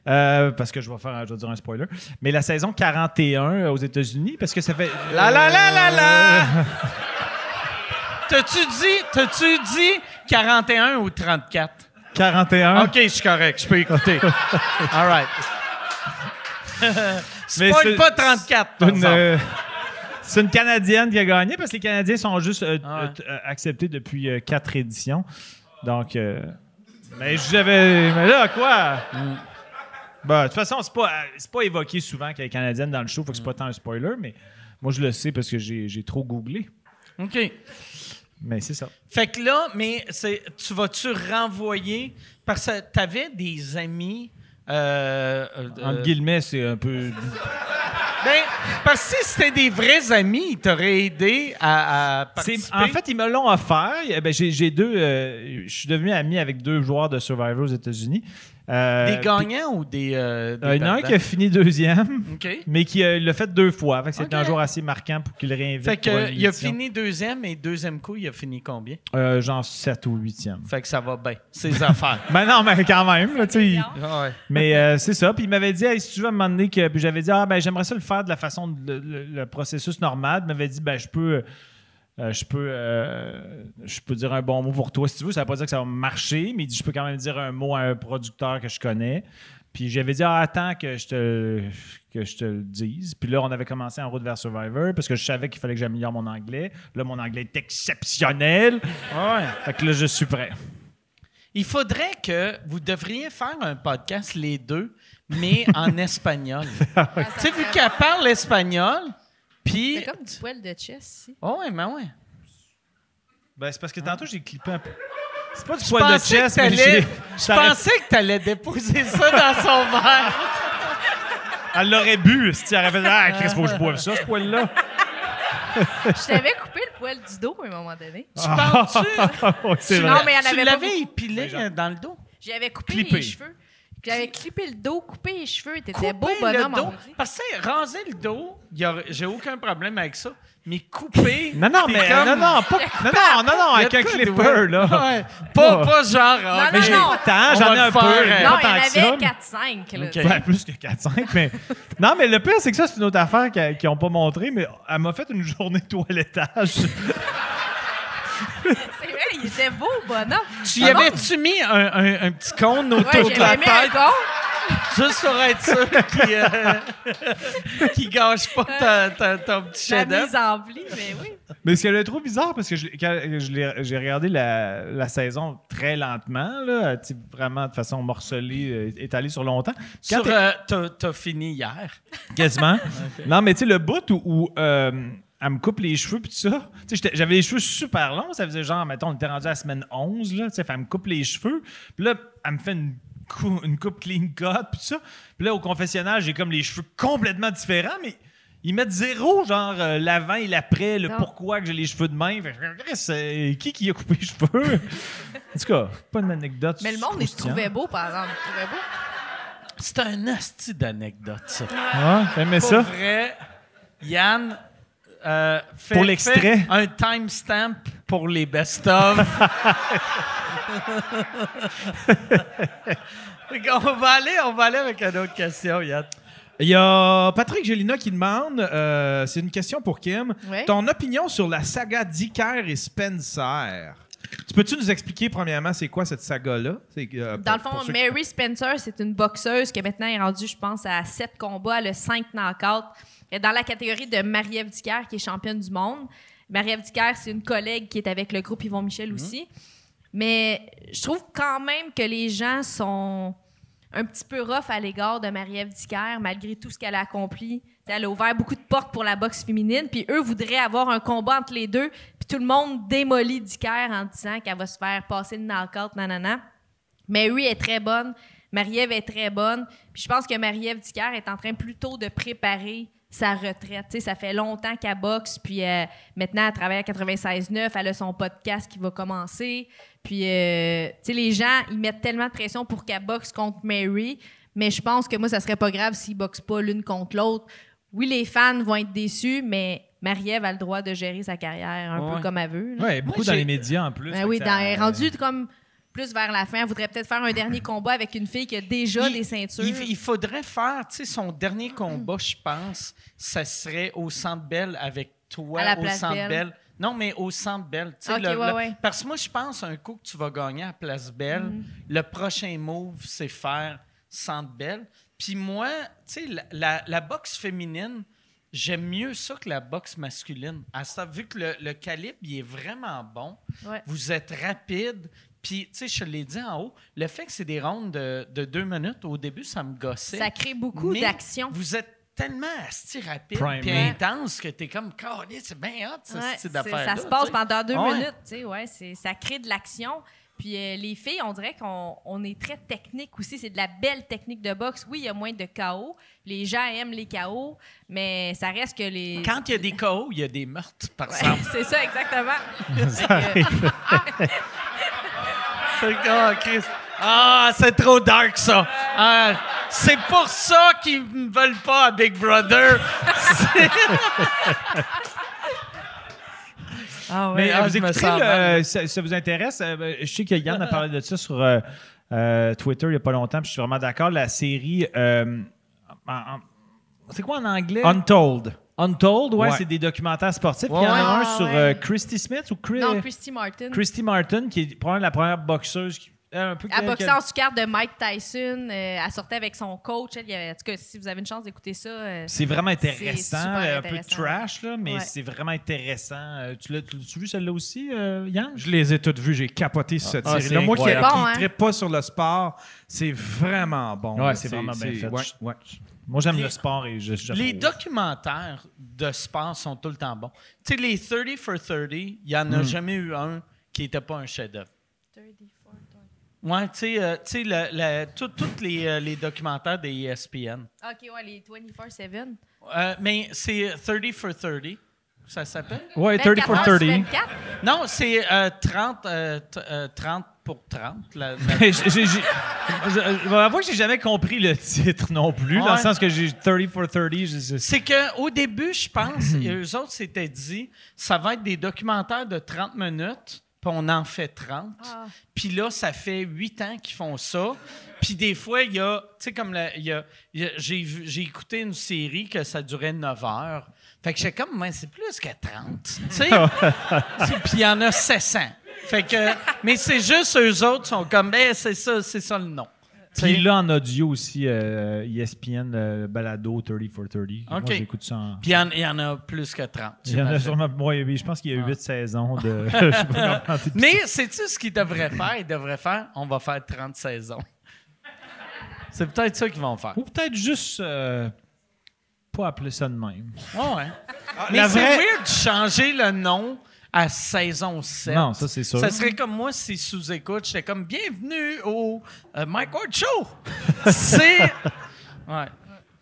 Euh, parce que je vais faire, je vais dire un spoiler. Mais la saison 41 aux États-Unis, parce que ça fait. La la la la la! T'as-tu dit, t'as-tu dit 41 ou 34? 41. OK, je suis correct, je peux écouter. All right. Spoil pas 34, par Une, exemple. euh, c'est une Canadienne qui a gagné parce que les Canadiens sont juste euh, Ah ouais. euh, euh, acceptés depuis euh, quatre éditions. Donc, euh, mais j'avais. Mais là, quoi? Mm. Bah, de toute façon, c'est pas, euh, c'est pas évoqué souvent qu'elle est canadienne dans le show, faut que c'est pas tant un spoiler, mais moi, je le sais parce que j'ai j'ai trop googlé. OK. Mais c'est ça. Fait que là, mais c'est, tu vas-tu renvoyer... Parce que t'avais des amis... Euh, euh, Entre guillemets, c'est un peu. ben, parce que si c'était des vrais amis, ils t'auraient aidé à, à C'est- participer. en fait, ils me l'ont offert. Eh ben, j'ai j'ai deux. euh, je suis devenu ami avec deux joueurs de Survivor aux États-Unis. Euh, des gagnants ou des... euh, des Euh, il y en a un qui a fini deuxième, mais qui euh, l'a fait deux fois. Fait que c'était un jour assez marquant pour qu'il le réinvite. Fait que, il a fini deuxième et deuxième coup, il a fini combien? Euh, genre 7 ou 8e. Fait que ça va bien. Ses affaires. Ben non, mais quand même. Là, tu sais, il- Ouais. mais euh, c'est ça. Puis il m'avait dit, hey, si tu veux me demander que. Puis j'avais dit, ah, ben j'aimerais ça le faire de la façon, de- le, le- le processus normal. Il m'avait dit, ben je peux. Euh, je peux, euh, je peux dire un bon mot pour toi si tu veux. Ça ne veut pas dire que ça va marcher, mais je peux quand même dire un mot à un producteur que je connais. Puis j'avais dit, ah, attends que je, te, que je te le dise. Puis là, on avait commencé en route vers Survivor parce que je savais qu'il fallait que j'améliore mon anglais. Là, mon anglais est exceptionnel. Fait que là, je suis prêt. Il faudrait que vous devriez faire un podcast les deux, mais en espagnol. Ah tu sais, vu qu'elle parle espagnol, puis... C'est comme du poil de chess ici. Oh ouais, mais ouais. Ben, c'est parce que tantôt, j'ai clippé un peu. C'est pas du Je poil de que mais t'allais- j'ai- je pensais que tu allais déposer ça dans son verre. Elle l'aurait bu, si tu aurais fait Ah, Chris, faut que je boive ça, ce poil-là. Je t'avais coupé le poil du dos à un moment donné. Tu penses-tu? Tu. Non, mais il y en tu avait pas l'avais épilé euh, dans le dos? J'avais coupé Clippé. les cheveux. J'avais clippé le dos, coupé les cheveux. T'étais beau le bonhomme en dos. Parce que raser le dos, y a- j'ai aucun problème avec ça. Mais couper... Non, non, mais comme- non, non, pas, non, non, non, non, avec un clipper, là. Ouais. Pas, pas genre... ah, Non, mais non, j'ai- non. Tant, On j'en ai le un peu. Non, il y en avait 4-5. là. Ok. Ouais, plus que 4-5, mais. Non, mais le pire, c'est que ça, c'est une autre affaire qu'ils n'ont pas montré, mais elle m'a fait une journée de toilettage. Il était beau bonhomme. Tu y avais-tu mis un, un- un petit cône autour Ouais, de la j'avais mis un tête? con. Juste pour être sûr qu'il euh, gâche pas ta- ta- ton petit chef-d'œuvre. mise en pli, mais oui. Mais ce qui est trop bizarre, parce que je, quand j'ai regardé la, la saison très lentement, là, vraiment de façon morcelée, euh, étalée sur longtemps. Quand Sur, euh, t'as, fini hier. Quasiment. Non, mais tu sais, le bout où, où, euh, elle me coupe les cheveux puis tout ça. Tu sais, j'étais- j'avais les cheveux super longs. Ça faisait genre, mettons, on était rendu à la semaine 11, là. Tu sais, fait, elle me coupe les cheveux. Puis là, elle me fait une, cou- une coupe clean cut puis tout ça. Puis là, au confessionnal, j'ai comme les cheveux complètement différents, mais ils mettent zéro, genre, euh, l'avant et l'après, le Non. pourquoi que j'ai les cheveux de même. Fait euh, qui qui a coupé les cheveux? en tout cas, pas une anecdote Mais le monde, il se trouvait beau, par exemple. Il se trouvait beau. C'est un asti d'anecdote, ça. Ouais, t'aimais Pour ça? vrai, Yann, euh, fait- Pour l'extrait? fait un timestamp pour les best-of. Qu'on va aller, on va aller avec une autre question, Yann. Il y a Patrick Gélina qui demande, euh, c'est une question pour Kim, Ouais. ton opinion sur la saga Dicker et Spencer? Tu peux-tu nous expliquer premièrement c'est quoi cette saga-là? Euh, Dans le fond, qui- Mary Spencer, c'est une boxeuse qui maintenant est rendue, je pense, à 7 combats, a 5 knockouts. Elle dans la catégorie de Marie-Ève Dicker, qui est championne du monde. Marie-Ève Dicker, c'est une collègue qui est avec le groupe Yvon Michel aussi. Mais je trouve quand même que les gens sont un petit peu rough à l'égard de Marie-Ève Dicker, malgré tout ce qu'elle a accompli. T'sais, elle a ouvert beaucoup de portes pour la boxe féminine, puis eux voudraient avoir un combat entre les deux, puis tout le monde démolit Dicker en disant qu'elle va se faire passer une knockout, nanana. Mary est très bonne, Marie-Ève est très bonne, puis je pense que Marie-Ève Dicker est en train plutôt de préparer sa retraite. T'sais, ça fait longtemps qu'elle boxe, puis euh, maintenant, elle travaille à 96.9, elle a son podcast qui va commencer. Puis, euh, tu sais, les gens, ils mettent tellement de pression pour qu'elle boxe contre Mary, mais je pense que moi, ça serait pas grave s'ils boxent pas l'une contre l'autre. Oui, les fans vont être déçus, mais Marie-Ève a le droit de gérer sa carrière un Ouais. peu comme elle veut. Ouais, beaucoup Moi, dans les médias en plus. Ben oui, dans, ça- elle est rendue comme plus vers la fin. Elle voudrait peut-être faire un dernier combat avec une fille qui a déjà Il- des ceintures. Il, il faudrait faire, tu sais, son dernier combat, je pense, ça serait au Centre Bell avec toi À la au Centre Bell. Bell. Non, mais au Centre Bell. tu sais, Ok, le- ouais, le- ouais. Parce que moi, je pense un coup que tu vas gagner à Place Bell, Mm. le prochain move, c'est faire Centre Bell. Puis moi, tu sais, la, la- la boxe féminine, j'aime mieux ça que la boxe masculine. À ça, vu que le, le calibre, il est vraiment bon, Ouais. vous êtes rapide. Puis, tu sais, je l'ai dit en haut, le fait que c'est des rondes de, de deux minutes, au début, ça me gossait. Ça crée beaucoup d'action. Vous êtes tellement asti rapide Primé. puis intense que t'es comme, Caliste, c'est bien hot, ce Ouais, d'affaire ça se passe pendant deux Ouais. minutes. tu sais, Ouais, c'est- ça crée de l'action. Puis euh, les filles, on dirait qu'on on est très technique aussi. C'est de la belle technique de boxe. Oui, il y a moins de KO. Les gens aiment les KO, mais ça reste que les. Quand il y a des KO, il y a des meurtres, par Ouais, exemple. c'est ça, exactement. Que- C'est ah, Chris. Ah, c'est trop dark, ça. Ah, c'est pour ça qu'ils ne veulent pas à Big Brother. Ah Mais ah, euh, vous je me écouterez, le- mal. ça, ça vous intéresse? Euh, ben, je sais que Yann a parlé de ça sur euh, euh, Twitter il n'y a pas longtemps, puis je suis vraiment d'accord. La série. euh, c'est quoi en anglais? Untold. Untold, ouais, Ouais. c'est des documentaires sportifs. Ouais, il y en a un Ah, sur euh, Christy Smith ou Chris- non, Christy Martin. Christy Martin, qui est probablement la première boxeuse. Qui, euh, un peu boxait que- en sous-carte de Mike Tyson. euh, elle sortait avec son coach. Elle, il y avait- en tout cas, si vous avez une chance d'écouter ça. euh, C'est vraiment intéressant, super euh, un peu intéressant. trash, là, mais Ouais. c'est vraiment intéressant. Euh, tu l'as vu celle-là aussi, euh, Yann? Je les ai toutes vues, j'ai capoté sur cette Ah, série-là. c'est Moi qui ne Bon, hein? pas sur le sport, c'est vraiment bon. Ouais, c'est vraiment bien fait. ouais, ouais. Moi, j'aime Les- le sport et je, je- Les documentaires de sport sont tout le temps bons. Tu sais, les 30 for 30, il n'y en a jamais eu un qui n'était pas un chef-d'œuvre. Ouais, tu sais, euh, tu sais, tout- tous les, euh, les documentaires des ESPN. OK, ouais, les 24-7. Euh, mais c'est 30 for 30, ça s'appelle? Ouais, 30 for 24 heures sur 30. 24? Non, c'est euh, 30, euh, t- euh, 30 pour 30. la- la- J'ai- j'ai- j'ai- je je vais avouer que j'ai jamais compris le titre non plus, dans le sens que j'ai 30 for 30. je- je- C'est qu'au début, je pense, eux autres s'étaient dit, ça va être des documentaires de 30 minutes, puis on en fait 30. Ah. Puis là, ça fait 8 ans qu'ils font ça. Puis des fois, il y a, tu sais, comme la- il y a, il y a- j'ai, vu- j'ai écouté une série que ça durait 9 heures. Fait que j'étais comme, mais c'est plus que 30. Tu sais? Puis il y en a 700. Fait que, mais c'est juste eux autres sont comme, ben, c'est ça, c'est ça le nom. Puis là, en audio aussi, euh, ESPN, euh, Balado 30 for 30. Moi, OK. j'écoute ça en... Puis il y en- il y, en a plus que 30. Il y en a sûrement... oui, je pense qu'il y a 8 saisons de... Mais sais-tu ce qu'ils devraient faire? Ils devraient faire, on va faire 30 saisons. C'est peut-être ça qu'ils vont faire. Ou peut-être juste... euh, pas appeler ça de même. Ah ouais. Mais c'est weird de changer le nom à saison 7. Non, ça, c'est sûr. Ça serait comme moi si sous-écoute, j'étais comme bienvenue au euh, Mike Ward Show. c'est. Ouais.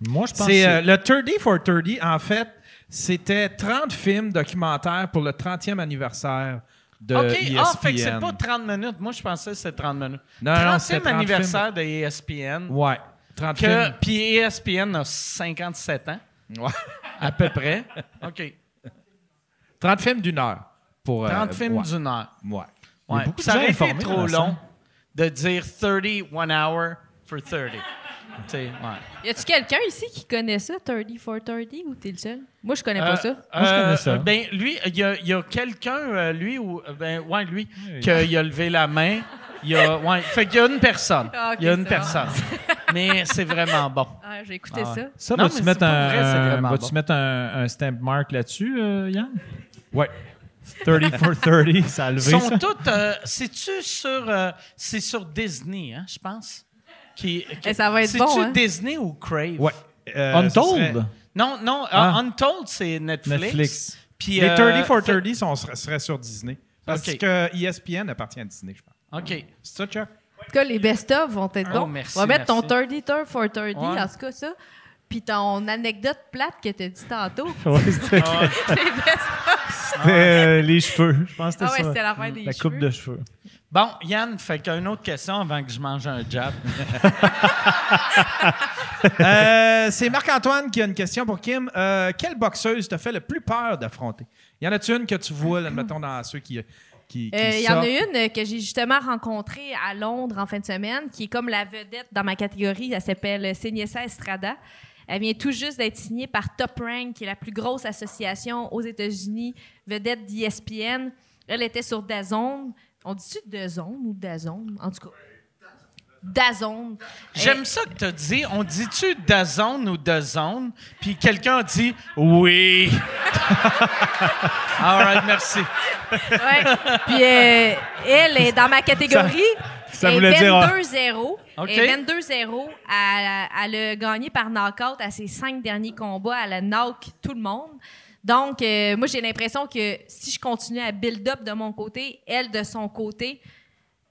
Moi, je pense C'est que euh, le 30 for 30, en fait, c'était 30 films documentaires pour le 30e anniversaire de E OK. ESPN. Ah, fait que c'est pas 30 minutes. Moi, je pensais que c'était 30 minutes. Non, non, 30e c'était 30 anniversaire de E ESPN. Ouais, 30 Que, films. puis E ESPN a 57 ans, Ouais. à peu près. OK. 30 films d'une heure. Pour, euh, 30 films ouais. d'une heure. Ouais. Il y a Ouais. Ça aurait été trop long de dire 30 one hour for 30. Tu sais, ouais. Y a-tu quelqu'un ici qui connaît ça, 30 for 30, ou t'es le seul? Moi, je connais Euh, pas ça. Moi, je connais ça. euh, Ben, lui, il y a, il y a quelqu'un, euh, lui, ou, euh, ben, ouais, lui, qui a levé la main. Il y a, ouais, fait qu'il y a une personne. Ah, il y a une personne. Mais c'est vraiment bon. Ah, j'ai écouté Ah ouais. ça. Ça, vas-tu mettre, un, vrai, un- vas-tu bon. mettre un, un stamp mark là-dessus, euh, Yann? Ouais. 30 for 30, ça a levé Ils ça. sont toutes. euh, C'est-tu sur. euh, c'est sur Disney, hein, je pense. Qui, qui- Eh, ça va être C'est-tu bon, hein? Disney ou Crave? Ouais. Euh, Untold? serait Non, non, euh, Ah. Untold, c'est Netflix. Netflix. Puis, Les euh, 30 for fait- 30 sont, seraient, seraient sur Disney. Parce Ok. que ESPN appartient à Disney, je pense. OK. C'est ça, Chuck? En tout cas, les best-of vont être Oh, bons. merci, On va mettre ton merci. 30 turn for 30, Ouais. en tout cas, ça. Puis ton anecdote plate que t'as dit tantôt. Ouais, c'était Ah, les best-of. c'était, euh, les cheveux. Je pense que Ah c'était ouais, ça. c'était la fin des La cheveux. coupe de cheveux. Bon, Yann, fait qu'une autre question avant que je mange un jab. Euh, c'est Marc-Antoine qui a une question pour Kim. Euh, quelle boxeuse te fait le plus peur d'affronter? Y en a-tu une que tu vois, là, mettons, dans ceux qui. Euh, Il y en a une que j'ai justement rencontrée à Londres en fin de semaine, qui est comme la vedette dans ma catégorie. Elle s'appelle Seniesa Estrada. Elle vient tout juste d'être signée par Top Rank, qui est la plus grosse association aux États-Unis, vedette d'ESPN. Elle était sur DAZN. On dit-tu DAZN ou DAZN? En tout cas, DAZN. J'aime ça que tu as dit. On dit-tu Dazone ou Dazone? Puis quelqu'un a dit oui. All right, merci. Ouais. Puis euh, elle est dans ma catégorie. ça elle voulait dire, ah. 22-0. OK. Elle est 22-0. Elle, elle a gagné par knockout à ses cinq derniers combats. Elle a knock tout le monde. Donc, euh, moi, j'ai l'impression que si je continue à build up de mon côté, elle de son côté,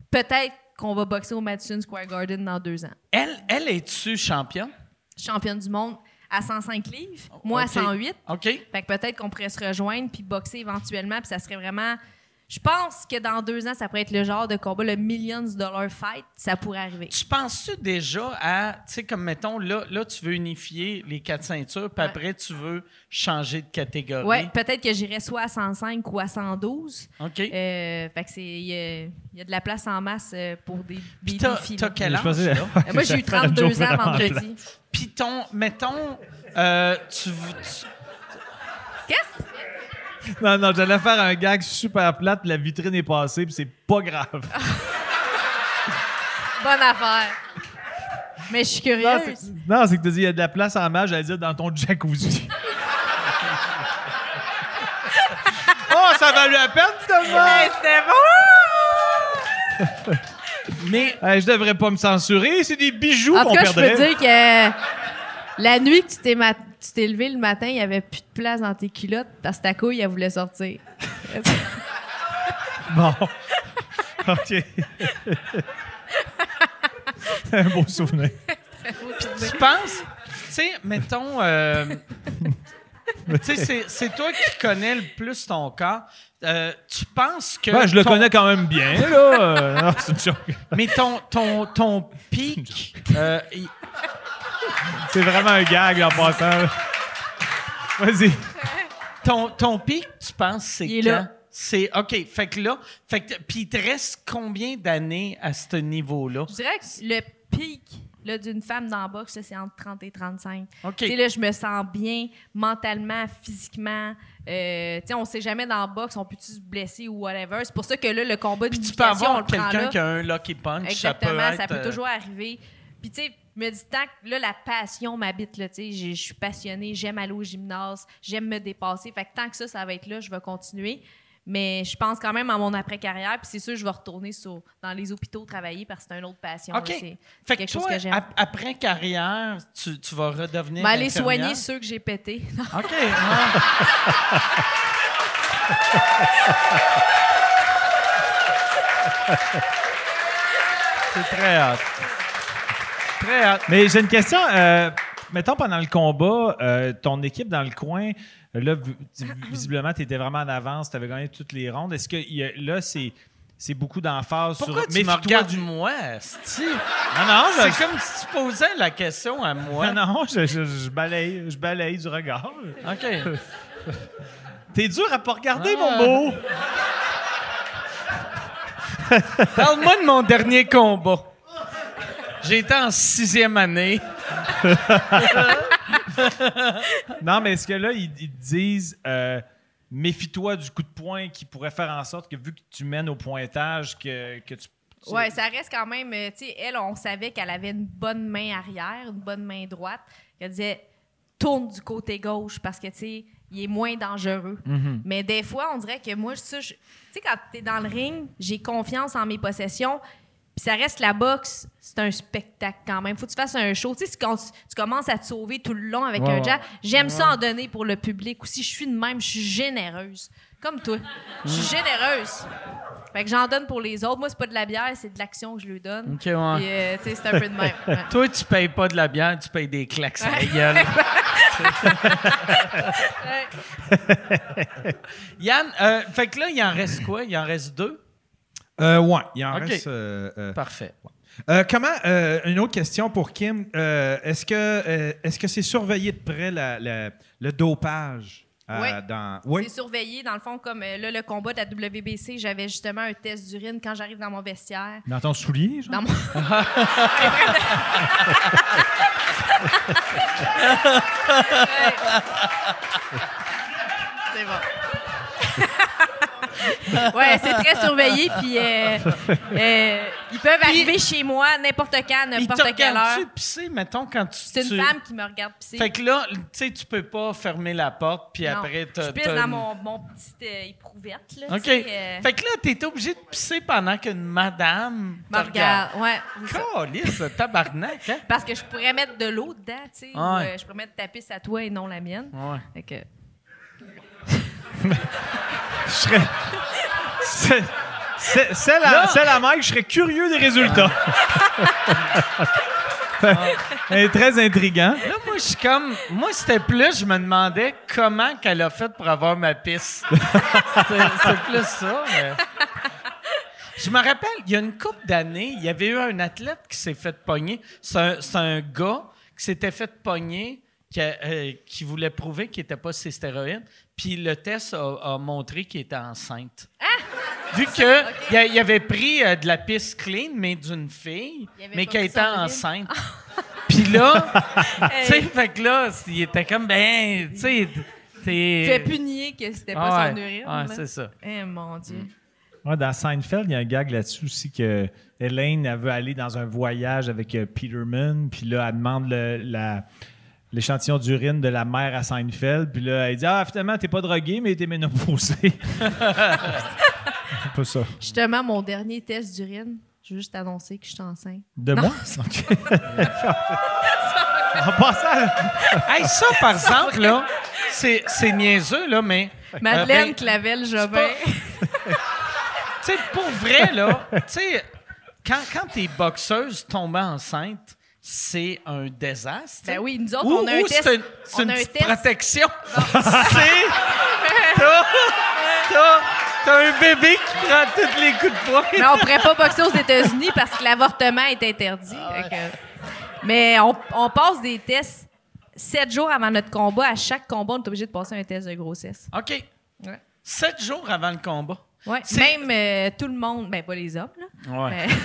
peut-être qu'on va boxer au Madison Square Garden dans deux ans. Elle, elle est-tu championne? Championne du monde à 105 livres, moi à 108. OK. Fait que peut-être qu'on pourrait se rejoindre puis boxer éventuellement, puis ça serait vraiment. Je pense que dans deux ans, ça pourrait être le genre de combat, le millions dollar fight, ça pourrait arriver. Tu penses-tu déjà à, tu sais, comme mettons, là, là, tu veux unifier les quatre ceintures, puis Ouais. après, tu veux changer de catégorie? Ouais, peut-être que j'irais soit à 105 ou à 112. OK. Euh, fait que c'est il y, a- il y a de la place en masse euh, pour des, Puis t'as, quel âge, là? Moi, j'ai eu Ça fait un joke 32 ans vendredi. Puis ton, mettons, euh, tu, tu- Qu'est-ce? Non, non, j'allais faire un gag super plate, puis la vitrine est passée, puis c'est pas grave. Bonne affaire. Mais je suis curieuse. Non, c'est que tu dis, il y a de la place en main, j'allais dire dans ton jacuzzi. oh, ça valait la peine, finalement! Hey, C'était bon! Mais Hey, je devrais pas me censurer, c'est des bijoux En qu'on tout cas, je perdrait. peux dire que la nuit que tu t'es, ma- tu t'es levé le matin, il n'y avait plus de place dans tes culottes parce que ta couille, elle voulait sortir. Bon. OK. un beau souvenir. tu penses, tu sais, mettons, euh, tu sais, c'est, c'est toi qui connais le plus ton corps. Euh, tu penses que. Ben, je le ton- connais quand même bien, là. Euh, non, c'est une joke. Mais ton, ton, ton pic, euh, il- C'est vraiment un gag en passant. Vas-y. ton, ton pic, tu penses, c'est Il est quand? là. C'est OK. Fait que là, fait que, puis il te reste combien d'années à ce niveau-là? Je dirais que le pic là, d'une femme dans la boxe, là, c'est entre 30 et 35. OK. Tu sais, là, je me sens bien mentalement, physiquement. Euh, tu sais, on sait jamais dans la boxe, on peut-tu se blesser ou whatever. C'est pour ça que là, le combat de Puis tu peux on avoir le prend quelqu'un là. qui a un lucky punch. Exactement, ça peut, ça être, peut, euh, toujours arriver. Puis tu sais, je me dis tant que là, la passion m'habite, là, tu sais, je suis passionnée, j'aime aller au gymnase, j'aime me dépasser. Fait que tant que ça, ça va être là, je vais continuer. Mais je pense quand même à mon après-carrière, puis c'est sûr, je vais retourner sur, dans les hôpitaux travailler parce que c'est une autre passion. OK. c'est Fait que quelque toi, chose que j'aime. ap- après carrière, tu, tu vas redevenir. Mais aller soigner ceux que j'ai pétés. OK. C'est très hâte. Très hâte. Mais j'ai une question. euh, mettons, pendant le combat, euh, ton équipe dans le coin, là, visiblement, tu étais vraiment en avance, tu avais gagné toutes les rondes. Est-ce que il y a- là, c'est. C'est beaucoup d'emphase sur. Pourquoi tu me regardes du- moi, sti? Non, non, je, C'est comme si tu posais la question à moi. non, non, je, je- je balaye, je balaye du regard. OK. T'es dur à pas regarder, Ah. mon beau. Parle-moi de mon dernier combat. J'ai été en sixième année. Non, mais est-ce que là, ils, ils te disent euh, méfie-toi du coup de poing qui pourrait faire en sorte que vu que tu mènes au pointage, que, que tu. tu- Ouais, ça reste quand même. euh, Tu sais, elle, on savait qu'elle avait une bonne main arrière, une bonne main droite. Elle disait tourne du côté gauche parce que, tu sais, il est moins dangereux. Mais des fois, on dirait que moi, tu sais, quand t'es dans le ring, j'ai confiance en mes possessions. Puis ça reste la boxe, c'est un spectacle quand même. Faut que tu fasses un show. Tu sais, quand tu, commences à te sauver tout le long avec un jab, j'aime ça en donner pour le public aussi. Je suis de même, je suis généreuse. Comme toi. Je suis généreuse. Fait que j'en donne pour les autres. Moi, c'est pas de la bière, c'est de l'action que je lui donne. OK, ouais. Puis, euh, tu sais, c'est un peu de même. Ouais. Toi, tu payes pas de la bière, tu payes des claques à la gueule. Yann, euh, fait que là, il en reste quoi? Il en reste deux? Euh, ouais, il en Ok. reste. euh, euh, Parfait. Euh, comment euh, une autre question pour Kim Euh, Est-ce que euh, est-ce que c'est surveillé de près la- la- le dopage euh, Oui. dans Oui? C'est surveillé, dans le fond, comme euh, là, le combat de la WBC, j'avais justement un test d'urine quand j'arrive dans mon vestiaire. Dans ton soulier, genre? Dans mon... C'est bon. ouais, c'est très surveillé, puis euh, euh, ils peuvent arriver chez moi n'importe quand, n'importe quelle heure. regarde-tu pisser, mettons, quand tu... C'est une tu- femme qui me regarde pisser. Fait que là, tu sais, tu peux pas fermer la porte, puis Non, après, t'as... Je pisse dans mon, mon petit euh, éprouvette, là, OK. tu Fait que là, t'es obligé de pisser pendant qu'une madame me regarde. Ouais. Calisse, tabarnak, hein? Parce que je pourrais mettre de l'eau dedans, tu sais. Ouais. euh, je pourrais mettre ta pisse à toi et non la mienne. Ouais. Fait que... Je serais. C'est, c'est, c'est la, c'est la mec, je serais curieux des résultats. Elle est très intriguant. Là, moi, je suis comme... Moi, c'était plus, je me demandais comment qu'elle a fait pour avoir ma piste. c'est, c'est plus ça, mais... Je me rappelle, il y a une couple d'années, il y avait eu un athlète qui s'est fait pogner. C'est un, c'est un gars qui s'était fait pogner, qui, euh, qui voulait prouver qu'il n'était pas ses stéroïdes. Puis le test a, a montré qu'il était enceinte. Vu que il, a- il avait pris euh, de la piste clean, mais d'une fille, mais qui était enceinte. Puis là, tu sais, fait que là, il était comme, ben, tu sais, t'es... fait punir que c'était pas Ah son urine. ouais, là. c'est ça. Eh, mon Dieu. Ouais, dans Seinfeld, il y a un gag là-dessus aussi que Elaine elle veut aller dans un voyage avec euh, Peterman, puis là, elle demande le- la- l'échantillon d'urine de la mère à Seinfeld, puis là, elle dit Ah, finalement, t'es pas drogué, mais t'es ménopausé. C'est un peu ça. Justement, mon dernier test d'urine, je veux juste annoncer que je suis enceinte. De moi? Ok. en passant, Hey, ça, par exemple, là, c'est, c'est niaiseux, là, mais. Madeleine euh, ben, Clavel-Jobin. Tu sais, pour vrai, là, tu sais, quand, quand t'es boxeuse tombée enceinte, c'est un désastre. Ben oui, nous autres, Ou, on a un test. une, c'est on une a un petite test. protection. c'est. T'as, t'as, t'as un bébé qui prend tous les coups de poing. Mais on pourrait pas boxer aux États-Unis parce que l'avortement est interdit. Ah que- Mais on, on passe des tests sept jours avant notre combat. À chaque combat, on est obligé de passer un test de grossesse. OK. Ouais. Sept jours avant le combat. C'est- Même euh, tout le monde, ben pas les hommes, là. Ouais. mais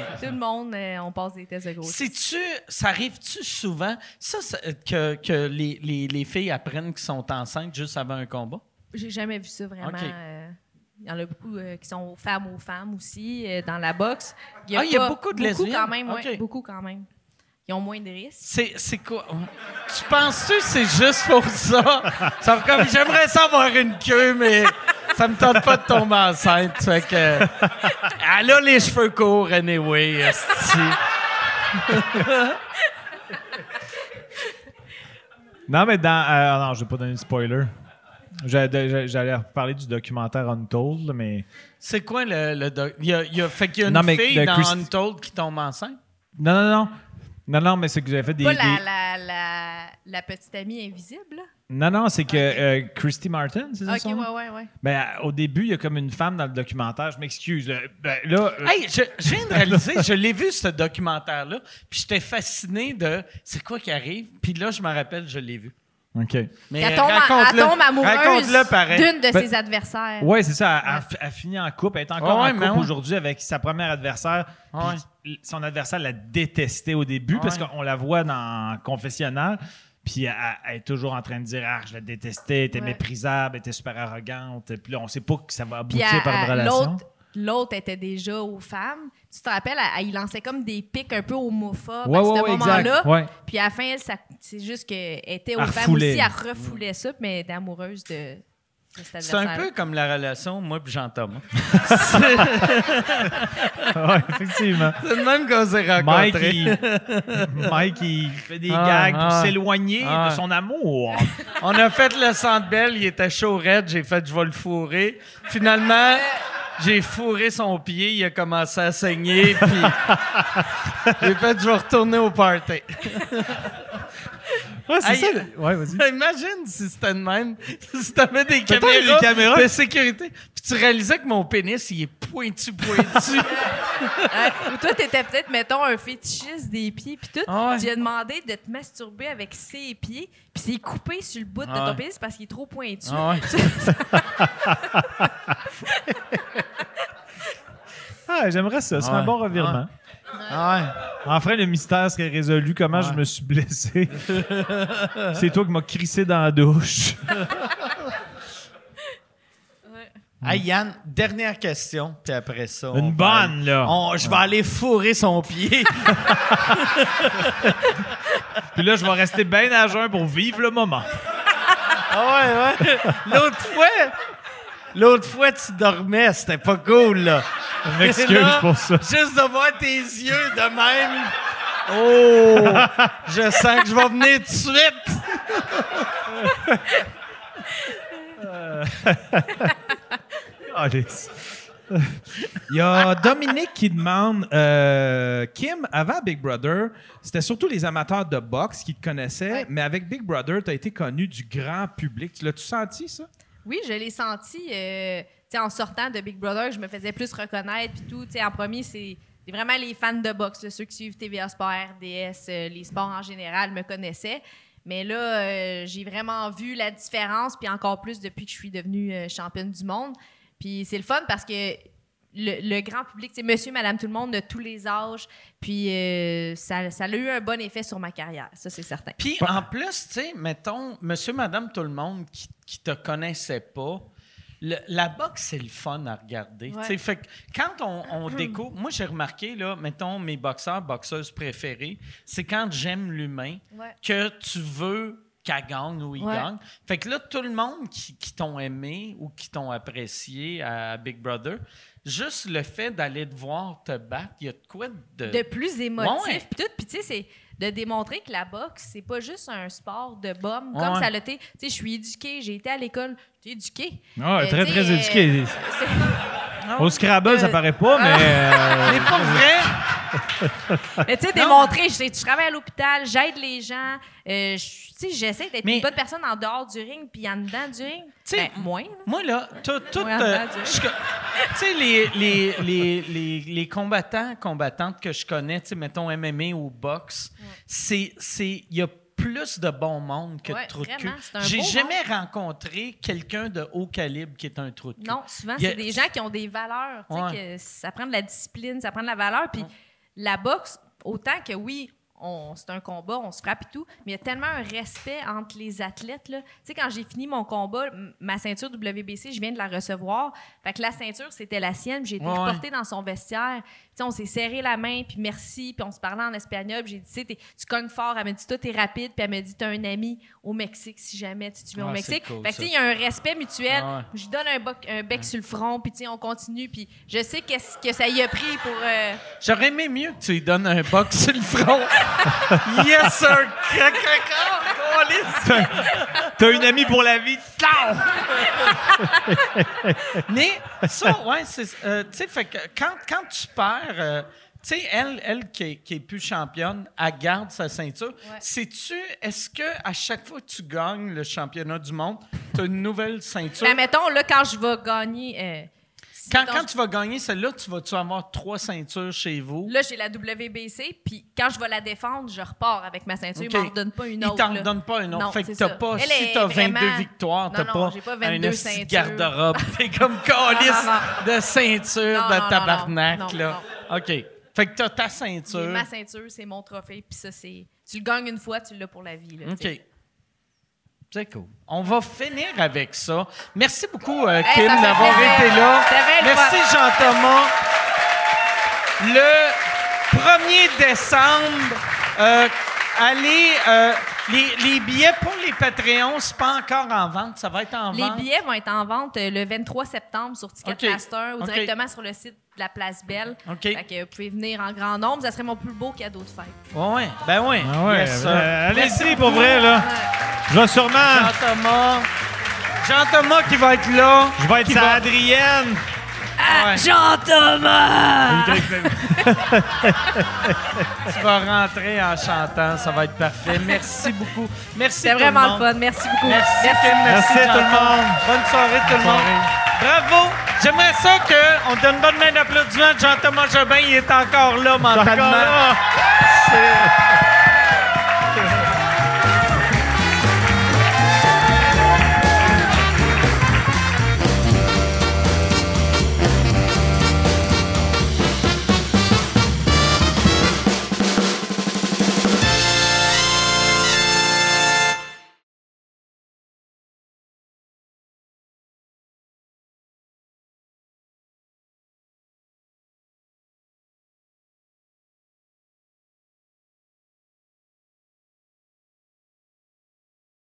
tout le monde, euh, on passe des tests de grossesse. C'est-tu, ça arrive-tu souvent, ça, ça, que, que les, les, les filles apprennent qu'ils sont enceintes juste avant un combat? J'ai jamais vu ça vraiment. Euh, Il y en a beaucoup euh, qui sont femmes aux femmes aussi euh, dans la boxe. Ah, il y a pas- beaucoup de Beaucoup lesbiennes? quand même, ouais, OK. beaucoup quand même. Ils ont moins de risques. C'est, c'est quoi? Tu penses-tu que c'est juste pour ça? Ça comme, j'aimerais savoir une queue, mais ça me tente pas de tomber enceinte. Fait que. Elle a les cheveux courts, anyway. Non, mais dans. euh, non, je vais pas donner de spoiler. J'allais parler du documentaire Untold, mais. C'est quoi le. le doc- il y a, il y a- fait qu'il y a une Non, fille de dans Christ- Untold qui tombe enceinte? Non, non, non. Non, non, mais c'est que j'avais fait des. Pas la, des- la, la, la petite amie invisible, là? Non, non, c'est que euh, Christy Martin, c'est ça? Ok, son ouais, nom? ouais, ouais. Ben, euh, au début, il y a comme une femme dans le documentaire. Je m'excuse. euh, Ben, là. euh, Hey, je, je viens de réaliser, je l'ai vu ce documentaire-là, puis j'étais fasciné de c'est quoi qui arrive, puis là, je me rappelle, je l'ai vu. OK. Mais Elle tombe, elle raconte-le. tombe amoureuse Raconte-le pareil. d'une de Ben- ses adversaires. Ouais, c'est ça. Elle, elle- elle finit en couple. Elle est encore Ouais, en couple ouais. aujourd'hui avec sa première adversaire. puis Ouais. Son adversaire la détestait au début parce Ouais. qu'on la voit dans confessionnal. Puis elle, elle est toujours en train de dire Ah, je la détestais, elle était Ouais. méprisable, elle était super arrogante. Puis là, on sait pas que ça va aboutir par une relation. l'autre, l'autre était déjà aux femmes. Tu te rappelles, elle, il lançait comme des pics un peu homophobes Ouais, à ouais, ce moment-là. Puis à la fin, c'est juste qu'elle était aux Elle femmes refoulait. aussi, elle refoulait ça, mais elle était amoureuse de, C'est un peu comme la relation, moi et Jean-Thomas. Ouais, effectivement. C'est le même qu'on s'est Mike, rencontrés. il, Mike, il fait des Ah, gags pour ah. s'éloigner Ah. de son amour. On a fait le centre belle, il était chaud raide, j'ai fait je vais le fourrer. Finalement, j'ai fourré son pied, il a commencé à saigner, puis j'ai fait je vais retourner au party. Ouais, c'est ça. Ouais, vas-y. Imagine si c'était de même, si t'avais des Peut-être caméras, des caméras. de sécurité, puis tu réalisais que mon pénis, il est pointu, pointu. Ou toi, t'étais peut-être, mettons, un fétichiste des pieds, puis tout. Ah ouais. Tu lui as demandé de te masturber avec ses pieds, puis c'est coupé sur le bout de Ah ton pénis parce qu'il est trop pointu. Ah ouais. Ah, j'aimerais ça. Ce serait un bon revirement. Ah Enfin, le mystère serait résolu. Comment je me suis blessé? c'est toi qui m'as crissé dans la douche. Hey Yann, dernière question, puis après ça. on Une va- bonne, là. on- je vais aller fourrer son pied. Puis là, je vais rester bien à jeun pour vivre le moment. Ah ouais, ouais. L'autre fois, l'autre fois, tu dormais, c'était pas cool, là. Je m'excuse pour ça. Juste de voir tes yeux de même. Oh! je sens que je vais venir tout de suite. Alice. Il y a Dominique qui demande euh, Kim, avant Big Brother, c'était surtout les amateurs de boxe qui te connaissaient, Ouais. mais avec Big Brother, tu as été connu du grand public. Tu l'as-tu senti, ça? Oui, je l'ai senti euh, en sortant de Big Brother, je me faisais plus reconnaître puis tout. En premier, c'est vraiment les fans de boxe, ceux qui suivent TVA Sport, RDS, euh, les sports en général me connaissaient. Mais là, euh, j'ai vraiment vu la différence, puis encore plus depuis que je suis devenue euh, championne du monde. Puis c'est le fun parce que le, le grand public, c'est monsieur, madame, tout le monde de tous les âges. Puis ça, ça a eu un bon effet sur ma carrière, ça c'est certain. Puis en plus, tu sais, mettons, monsieur, madame, tout le monde qui, qui te connaissait pas, le- la boxe, c'est le fun à regarder. Ouais. Fait que quand on, on découvre, moi j'ai remarqué, là, mettons, mes boxeurs, boxeuses préférés, c'est quand j'aime l'humain Ouais. que tu veux qu'elle gagne ou il Ouais. gagne. Fait que là, tout le monde qui, qui t'ont aimé ou qui t'ont apprécié à Big Brother, juste le fait d'aller te voir te battre, il y a de quoi de... de plus émotif puis tout puis tu sais c'est de démontrer que la boxe c'est pas juste un sport de bum comme Ouais. ça l'a été tu sais je suis éduquée j'ai été à l'école j'ai éduquée Ah, Euh, très, très sais, éduqué. euh, c'est- Au Scrabble, ça Euh, paraît pas, mais. euh, Mais pour vrai, mais tu sais démontrer je, je travaille à l'hôpital j'aide les gens euh, sais j'essaie d'être Mais- une bonne personne en dehors du ring puis en dedans du ring Tu sais, Ben, moins là. Moi, là, tout. tout, Ouais, euh, tu sais, les, les, les, les, combattants, combattantes que je connais, tu sais, mettons MMA ou boxe, c'est. c'est- Il y a plus de bon monde que Ouais, de trous de cul. J'ai jamais rencontré quelqu'un de haut calibre qui est un trou de cul. Non, souvent, a- c'est des gens qui ont des valeurs. tu sais, Ouais. que ça prend de la discipline, ça prend de la valeur. Puis la boxe, autant que oui, c'est un combat, on se frappe et tout, mais il y a tellement un respect entre les athlètes. là. Tu sais, quand j'ai fini mon combat, ma ceinture WBC, je viens de la recevoir. Fait que la ceinture, c'était la sienne. J'ai été Ouais, ouais. reportée dans son vestiaire. On s'est serré la main, puis merci, puis on se parlait en espagnol. puis J'ai dit, tu sais, t'es- tu cognes fort. Elle m'a dit, toi, t'es rapide. Puis elle m'a dit, t'as un ami au Mexique si jamais tu tu viens au Mexique. cool, fait que, tu ça. sais, il y a un respect mutuel. Ah ouais. Je lui donne un, bec- un bec sur le front, puis tu sais, on continue. Puis je sais qu'est-ce que ça y a pris pour. euh, J'aurais aimé mieux que tu lui donnes un box sur le front. yes, sir! T'as une amie pour la vie. Mais ça, ouais, c'est. euh, tu sais, fait que quand, quand tu perds. euh, tu sais, elle, elle qui est, qui est plus championne, elle garde sa ceinture. Sais-tu, est-ce que à chaque fois que tu gagnes le championnat du monde, tu as une nouvelle ceinture? Ben, mettons, là, quand je vais gagner. euh, Quand, quand tu vas gagner celle-là, tu vas-tu avoir trois ceintures chez vous? Là, j'ai la WBC, puis quand je vais la défendre, je repars avec ma ceinture. OK. Ils m'en redonnent pas une Ils autre. t'en là. donnent pas une autre. Non, fait que t'as pas, Elle si t'as 22 vraiment- victoires, t'as pas, pas un 22 esti de ceintures. garde-robe. T'es comme calice de ceinture Non, de tabarnak, non, là. OK. Fait que t'as ta ceinture. Ma ceinture, c'est mon trophée, puis ça, c'est. Tu le gagnes une fois, tu l'as pour la vie. Là, sais. C'est cool. On va finir avec ça. Merci beaucoup, euh, Kim, d'avoir été là. Merci. Jean-Thomas. Le 1er décembre, euh, allez. euh, les, les billets pour les Patreons, c'est pas encore en vente. Ça va être en Les vente. billets vont être en vente le 23 septembre sur Ticketmaster ou directement sur le site la Place Belle. OK. Fait que vous pouvez venir en grand nombre. Ça serait mon plus beau cadeau de fête. Ouais, ouais. Ben oui. Ah ouais, Yes, euh, allez-y pour vrai, là. Je vais sûrement. Jean-Thomas. Jean-Thomas qui va être là. Je vais être Qui sa va- Adrienne. Ouais. Jean-Thomas! Tu vas rentrer en chantant, ça va être parfait. Merci beaucoup. Merci tout vraiment le fun. Merci beaucoup. Merci, Kim, merci, Merci tout le monde. Bonne soirée tout le monde. Bravo. J'aimerais ça qu'on donne une bonne main d'applaudissement. Jean-Thomas Jobin, il est encore là mentalement. là. C'est-